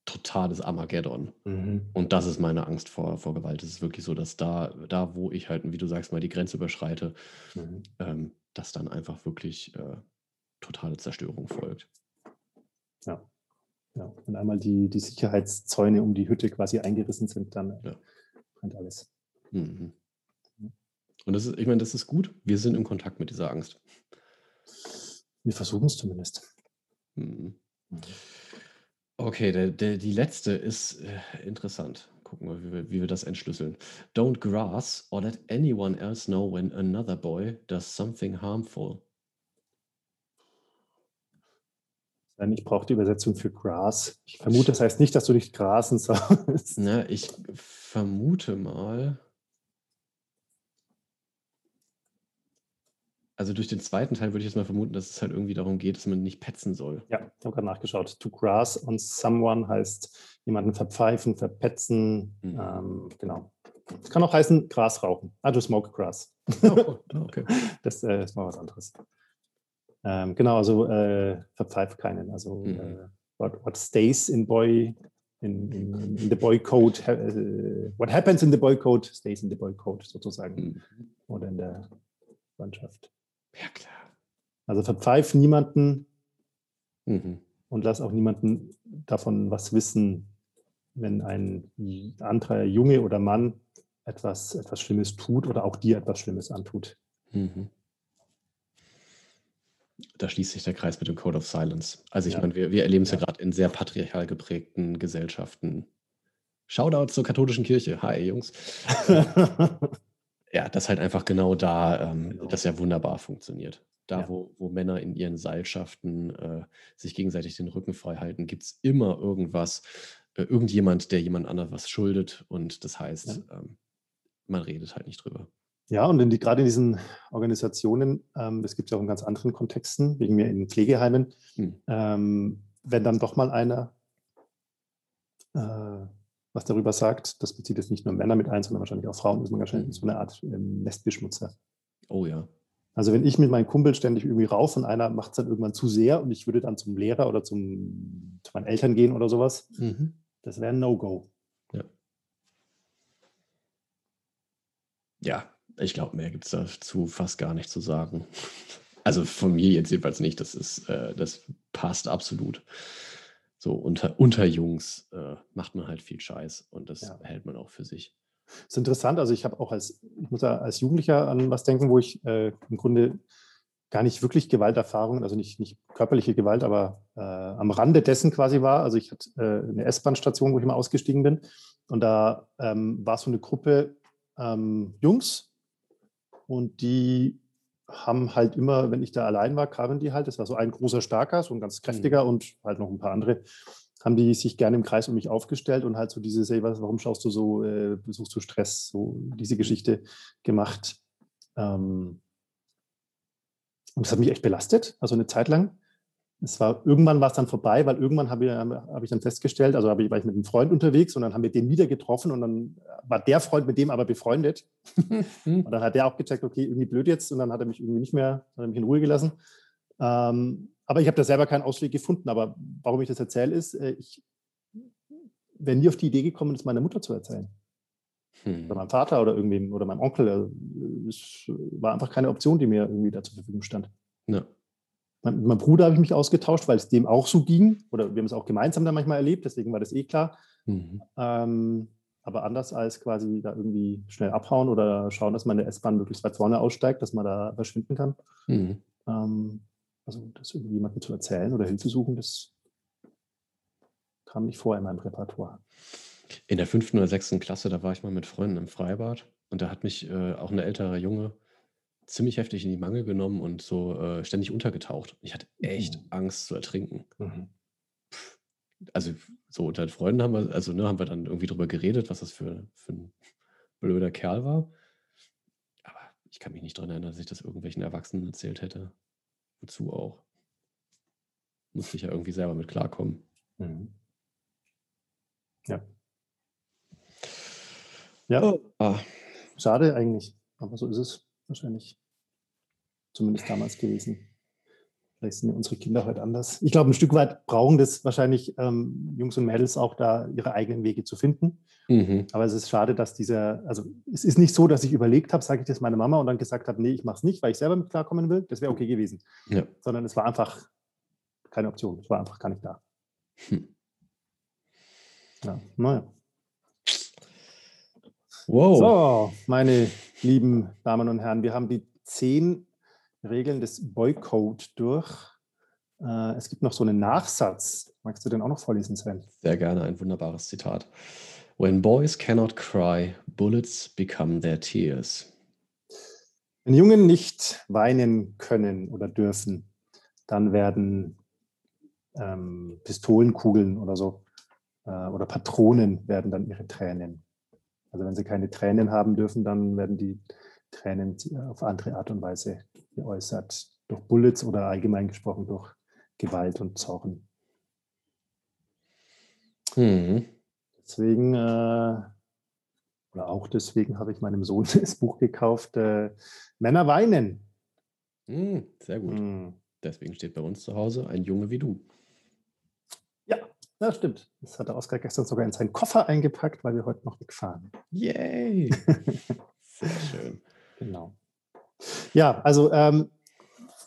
totales Armageddon. Mhm. Und das ist meine Angst vor, vor Gewalt. Es ist wirklich so, dass da, da, wo ich halt, wie du sagst, mal die Grenze überschreite, mhm. ähm, dass dann einfach wirklich äh, totale Zerstörung folgt. Ja. ja. Wenn einmal die, die Sicherheitszäune um die Hütte quasi eingerissen sind, dann ja. brennt alles. Mhm. Und das ist, ich meine, das ist gut. Wir sind in Kontakt mit dieser Angst. Wir versuchen es zumindest. Mhm. Okay, der, der, die letzte ist äh, interessant. Gucken wir, wie wir, wie wir das entschlüsseln. Don't grass or let anyone else know when another boy does something harmful. Ich brauche die Übersetzung für Grass. Ich vermute, das heißt nicht, dass du nicht grasen sollst. Na, ich vermute mal. Also durch den zweiten Teil würde ich jetzt mal vermuten, dass es halt irgendwie darum geht, dass man nicht petzen soll. Ja, ich habe gerade nachgeschaut. To grass on someone heißt jemanden verpfeifen, verpetzen. Mhm. Ähm, genau. Es kann auch heißen Gras rauchen. Ah, to smoke grass. Oh, okay. das äh, ist mal was anderes. Ähm, genau, also äh, verpfeift keinen. Also mhm. äh, what, what, stays in boy in, in, in the boy code, uh, what happens in the boy code stays in the boy code sozusagen. Mhm. Oder in der Landschaft. Ja, klar. Also verpfeif niemanden mhm. und lass auch niemanden davon was wissen, wenn ein anderer Junge oder Mann etwas, etwas Schlimmes tut oder auch dir etwas Schlimmes antut. Mhm. Da schließt sich der Kreis mit dem Code of Silence. Also ich ja. meine, wir, wir erleben es ja, ja gerade in sehr patriarchal geprägten Gesellschaften. Shoutout zur katholischen Kirche. Hi, Jungs. Ja, das halt einfach genau da, ähm, genau. das ja wunderbar funktioniert. Da, ja. wo, wo Männer in ihren Seilschaften äh, sich gegenseitig den Rücken frei halten, gibt es immer irgendwas, äh, irgendjemand, der jemand anderem was schuldet. Und das heißt, ja. ähm, man redet halt nicht drüber. Ja, und in die, gerade in diesen Organisationen, ähm, das gibt es ja auch in ganz anderen Kontexten, wegen mir in Pflegeheimen, hm. ähm, wenn dann doch mal einer äh, was darüber sagt. Das bezieht jetzt nicht nur Männer mit ein, sondern wahrscheinlich auch Frauen. Ist man wahrscheinlich mhm. so eine Art ähm, Nestbeschmutzer. Oh ja. Also wenn ich mit meinem Kumpel ständig irgendwie rauf und einer macht es dann irgendwann zu sehr und ich würde dann zum Lehrer oder zum, zu meinen Eltern gehen oder sowas, mhm. Das wäre ein No-Go. Ja. Ja, ich glaube, mehr gibt es dazu fast gar nicht zu sagen. Also von mir jetzt jedenfalls nicht. Das ist, äh, das passt absolut. So unter, unter Jungs äh, macht man halt viel Scheiß und das ja. hält man auch für sich. Das ist interessant. Also ich habe auch als, ich muss ja als Jugendlicher an was denken, wo ich äh, im Grunde gar nicht wirklich Gewalterfahrungen, also nicht, nicht körperliche Gewalt, aber äh, am Rande dessen quasi war. Also ich hatte äh, eine S-Bahn-Station, wo ich immer ausgestiegen bin. Und da ähm, war so eine Gruppe ähm, Jungs und die haben halt immer, wenn ich da allein war, kamen die halt, das war so ein großer Starker, so ein ganz kräftiger mhm. und halt noch ein paar andere, haben die sich gerne im Kreis um mich aufgestellt und halt so diese, hey, was, warum schaust du so, äh, besuchst du Stress, so diese Geschichte gemacht. Ähm, und das hat mich echt belastet, also eine Zeit lang. Es war, irgendwann war es dann vorbei, weil irgendwann habe ich, hab ich dann festgestellt, also ich, war ich mit einem Freund unterwegs und dann haben wir den wieder getroffen und dann war der Freund mit dem aber befreundet. und dann hat der auch gecheckt, okay, irgendwie blöd jetzt und dann hat er mich irgendwie nicht mehr, hat er mich in Ruhe gelassen. Ähm, aber ich habe da selber keinen Ausweg gefunden. Aber warum ich das erzähle, ist, äh, ich wäre nie auf die Idee gekommen, das meiner Mutter zu erzählen. Hm. Oder meinem Vater oder irgendwem oder meinem Onkel. Also, es war einfach keine Option, die mir irgendwie da zur Verfügung stand. Ja. Mit meinem Bruder habe ich mich ausgetauscht, weil es dem auch so ging. Oder wir haben es auch gemeinsam dann manchmal erlebt, deswegen war das eh klar. Mhm. Ähm, aber anders als quasi da irgendwie schnell abhauen oder schauen, dass man in der S-Bahn möglichst weit vorne aussteigt, dass man da verschwinden kann. Mhm. Ähm, also das irgendwie jemandem zu erzählen oder Hilfe suchen, das kam nicht vor in meinem Repertoire. In der fünften oder sechsten Klasse, da war ich mal mit Freunden im Freibad und da hat mich äh, auch ein älterer Junge ziemlich heftig in die Mangel genommen und so äh, ständig untergetaucht. Ich hatte echt mhm. Angst zu ertrinken. Mhm. Also so unter Freunden haben wir, also ne, haben wir dann irgendwie drüber geredet, was das für, für ein blöder Kerl war. Aber ich kann mich nicht daran erinnern, dass ich das irgendwelchen Erwachsenen erzählt hätte. Wozu auch? Musste ich ja irgendwie selber mit klarkommen. Mhm. Ja. Ja. Oh. Ah. Schade eigentlich, aber so ist es wahrscheinlich. Zumindest damals gewesen. Vielleicht sind unsere Kinder heute anders. Ich glaube, ein Stück weit brauchen das wahrscheinlich ähm, Jungs und Mädels auch da ihre eigenen Wege zu finden. Mhm. Aber es ist schade, dass dieser, also es ist nicht so, dass ich überlegt habe, sage ich das meiner Mama und dann gesagt habe, nee, ich mache es nicht, weil ich selber mit klarkommen will. Das wäre okay gewesen. Ja. Sondern es war einfach keine Option. Es war einfach gar nicht da. Hm. Ja, naja. Wow. So, meine lieben Damen und Herren, wir haben die zehn Regeln des Boycott durch. Äh, es gibt noch so einen Nachsatz. Magst du den auch noch vorlesen, Sven? Sehr gerne, ein wunderbares Zitat. When boys cannot cry, bullets become their tears. Wenn Jungen nicht weinen können oder dürfen, dann werden ähm, Pistolenkugeln oder so äh, oder Patronen werden dann ihre Tränen. Also wenn sie keine Tränen haben dürfen, dann werden die Tränen auf andere Art und Weise geäußert, durch Bullets oder allgemein gesprochen durch Gewalt und Zorn. Mhm. Deswegen, äh, oder auch deswegen habe ich meinem Sohn das Buch gekauft, äh, Männer weinen. Mhm, sehr gut. Mhm. Deswegen steht bei uns zu Hause ein Junge wie du. Ja, das stimmt. Das hat der Oskar gestern sogar in seinen Koffer eingepackt, weil wir heute noch wegfahren. Yay! Sehr schön. Genau. Ja, also ähm,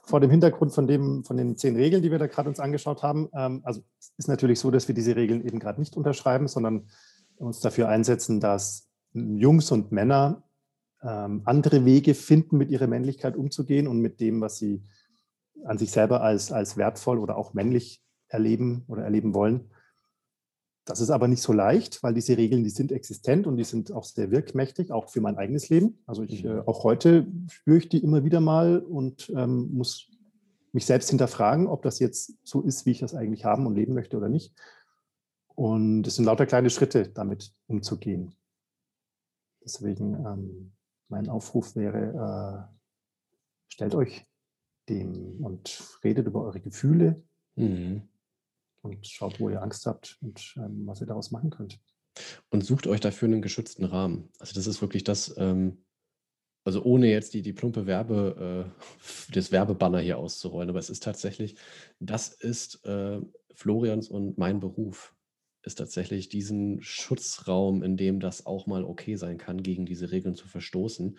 vor dem Hintergrund von, dem, von den zehn Regeln, die wir da gerade uns angeschaut haben, ähm, also es ist natürlich so, dass wir diese Regeln eben gerade nicht unterschreiben, sondern uns dafür einsetzen, dass Jungs und Männer ähm, andere Wege finden, mit ihrer Männlichkeit umzugehen und mit dem, was sie an sich selber als, als wertvoll oder auch männlich erleben oder erleben wollen. Das ist aber nicht so leicht, weil diese Regeln, die sind existent und die sind auch sehr wirkmächtig, auch für mein eigenes Leben. Also ich, mhm. äh, auch heute spüre ich die immer wieder mal und ähm, muss mich selbst hinterfragen, ob das jetzt so ist, wie ich das eigentlich haben und leben möchte oder nicht. Und es sind lauter kleine Schritte, damit umzugehen. Deswegen ähm, mein Aufruf wäre, äh, stellt euch dem und redet über eure Gefühle. Mhm und schaut, wo ihr Angst habt und ähm, was ihr daraus machen könnt. Und sucht euch dafür einen geschützten Rahmen. Also das ist wirklich das, ähm, also ohne jetzt die, die plumpe Werbe, äh, das Werbebanner hier auszurollen, aber es ist tatsächlich, das ist äh, Florians und mein Beruf. ist tatsächlich diesen Schutzraum, in dem das auch mal okay sein kann, gegen diese Regeln zu verstoßen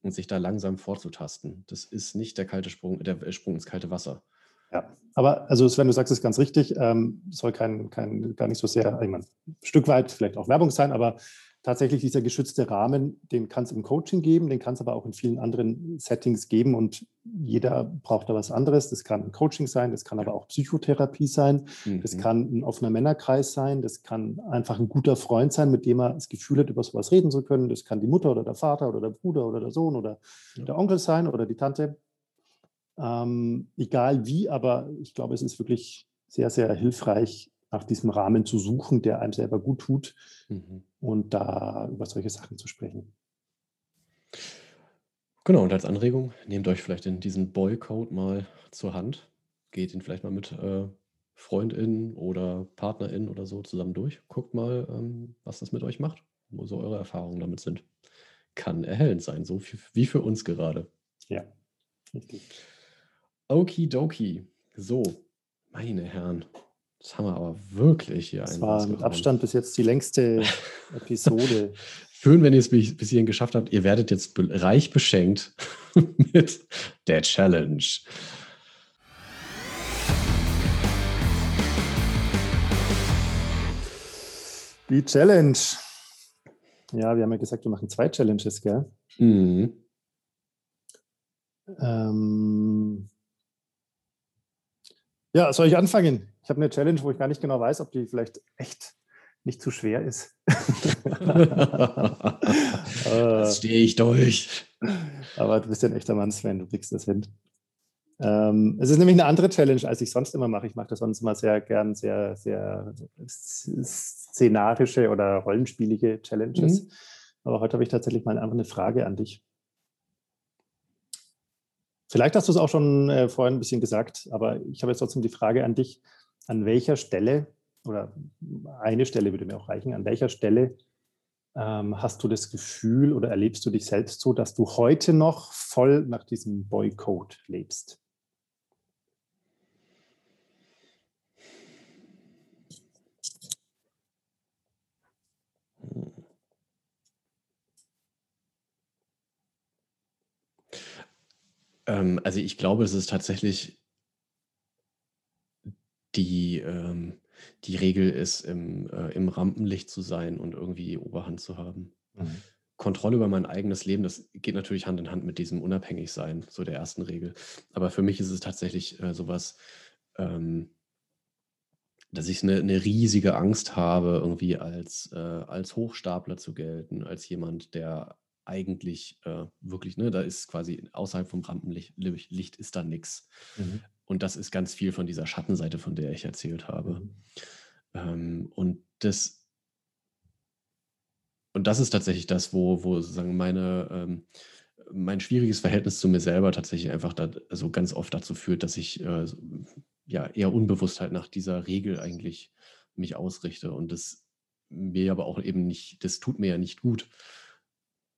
und sich da langsam vorzutasten. Das ist nicht der kalte Sprung, der Sprung ins kalte Wasser. Ja, aber also Sven, du sagst es ganz richtig, ähm, soll kein, kein, gar nicht so sehr, ich meine, ein Stück weit vielleicht auch Werbung sein, aber tatsächlich dieser geschützte Rahmen, den kann es im Coaching geben, den kann es aber auch in vielen anderen Settings geben und jeder braucht da was anderes. Das kann ein Coaching sein, das kann aber auch Psychotherapie sein, mhm. das kann ein offener Männerkreis sein, das kann einfach ein guter Freund sein, mit dem er das Gefühl hat, über sowas reden zu können. Das kann die Mutter oder der Vater oder der Bruder oder der Sohn oder ja. der Onkel sein oder die Tante. Ähm, egal wie, aber ich glaube, es ist wirklich sehr, sehr hilfreich, nach diesem Rahmen zu suchen, der einem selber gut tut mhm. und da über solche Sachen zu sprechen. Genau, und als Anregung, nehmt euch vielleicht in diesen Boycode mal zur Hand, geht ihn vielleicht mal mit äh, FreundInnen oder PartnerInnen oder so zusammen durch, guckt mal, ähm, was das mit euch macht, wo so eure Erfahrungen damit sind. Kann erhellend sein, so wie für uns gerade. Ja, richtig. Okidoki. So, meine Herren, das haben wir aber wirklich hier. Das war mit Abstand bis jetzt die längste Episode. Schön, wenn ihr es bis, hierhin geschafft habt. Ihr werdet jetzt reich beschenkt mit der Challenge. Die Challenge. Ja, wir haben ja gesagt, wir machen zwei Challenges, gell? Mhm. Ähm, ja, soll ich anfangen? Ich habe eine Challenge, wo ich gar nicht genau weiß, ob die vielleicht echt nicht zu schwer ist. das stehe ich durch. Aber du bist ja ein echter Mann, Sven, du kriegst das hin. Ähm, es ist nämlich eine andere Challenge, als ich sonst immer mache. Ich mache das sonst immer sehr gern, sehr, sehr szenarische oder rollenspielige Challenges. Mhm. Aber heute habe ich tatsächlich mal einfach eine Frage an dich. Vielleicht hast du es auch schon äh, vorhin ein bisschen gesagt, aber ich habe jetzt trotzdem die Frage an dich an welcher Stelle, oder eine Stelle würde mir auch reichen, an welcher Stelle ähm, hast du das Gefühl oder erlebst du dich selbst so, dass du heute noch voll nach diesem Boycode lebst? Ähm, also ich glaube, es ist tatsächlich die, ähm, die Regel ist, im, äh, im Rampenlicht zu sein und irgendwie Oberhand zu haben. Mhm. Kontrolle über mein eigenes Leben, das geht natürlich Hand in Hand mit diesem Unabhängigsein, so der ersten Regel. Aber für mich ist es tatsächlich äh, sowas, ähm, dass ich eine, eine riesige Angst habe, irgendwie als, äh, als Hochstapler zu gelten, als jemand, der eigentlich äh, wirklich, ne, da ist quasi außerhalb vom Rampenlicht Licht ist da nichts. Mhm. Und das ist ganz viel von dieser Schattenseite, von der ich erzählt habe. Mhm. Ähm, und das und das ist tatsächlich das, wo, wo sozusagen meine, ähm, mein schwieriges Verhältnis zu mir selber tatsächlich einfach da, also ganz oft dazu führt, dass ich äh, ja eher unbewusst halt nach dieser Regel eigentlich mich ausrichte und das mir aber auch eben nicht, das tut mir ja nicht gut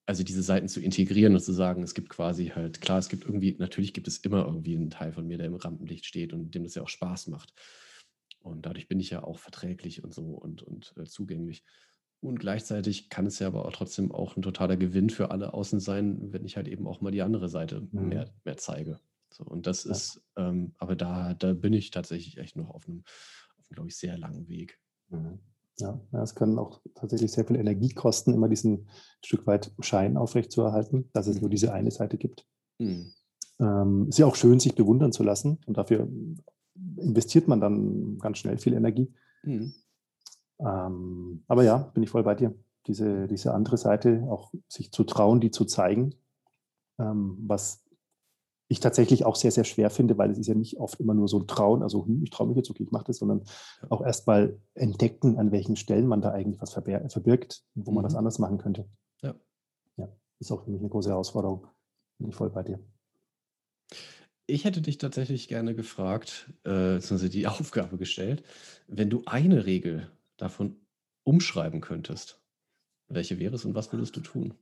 also diese Seiten zu integrieren und zu sagen, es gibt quasi halt, klar, es gibt irgendwie, natürlich gibt es immer irgendwie einen Teil von mir, der im Rampenlicht steht und dem das ja auch Spaß macht. Und dadurch bin ich ja auch verträglich und so und, und äh, zugänglich. Und gleichzeitig kann es ja aber auch trotzdem auch ein totaler Gewinn für alle außen sein, wenn ich halt eben auch mal die andere Seite mhm. mehr, mehr zeige. So, und das ja. ist, ähm, aber da, da bin ich tatsächlich echt noch auf einem, auf einem glaube ich, sehr langen Weg. Mhm. Ja, es können auch tatsächlich sehr viel Energie kosten, immer diesen Stück weit Schein aufrechtzuerhalten, dass es nur mhm. diese eine Seite gibt. Mhm. Ähm, ist ja auch schön, sich bewundern zu lassen und dafür investiert man dann ganz schnell viel Energie. Mhm. Ähm, aber ja, bin ich voll bei dir. Diese, diese andere Seite, auch sich zu trauen, die zu zeigen, ähm, was ich tatsächlich auch sehr, sehr schwer finde, weil es ist ja nicht oft immer nur so ein Trauen, also hm, ich traue mich jetzt, okay, ich mache das, sondern auch erstmal entdecken, an welchen Stellen man da eigentlich was verbirgt, wo man mhm. das anders machen könnte. Ja. Ja, ist auch für mich eine große Herausforderung. Bin ich voll bei dir. Ich hätte dich tatsächlich gerne gefragt, äh, beziehungsweise die Aufgabe gestellt, wenn du eine Regel davon umschreiben könntest, welche wäre es und was würdest du tun?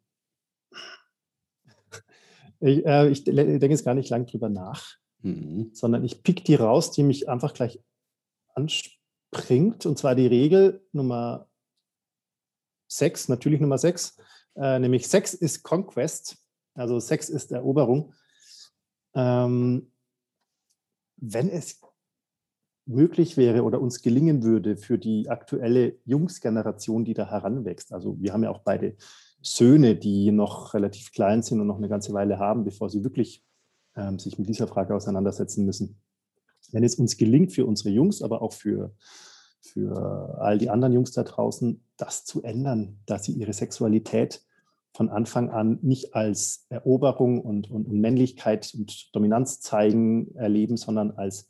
Ich, äh, ich denke jetzt gar nicht lang drüber nach, mhm. sondern ich pick die raus, die mich einfach gleich bringt, und zwar die Regel Nummer 6, natürlich Nummer 6, äh, nämlich Sex ist Conquest, also Sex ist Eroberung. Ähm, wenn es möglich wäre oder uns gelingen würde für die aktuelle Jungsgeneration, die da heranwächst. Also wir haben ja auch beide Söhne, die noch relativ klein sind und noch eine ganze Weile haben, bevor sie wirklich ähm, sich mit dieser Frage auseinandersetzen müssen. Wenn es uns gelingt, für unsere Jungs, aber auch für, für all die anderen Jungs da draußen, das zu ändern, dass sie ihre Sexualität von Anfang an nicht als Eroberung und, und, und Männlichkeit und Dominanz zeigen erleben, sondern als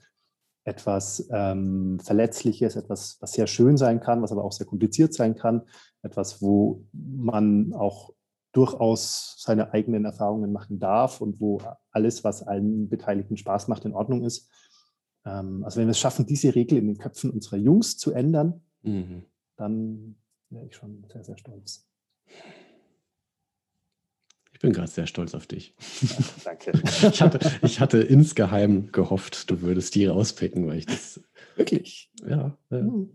etwas ähm, Verletzliches, etwas, was sehr schön sein kann, was aber auch sehr kompliziert sein kann, etwas, wo man auch durchaus seine eigenen Erfahrungen machen darf und wo alles, was allen Beteiligten Spaß macht, in Ordnung ist. Ähm, also wenn wir es schaffen, diese Regel in den Köpfen unserer Jungs zu ändern, mhm. dann wäre ich schon sehr, sehr stolz. Ich bin gerade sehr stolz auf dich. Ja, danke. ich, hatte, ich hatte insgeheim gehofft, du würdest die rauspicken, weil ich das. Wirklich? Ja. ja. Mhm.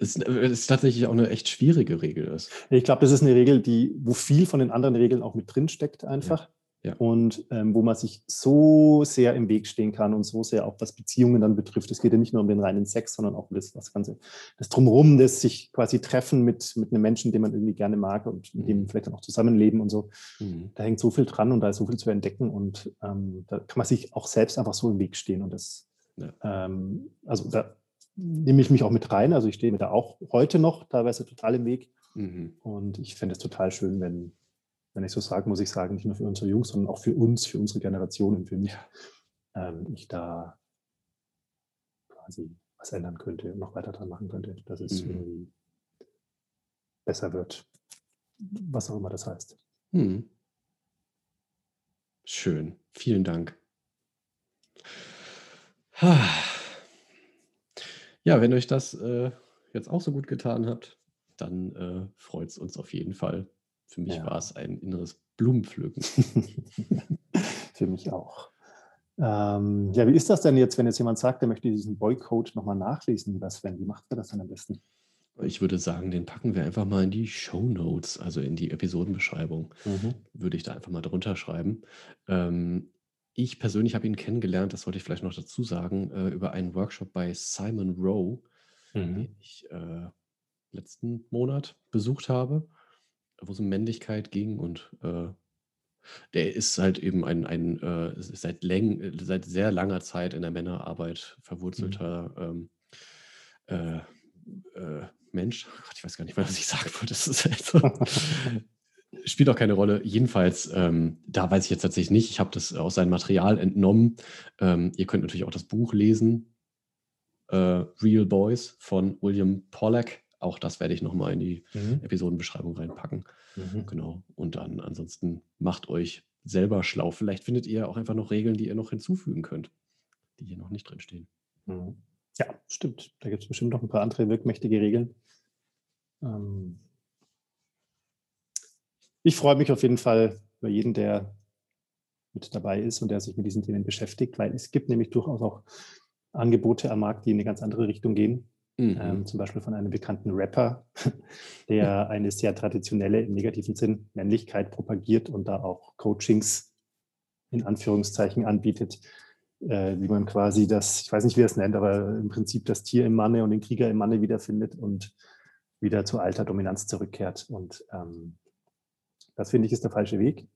Es ist tatsächlich auch eine echt schwierige Regel ist. Ich glaube, das ist eine Regel, die, wo viel von den anderen Regeln auch mit drin steckt, einfach. Ja. Ja. Und ähm, wo man sich so sehr im Weg stehen kann und so sehr auch was Beziehungen dann betrifft. Es geht ja nicht nur um den reinen Sex, sondern auch um das, das Ganze, das Drumherum, das sich quasi treffen mit, mit einem Menschen, den man irgendwie gerne mag und mit dem mhm. vielleicht dann auch zusammenleben und so. Mhm. Da hängt so viel dran und da ist so viel zu entdecken und ähm, da kann man sich auch selbst einfach so im Weg stehen. Und das, ja. ähm, also da nehme ich mich auch mit rein. Also ich stehe mir da auch heute noch teilweise total im Weg. Mhm. Und ich fände es total schön, wenn wenn ich so sage, muss ich sagen, nicht nur für unsere Jungs, sondern auch für uns, für unsere Generation und für mich, ähm, ich da quasi was ändern könnte und noch weiter dran machen könnte, dass es mhm. irgendwie besser wird. Was auch immer das heißt. Mhm. Schön. Vielen Dank. Ja, wenn euch das äh, jetzt auch so gut getan hat, dann äh, freut es uns auf jeden Fall. Für mich ja. war es ein inneres Blumenpflücken. Für mich auch. Ähm, ja, wie ist das denn jetzt, wenn jetzt jemand sagt, er möchte diesen Boycode nochmal nachlesen, lieber Sven? Wie macht er das dann am besten? Ich würde sagen, den packen wir einfach mal in die Show Notes, also in die Episodenbeschreibung. Mhm. Würde ich da einfach mal drunter schreiben. Ähm, ich persönlich habe ihn kennengelernt, das wollte ich vielleicht noch dazu sagen, äh, über einen Workshop bei Simon Rowe, mhm. den ich äh, letzten Monat besucht habe wo es um Männlichkeit ging und äh, der ist halt eben ein, ein äh, seit, läng, seit sehr langer Zeit in der Männerarbeit verwurzelter mhm. ähm, äh, äh, Mensch. Gott, ich weiß gar nicht mehr, was ich sagen wollte. Das ist halt so. Spielt auch keine Rolle. Jedenfalls, ähm, da weiß ich jetzt tatsächlich nicht. Ich habe das aus seinem Material entnommen. Ähm, ihr könnt natürlich auch das Buch lesen. Äh, Real Boys von William Pollack. Auch das werde ich nochmal in die mhm. Episodenbeschreibung reinpacken. Mhm. Genau. Und dann ansonsten macht euch selber schlau. Vielleicht findet ihr auch einfach noch Regeln, die ihr noch hinzufügen könnt, die hier noch nicht drinstehen. Mhm. Ja, stimmt. Da gibt es bestimmt noch ein paar andere wirkmächtige Regeln. Ähm ich freue mich auf jeden Fall über jeden, der mit dabei ist und der sich mit diesen Themen beschäftigt, weil es gibt nämlich durchaus auch Angebote am Markt, die in eine ganz andere Richtung gehen. Mhm. Ähm, zum Beispiel von einem bekannten Rapper, der eine sehr traditionelle, im negativen Sinn, Männlichkeit propagiert und da auch Coachings in Anführungszeichen anbietet, äh, wie man quasi das, ich weiß nicht, wie er es nennt, aber im Prinzip das Tier im Manne und den Krieger im Manne wiederfindet und wieder zu alter Dominanz zurückkehrt. Und ähm, das finde ich ist der falsche Weg,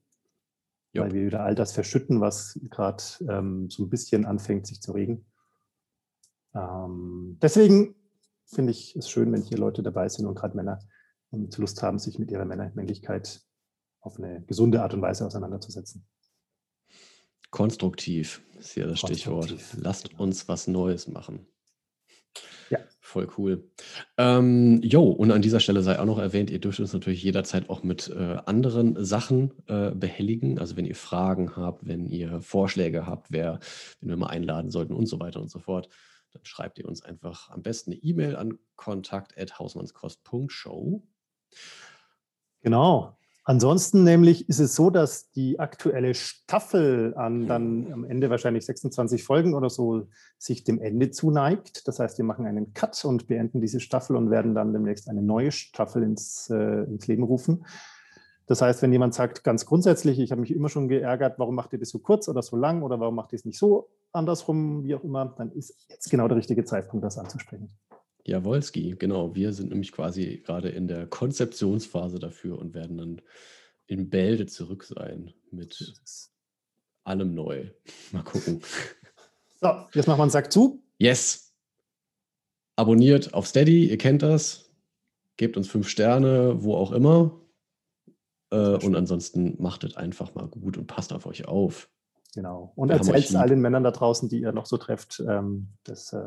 ja. weil wir wieder all das verschütten, was gerade ähm, so ein bisschen anfängt, sich zu regen. Ähm, deswegen finde ich es schön, wenn hier Leute dabei sind und gerade Männer und Lust haben, sich mit ihrer Männlichkeit auf eine gesunde Art und Weise auseinanderzusetzen. Konstruktiv ist hier das Stichwort. Lasst genau. uns was Neues machen. Ja. Voll cool. Ähm, jo, und an dieser Stelle sei auch noch erwähnt, ihr dürft uns natürlich jederzeit auch mit äh, anderen Sachen äh, behelligen. Also wenn ihr Fragen habt, wenn ihr Vorschläge habt, wer, wenn wir mal einladen sollten und so weiter und so fort dann schreibt ihr uns einfach am besten eine E-Mail an kontakt.hausmannskost.show. Genau. Ansonsten nämlich ist es so, dass die aktuelle Staffel an dann am Ende wahrscheinlich 26 Folgen oder so sich dem Ende zuneigt. Das heißt, wir machen einen Cut und beenden diese Staffel und werden dann demnächst eine neue Staffel ins, äh, ins Leben rufen. Das heißt, wenn jemand sagt, ganz grundsätzlich, ich habe mich immer schon geärgert, warum macht ihr das so kurz oder so lang oder warum macht ihr es nicht so andersrum, wie auch immer, dann ist jetzt genau der richtige Zeitpunkt, das anzusprechen. Jawolski, genau. Wir sind nämlich quasi gerade in der Konzeptionsphase dafür und werden dann in Bälde zurück sein mit allem neu. Mal gucken. So, jetzt machen wir einen Sack zu. Yes. Abonniert auf Steady, ihr kennt das. Gebt uns fünf Sterne, wo auch immer. Äh, und ansonsten macht es einfach mal gut und passt auf euch auf. Genau. Und erzählt es all den Männern da draußen, die ihr noch so trefft, ähm, das äh,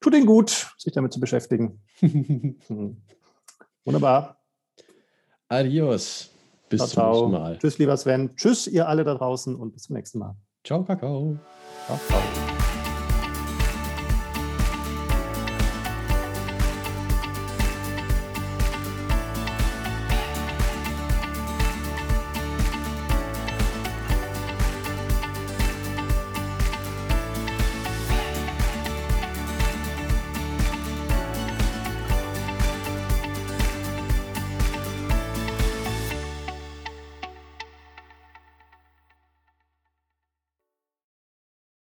tut ihnen gut, sich damit zu beschäftigen. Hm. Wunderbar. Adios. Bis ciao, zum nächsten Mal. Tschüss, lieber Sven. Tschüss, ihr alle da draußen und bis zum nächsten Mal. Ciao, Kakao. Ciao, ciao.